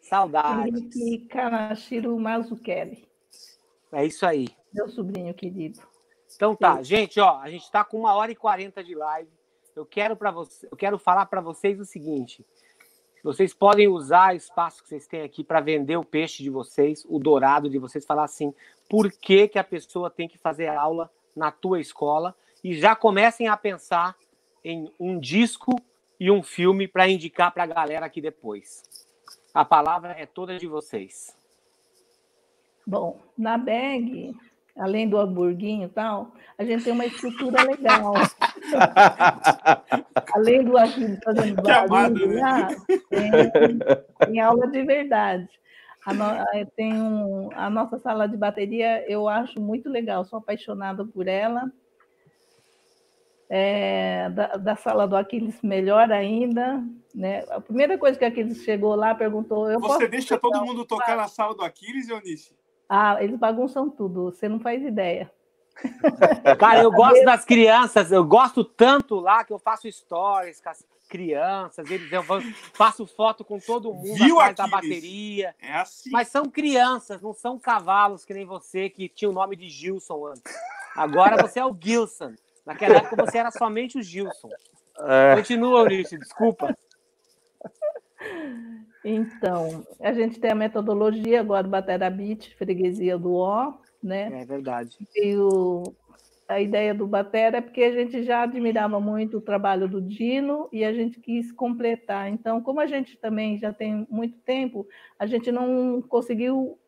Speaker 1: Saudades.
Speaker 2: Henrique Kanashiro Mazuchelli.
Speaker 1: É isso aí.
Speaker 2: Meu sobrinho querido.
Speaker 1: Então tá, gente, ó, a gente está com uma hora e quarenta de live. Eu quero para você, eu quero falar para vocês o seguinte: vocês podem usar o espaço que vocês têm aqui para vender o peixe de vocês, o dourado de vocês, falar assim, por que, que a pessoa tem que fazer aula na tua escola e já comecem a pensar em um disco e um filme para indicar para a galera aqui depois. A palavra é toda de vocês.
Speaker 2: Bom, na bag além do hamburguinho e tal, a gente tem uma estrutura legal. além do Aquiles fazendo barulho, né? tem, tem, aula de verdade. A, no, tem um, a nossa sala de bateria, eu acho muito legal, sou apaixonada por ela. É, da, da, sala do Aquiles, melhor ainda. Né? A primeira coisa que Aquiles chegou lá perguntou. Eu
Speaker 3: Você deixa todo mundo tocar na sala do Aquiles, Eunice?
Speaker 2: Ah, eles bagunçam tudo, você não faz ideia.
Speaker 1: Cara, eu gosto das crianças, eu gosto tanto lá que eu faço stories com as crianças, eles eu faço foto com todo mundo Viu atrás da bateria.
Speaker 3: É assim.
Speaker 1: Mas são crianças, não são cavalos que nem você que tinha o nome de Gilson antes. Agora você é o Gilson. Naquela época você era somente o Gilson. É. Continua, Maurício, desculpa.
Speaker 2: Então, a gente tem a metodologia agora do Batera Beat, freguesia do O, né?
Speaker 1: É verdade.
Speaker 2: E o, a ideia do Batera é porque a gente já admirava muito o trabalho do Dino e a gente quis completar. Então, como a gente também já tem muito tempo, a gente não conseguiu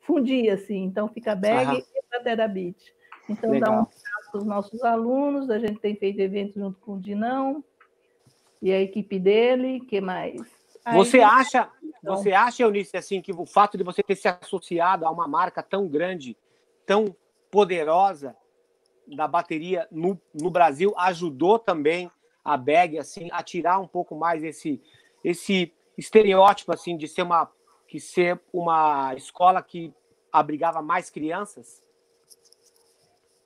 Speaker 2: fundir assim. Então, fica bag Aham. e Batera Beat. Então, Legal. dá um para os nossos alunos, a gente tem feito eventos junto com o Dinão e a equipe dele, que mais?
Speaker 1: Você acha, você acha, Eunice, assim, que o fato de você ter se associado a uma marca tão grande, tão poderosa da bateria no, no Brasil ajudou também a Bag assim a tirar um pouco mais esse esse estereótipo assim de ser uma que ser uma escola que abrigava mais crianças?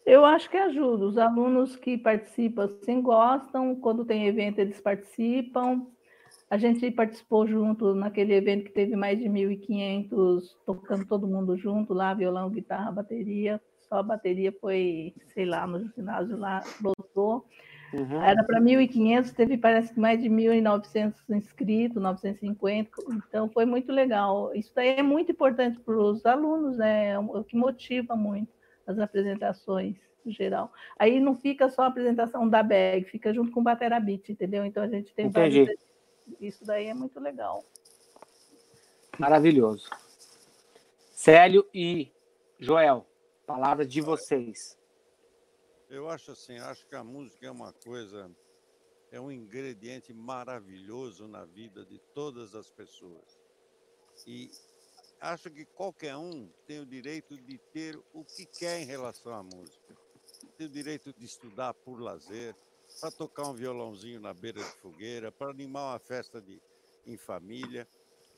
Speaker 2: Eu acho que ajuda. Os alunos que participam assim gostam, quando tem evento eles participam. A gente participou junto naquele evento que teve mais de 1.500, tocando todo mundo junto lá, violão, guitarra, bateria. só a bateria foi, sei lá, no ginásio lá, lotou. Uhum. Era para 1.500, teve parece que mais de 1.900 inscritos, 950, então foi muito legal. Isso daí é muito importante para os alunos, né? É o que motiva muito as apresentações em geral. Aí não fica só a apresentação da bag, fica junto com o Batera Beat, entendeu? Então a gente tem
Speaker 1: Entendi.
Speaker 2: vários... Isso daí é muito legal.
Speaker 1: Maravilhoso. Célio e Joel, palavra de vocês.
Speaker 4: Eu acho assim, acho que a música é uma coisa, é um ingrediente maravilhoso na vida de todas as pessoas. E acho que qualquer um tem o direito de ter o que quer em relação à música. Tem o direito de estudar por lazer, para tocar um violãozinho na beira de fogueira, para animar uma festa de, em família,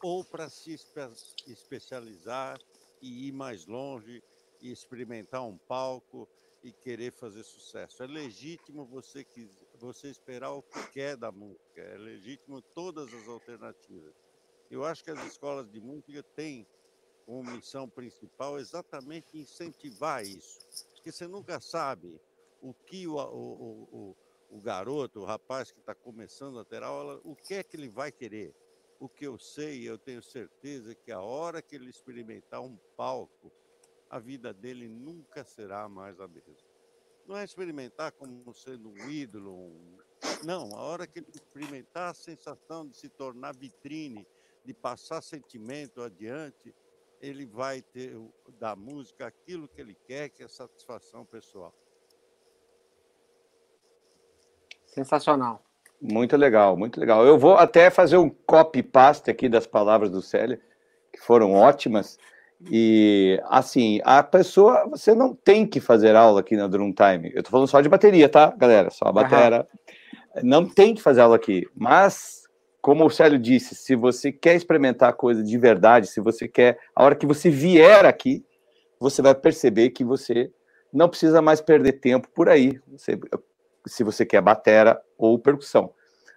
Speaker 4: ou para se espe especializar e ir mais longe e experimentar um palco e querer fazer sucesso. É legítimo você, você esperar o que quer da música, é legítimo todas as alternativas. Eu acho que as escolas de música têm como missão principal exatamente incentivar isso, porque você nunca sabe o que o, o, o, o garoto, o rapaz que está começando a ter aula, o que é que ele vai querer. O que eu sei, eu tenho certeza que a hora que ele experimentar um palco, a vida dele nunca será mais a mesma. Não é experimentar como sendo um ídolo, um... não, a hora que ele experimentar a sensação de se tornar vitrine, de passar sentimento adiante, ele vai ter da música aquilo que ele quer, que é satisfação pessoal.
Speaker 1: Sensacional.
Speaker 5: Muito legal, muito legal. Eu vou até fazer um copy-paste aqui das palavras do Célio, que foram ótimas. E, assim, a pessoa, você não tem que fazer aula aqui na Drum Time. Eu tô falando só de bateria, tá, galera? Só a bateria. Não tem que fazer aula aqui. Mas, como o Célio disse, se você quer experimentar coisa de verdade, se você quer, a hora que você vier aqui, você vai perceber que você não precisa mais perder tempo por aí. Você, se você quer batera ou percussão.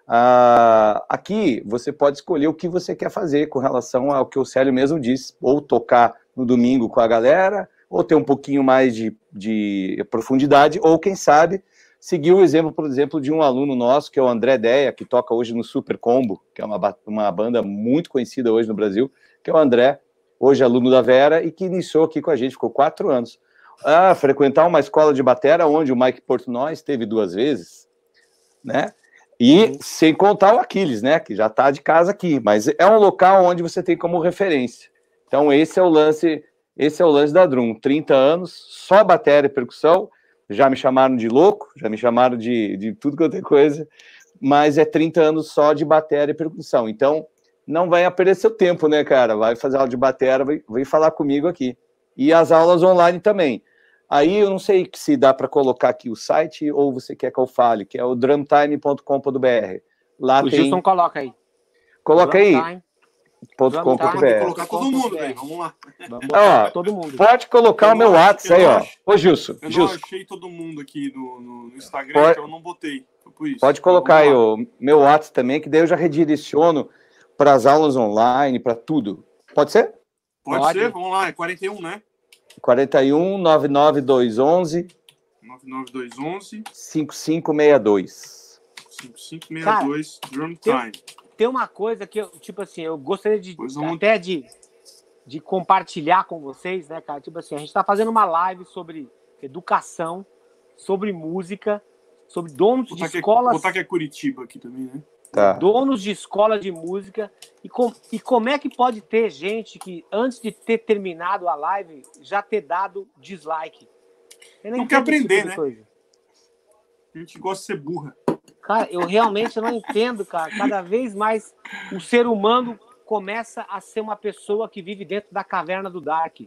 Speaker 5: Ah, aqui você pode escolher o que você quer fazer com relação ao que o Célio mesmo disse, ou tocar no domingo com a galera, ou ter um pouquinho mais de, de profundidade, ou quem sabe seguir o exemplo, por exemplo, de um aluno nosso, que é o André Deia, que toca hoje no Super Combo, que é uma, uma banda muito conhecida hoje no Brasil, que é o André, hoje aluno da Vera, e que iniciou aqui com a gente, ficou quatro anos. Ah, frequentar uma escola de batera onde o Mike Portnoy esteve duas vezes, né? E uhum. sem contar o Aquiles, né? Que já está de casa aqui, mas é um local onde você tem como referência. Então, esse é o lance, esse é o lance da Drum. 30 anos, só bateria e percussão. Já me chamaram de louco, já me chamaram de, de tudo quanto é coisa, mas é 30 anos só de bateria e percussão. Então, não vai perder seu tempo, né, cara? Vai fazer aula de bateria, vai falar comigo aqui. E as aulas online também. Aí eu não sei se dá para colocar aqui o site ou você quer que eu fale, que é o drumtime.com.br.
Speaker 1: Lá o tem... Gilson coloca aí.
Speaker 5: Coloca aí. Ponto
Speaker 3: .com.br. colocar todo mundo, velho. Vamos lá.
Speaker 5: Ó, todo mundo. Pode colocar eu o meu WhatsApp aí, ó. Ô, Gilson.
Speaker 3: Eu
Speaker 5: Gilson.
Speaker 3: não achei todo mundo aqui no, no Instagram, pode, então eu não botei.
Speaker 5: Pode colocar aí o meu WhatsApp também, que daí eu já redireciono para as aulas online, para tudo. Pode ser?
Speaker 3: Pode, pode, ser, vamos lá. É 41, né?
Speaker 5: 41 99211
Speaker 3: 99211
Speaker 5: 5562.
Speaker 3: 5562 Drum Time.
Speaker 1: Tem, tem uma coisa que eu, tipo assim, eu gostaria de até de, de compartilhar com vocês, né, cara? Tipo assim, a gente está fazendo uma live sobre educação, sobre música, sobre donos de escolas.
Speaker 3: Vou botar que é Curitiba aqui também, né?
Speaker 1: Tá. Donos de escola de música. E, com, e como é que pode ter gente que, antes de ter terminado a live, já ter dado dislike?
Speaker 3: não, não quer aprender, tipo né? Coisa. A gente gosta de ser burra.
Speaker 1: Cara, eu realmente não entendo, cara. Cada vez mais o ser humano começa a ser uma pessoa que vive dentro da caverna do Dark.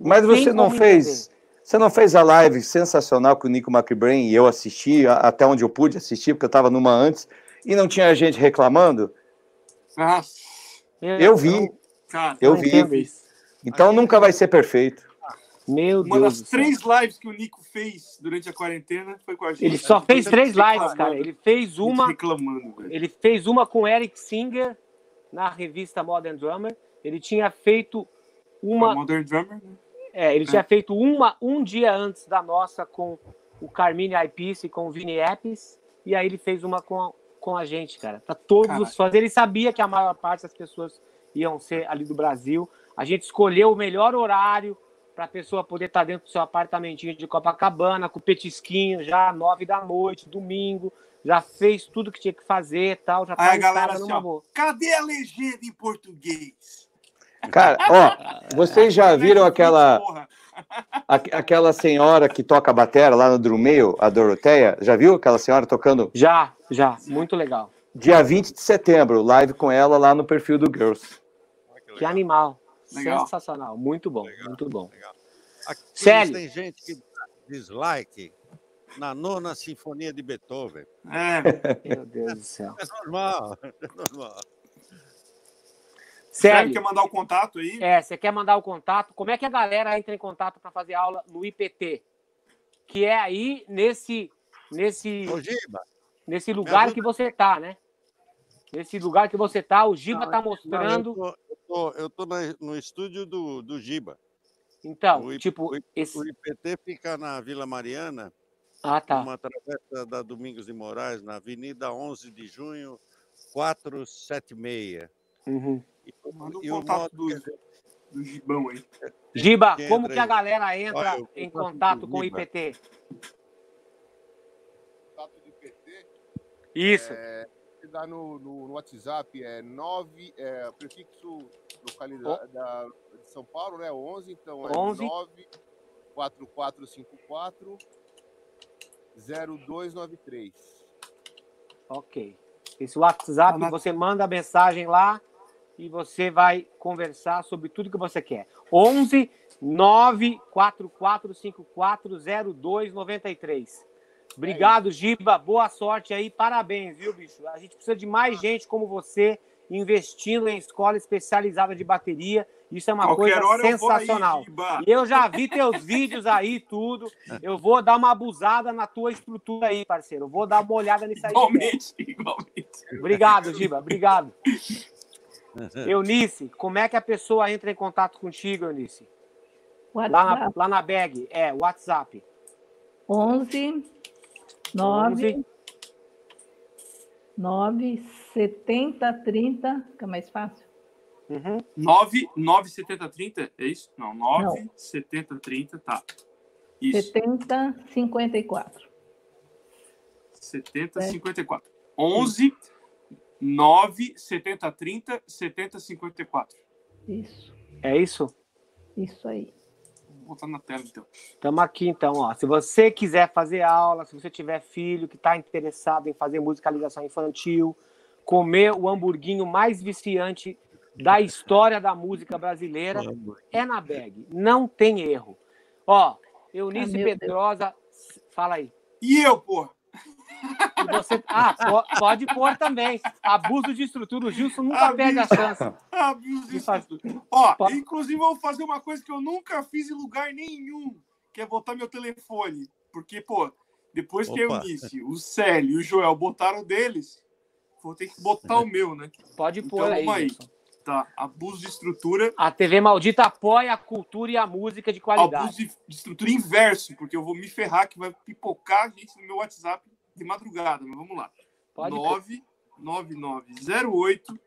Speaker 5: Mas você não fez. Entender. Você não fez a live sensacional com o Nico McBrain e eu assisti, até onde eu pude assistir, porque eu estava numa antes e não tinha gente reclamando?
Speaker 3: Ah,
Speaker 5: eu vi. Cara, eu vi. Então nunca vai ser perfeito.
Speaker 1: Meu
Speaker 3: Uma
Speaker 1: Deus.
Speaker 3: das três lives que o Nico fez durante a quarentena foi com a gente.
Speaker 1: Ele só fez três lives, cara. Ele fez uma.
Speaker 3: Reclamando,
Speaker 1: ele fez uma com Eric Singer na revista Modern Drummer. Ele tinha feito uma.
Speaker 3: A Modern Drummer, né?
Speaker 1: É, ele tinha feito uma, um dia antes da nossa com o Carmine Aipice e com o Vini Epis, e aí ele fez uma com com a gente, cara. Para todos Caraca. os fãs. Ele sabia que a maior parte das pessoas iam ser ali do Brasil. A gente escolheu o melhor horário para a pessoa poder estar tá dentro do seu apartamentinho de Copacabana, com petisquinho, já nove da noite, domingo, já fez tudo que tinha que fazer tal, já
Speaker 3: tá Aí, galera, assim, ó, cadê a legenda em português?
Speaker 5: Cara, ó, vocês já viram aquela aquela senhora que toca a bateria lá no Drumeio, a Doroteia? Já viu aquela senhora tocando?
Speaker 1: Já, já, muito legal.
Speaker 5: Dia 20 de setembro, live com ela lá no perfil do Girls.
Speaker 1: Que animal. Legal. Sensacional, muito bom, legal, muito bom.
Speaker 4: Célio. Tem gente que dislike na nona sinfonia de Beethoven.
Speaker 1: É. Meu Deus do céu.
Speaker 4: É normal, é normal.
Speaker 3: Célio, quer mandar o contato aí?
Speaker 1: É, você quer mandar o contato? Como é que a galera entra em contato para fazer aula no IPT? Que é aí nesse nesse
Speaker 4: Ojiba.
Speaker 1: nesse lugar que você tá, né? Nesse lugar que você tá, o Giba está mostrando. Não,
Speaker 4: eu tô, eu tô, no estúdio do, do Giba.
Speaker 1: Então, o, tipo.
Speaker 4: O, esse... o IPT fica na Vila Mariana.
Speaker 1: Ah, tá.
Speaker 4: Uma travessa da Domingos de Moraes, na Avenida 11 de Junho, 476.
Speaker 1: Uhum.
Speaker 3: E, Manda o e contato do, do Gibão aí.
Speaker 1: Giba, como que a galera entra Olha, em contato com o IPT?
Speaker 6: Contato do IPT?
Speaker 1: Isso.
Speaker 6: É, dá no, no, no, WhatsApp, é 9, é, prefixo localidade oh. da, de São Paulo, né? 11, então é 11. 9 4454 0293.
Speaker 1: Ok. Esse WhatsApp, você manda a mensagem lá e você vai conversar sobre tudo que você quer. 11 944540293. Obrigado, Giba. Boa sorte aí. Parabéns, viu, bicho? A gente precisa de mais gente como você investindo em escola especializada de bateria. Isso é uma Qualquer coisa sensacional. Eu aí, eu já vi teus vídeos aí, tudo. Eu vou dar uma abusada na tua estrutura aí, parceiro. Eu vou dar uma olhada nisso aí.
Speaker 3: Igualmente, igualmente.
Speaker 1: Obrigado, Giba. Obrigado. Eunice, como é que a pessoa entra em contato contigo, Eunice? Lá na, lá na bag, é, WhatsApp.
Speaker 2: 11 9 9 70 30, fica mais fácil.
Speaker 3: Uhum. 9, 9 70 30, é isso? Não, 9 Não. 70 30, tá.
Speaker 2: Isso. 70 54.
Speaker 3: 70 é. 54. 11 9 70 30 70 54.
Speaker 2: Isso.
Speaker 1: É isso?
Speaker 2: Isso aí.
Speaker 3: Vou botar na tela então.
Speaker 1: Estamos aqui então, ó. Se você quiser fazer aula, se você tiver filho que está interessado em fazer musicalização infantil, comer o hamburguinho mais viciante da história da música brasileira é na bag. Não tem erro. Ó, Eunice ah, Pedrosa, Deus. fala aí.
Speaker 3: E eu, pô?
Speaker 1: Você... Ah, pode pôr também. Abuso de estrutura. O Gilson nunca Abuso... perde a chance.
Speaker 3: Abuso de estrutura. Ó, pode... inclusive vou fazer uma coisa que eu nunca fiz em lugar nenhum, que é botar meu telefone. Porque, pô, depois que Opa. a Eunice, o Célio e o Joel botaram deles, vou ter que botar o meu, né?
Speaker 1: Pode então, pôr aí. aí.
Speaker 3: Tá, abuso de estrutura.
Speaker 1: A TV Maldita apoia a cultura e a música de qualidade.
Speaker 3: Abuso de, de estrutura inverso, porque eu vou me ferrar que vai pipocar gente no meu WhatsApp de madrugada, mas vamos lá. Pode 99908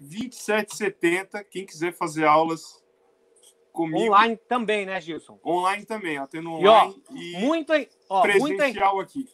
Speaker 3: 2770. Quem quiser fazer aulas comigo.
Speaker 1: Online também, né, Gilson?
Speaker 3: Online também, ó, tendo online
Speaker 1: e, ó, e muito, ó,
Speaker 3: presencial
Speaker 1: muito,
Speaker 3: aqui.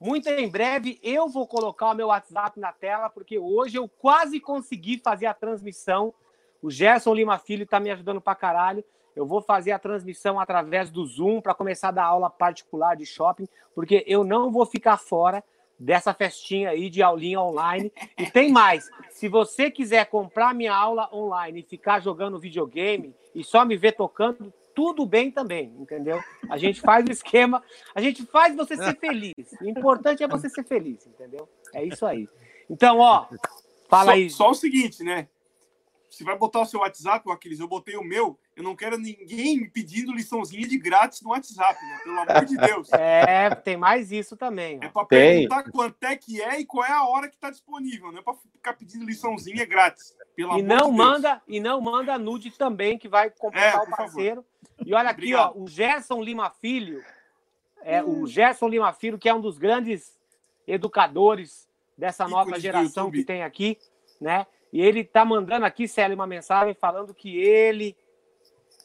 Speaker 1: Muito em breve eu vou colocar o meu WhatsApp na tela, porque hoje eu quase consegui fazer a transmissão. O Gerson Lima Filho está me ajudando pra caralho. Eu vou fazer a transmissão através do Zoom para começar a dar aula particular de shopping, porque eu não vou ficar fora dessa festinha aí de aulinha online. E tem mais: se você quiser comprar minha aula online e ficar jogando videogame e só me ver tocando, tudo bem também, entendeu? A gente faz o esquema, a gente faz você ser feliz. O importante é você ser feliz, entendeu? É isso aí. Então, ó, fala
Speaker 3: só,
Speaker 1: aí.
Speaker 3: Só o seguinte, né? Você vai botar o seu WhatsApp, Aquiles, eu botei o meu, eu não quero ninguém me pedindo liçãozinha de grátis no WhatsApp, né? Pelo amor de Deus.
Speaker 1: É, tem mais isso também.
Speaker 3: Ó. É para perguntar quanto é que é e qual é a hora que está disponível, não é para ficar pedindo liçãozinha grátis. Pelo
Speaker 1: e não de manda E não manda nude também, que vai completar é, o parceiro. Favor. E olha aqui, Obrigado. ó, o Gerson Lima Filho, é, hum. o Gerson Lima Filho, que é um dos grandes educadores dessa nova geração que tem aqui, né? E ele está mandando aqui, Célio, uma mensagem falando que ele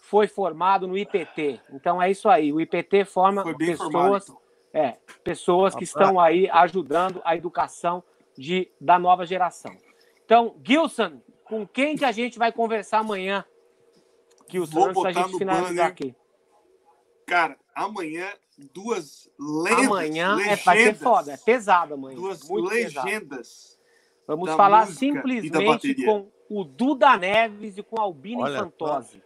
Speaker 1: foi formado no IPT. Então é isso aí. O IPT forma pessoas, formado, então. é, pessoas que estão aí ajudando a educação de, da nova geração. Então, Gilson, com quem que a gente vai conversar amanhã?
Speaker 3: Gilson, Vou antes da gente finalizar banner. aqui. Cara, amanhã duas lendas.
Speaker 1: Amanhã legendas, é, vai ser foda, é pesado amanhã.
Speaker 3: Duas legendas.
Speaker 1: Pesado Vamos falar simplesmente com o Duda Neves e com Albino Olha, Fantozzi.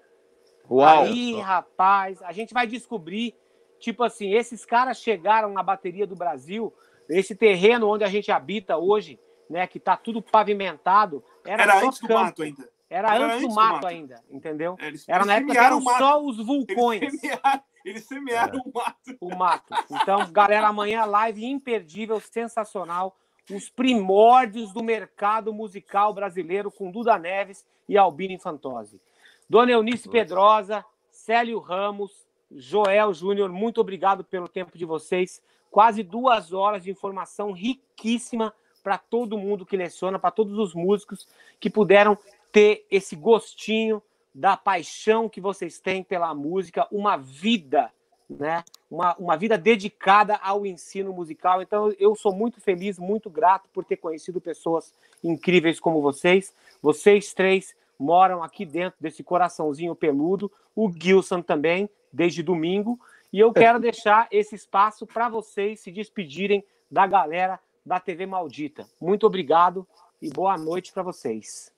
Speaker 1: Uau! Aí, rapaz, a gente vai descobrir, tipo assim, esses caras chegaram na bateria do Brasil, esse terreno onde a gente habita hoje, né, que tá tudo pavimentado, era, era antes campo. do mato ainda. Era, era antes, do mato, mato, ainda, entendeu? É, eles, era na época que eram só os vulcões.
Speaker 3: Eles semearam, eles semearam é. o mato.
Speaker 1: O mato. Então, galera, amanhã live imperdível, sensacional os primórdios do mercado musical brasileiro com Duda Neves e Albino Infantose. Dona Eunice Pedrosa, Célio Ramos, Joel Júnior, muito obrigado pelo tempo de vocês. Quase duas horas de informação riquíssima para todo mundo que leciona, para todos os músicos que puderam ter esse gostinho da paixão que vocês têm pela música, uma vida né? Uma, uma vida dedicada ao ensino musical. Então, eu sou muito feliz, muito grato por ter conhecido pessoas incríveis como vocês. Vocês três moram aqui dentro desse coraçãozinho peludo. O Gilson também, desde domingo. E eu quero deixar esse espaço para vocês se despedirem da galera da TV Maldita. Muito obrigado e boa noite para vocês.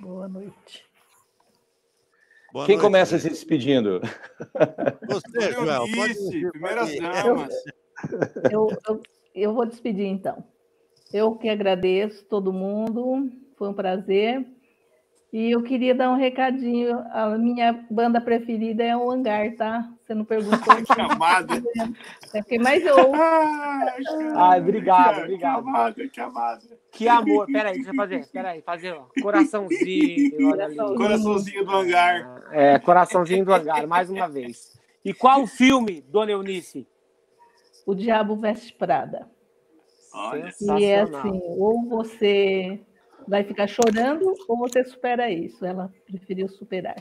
Speaker 2: Boa noite.
Speaker 5: Boa Quem noite, começa se despedindo?
Speaker 3: Você, Joel. Pode primeiras damas.
Speaker 2: Eu, eu, eu vou despedir, então. Eu que agradeço todo mundo, foi um prazer. E eu queria dar um recadinho. A minha banda preferida é o Hangar, tá? Você não perguntou.
Speaker 3: Chamada.
Speaker 2: É porque mais eu.
Speaker 1: Ai, obrigado, obrigado. Que
Speaker 3: amada, que amada.
Speaker 1: Que amor. Peraí, deixa eu fazer. Peraí, fazer, ó. Coraçãozinho. Olha ali.
Speaker 3: Coraçãozinho do Hangar.
Speaker 1: É, coraçãozinho do Hangar, mais uma vez. E qual o filme, Dona Eunice?
Speaker 2: O Diabo Veste Prada.
Speaker 3: Olha,
Speaker 2: e é assim, ou você vai ficar chorando ou você supera isso. Ela preferiu superar.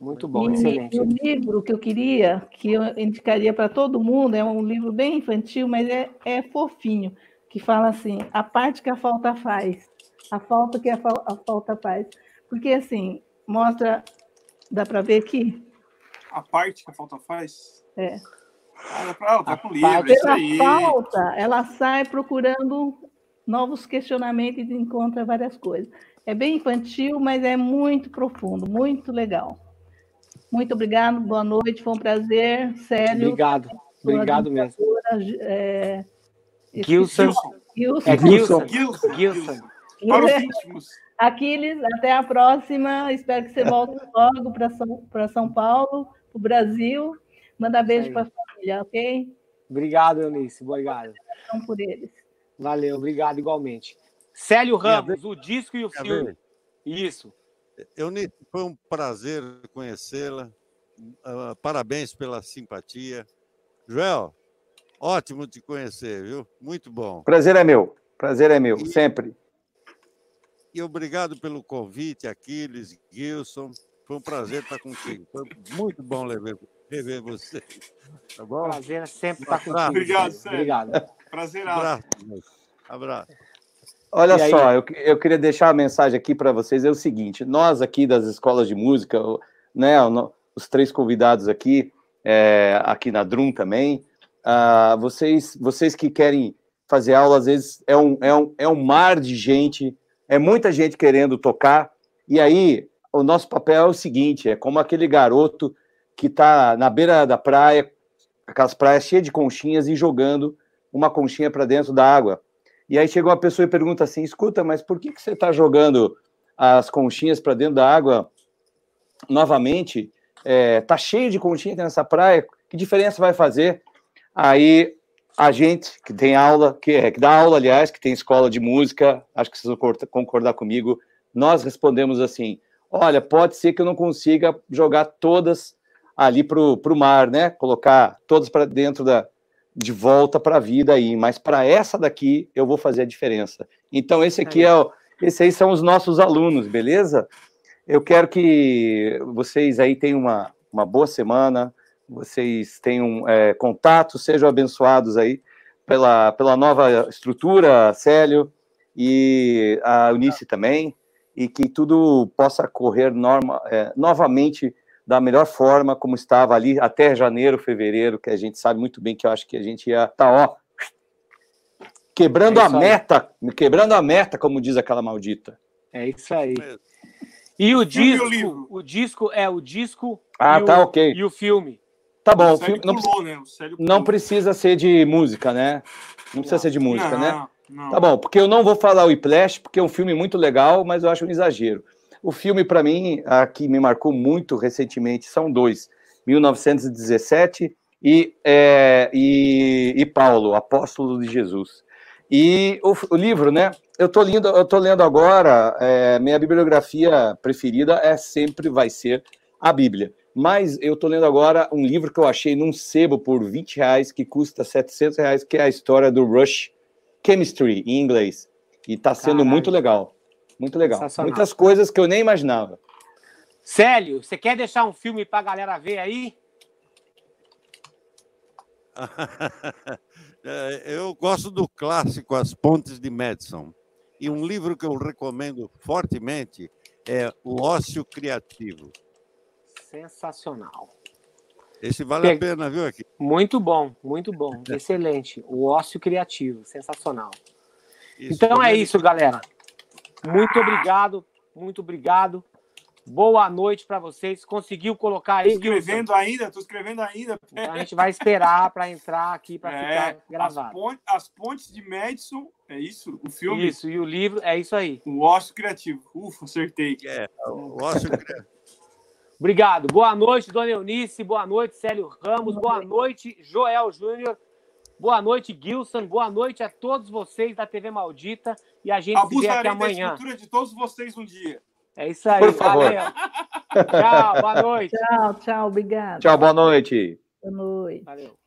Speaker 1: Muito bom, e, excelente.
Speaker 2: o livro que eu queria, que eu indicaria para todo mundo, é um livro bem infantil, mas é, é fofinho, que fala assim, a parte que a falta faz, a falta que a, a falta faz. Porque, assim, mostra, dá para ver aqui?
Speaker 3: A parte que a falta faz?
Speaker 2: É.
Speaker 3: Ah, tá com livro, isso aí.
Speaker 2: falta, ela sai procurando novos questionamentos e encontra várias coisas. É bem infantil, mas é muito profundo, muito legal. Muito obrigado, boa noite, foi um prazer, Célio.
Speaker 1: Obrigado, obrigado mesmo.
Speaker 2: É,
Speaker 1: Gilson.
Speaker 2: Gilson.
Speaker 1: É Gilson. Gilson.
Speaker 3: Gilson. Para os últimos.
Speaker 2: Aquiles, até a próxima. Espero que você volte logo para São, São Paulo, para o Brasil. Manda beijo para a família, ok?
Speaker 1: Obrigado, Eunice. Obrigado.
Speaker 2: Por eles.
Speaker 1: Valeu, obrigado igualmente. Célio Ramos, o disco e o filme. Isso.
Speaker 4: Eunice, foi um prazer conhecê-la. Uh, parabéns pela simpatia. Joel, ótimo te conhecer, viu? Muito bom.
Speaker 5: Prazer é meu. Prazer é meu, e, sempre.
Speaker 4: E obrigado pelo convite, Aquiles, Gilson. Foi um prazer estar contigo. Foi muito bom rever, rever você. Tá bom?
Speaker 1: Prazer é sempre estar contigo.
Speaker 3: Obrigado, Sérgio. Obrigado. Prazer.
Speaker 4: Abraço. Abraço.
Speaker 5: Olha só, eu, eu queria deixar uma mensagem aqui para vocês. É o seguinte: nós aqui das escolas de música, né, os três convidados aqui, é, aqui na Drum também, uh, vocês, vocês que querem fazer aula, às vezes é um, é, um, é um mar de gente, é muita gente querendo tocar, e aí o nosso papel é o seguinte: é como aquele garoto que está na beira da praia, aquelas praias cheias de conchinhas, e jogando uma conchinha para dentro da água. E aí chegou uma pessoa e pergunta assim: escuta, mas por que, que você está jogando as conchinhas para dentro da água novamente? É, tá cheio de conchinha nessa praia, que diferença vai fazer? Aí a gente que tem aula, que, é, que dá aula, aliás, que tem escola de música, acho que vocês vão concordar comigo, nós respondemos assim: olha, pode ser que eu não consiga jogar todas ali para o mar, né? Colocar todas para dentro da, de volta para a vida aí, mas para essa daqui eu vou fazer a diferença. Então esse aqui é o, esse aí são os nossos alunos, beleza? Eu quero que vocês aí tenham uma, uma boa semana, vocês tenham é, contato, sejam abençoados aí pela, pela nova estrutura, Célio, e a Eunice também, e que tudo possa correr norma, é, novamente da melhor forma como estava ali até janeiro, fevereiro, que a gente sabe muito bem que eu acho que a gente ia estar, tá, ó, quebrando é a meta, quebrando a meta, como diz aquela maldita.
Speaker 1: É isso aí. E o disco, o disco é o disco
Speaker 5: ah, tá,
Speaker 1: o,
Speaker 5: ok.
Speaker 1: E o filme.
Speaker 5: Tá bom, o filme, não, pulou, né? não precisa ser de música, né? Não precisa não, ser de música, não, né? Não. Tá bom, porque eu não vou falar o Whiplash, porque é um filme muito legal, mas eu acho um exagero. O filme, para mim, a que me marcou muito recentemente, são dois: 1917 e, é, e, e Paulo, Apóstolo de Jesus. E o, o livro, né? Eu tô lendo, eu tô lendo agora. É, minha bibliografia preferida é sempre vai ser a Bíblia. Mas eu tô lendo agora um livro que eu achei num sebo por 20 reais, que custa 700 reais, que é a história do Rush Chemistry, em inglês. E tá sendo Caralho. muito legal. Muito legal. Muitas coisas que eu nem imaginava.
Speaker 1: Célio, você quer deixar um filme para a galera ver aí?
Speaker 4: É, eu gosto do clássico As Pontes de Madison. E um livro que eu recomendo fortemente é O Ócio Criativo.
Speaker 1: Sensacional.
Speaker 4: Esse vale a pena, viu aqui?
Speaker 1: Muito bom, muito bom. Excelente. O Ócio Criativo, sensacional. Isso, então é isso, galera. Muito obrigado, muito obrigado. Boa noite para vocês. Conseguiu colocar aí?
Speaker 3: Escrevendo Gilson? ainda? Estou escrevendo ainda.
Speaker 1: Então a gente vai esperar para entrar aqui para é, ficar gravado.
Speaker 3: As pontes, as pontes, de Madison, é isso? O filme?
Speaker 1: Isso, e o livro, é isso aí.
Speaker 3: O Ócio Criativo. Ufa, acertei.
Speaker 4: É, o Ócio Criativo.
Speaker 1: Obrigado. Boa noite, Dona Eunice. Boa noite, Célio Ramos. Boa noite, Joel Júnior. Boa noite, Gilson. Boa noite a todos vocês da TV Maldita. E a gente Abusarei se vê aqui amanhã.
Speaker 3: Da estrutura de todos vocês um dia.
Speaker 1: É isso aí. Por favor. Valeu. tchau, boa noite.
Speaker 2: Tchau, tchau, obrigado.
Speaker 5: Tchau, boa noite.
Speaker 2: Boa noite. Valeu.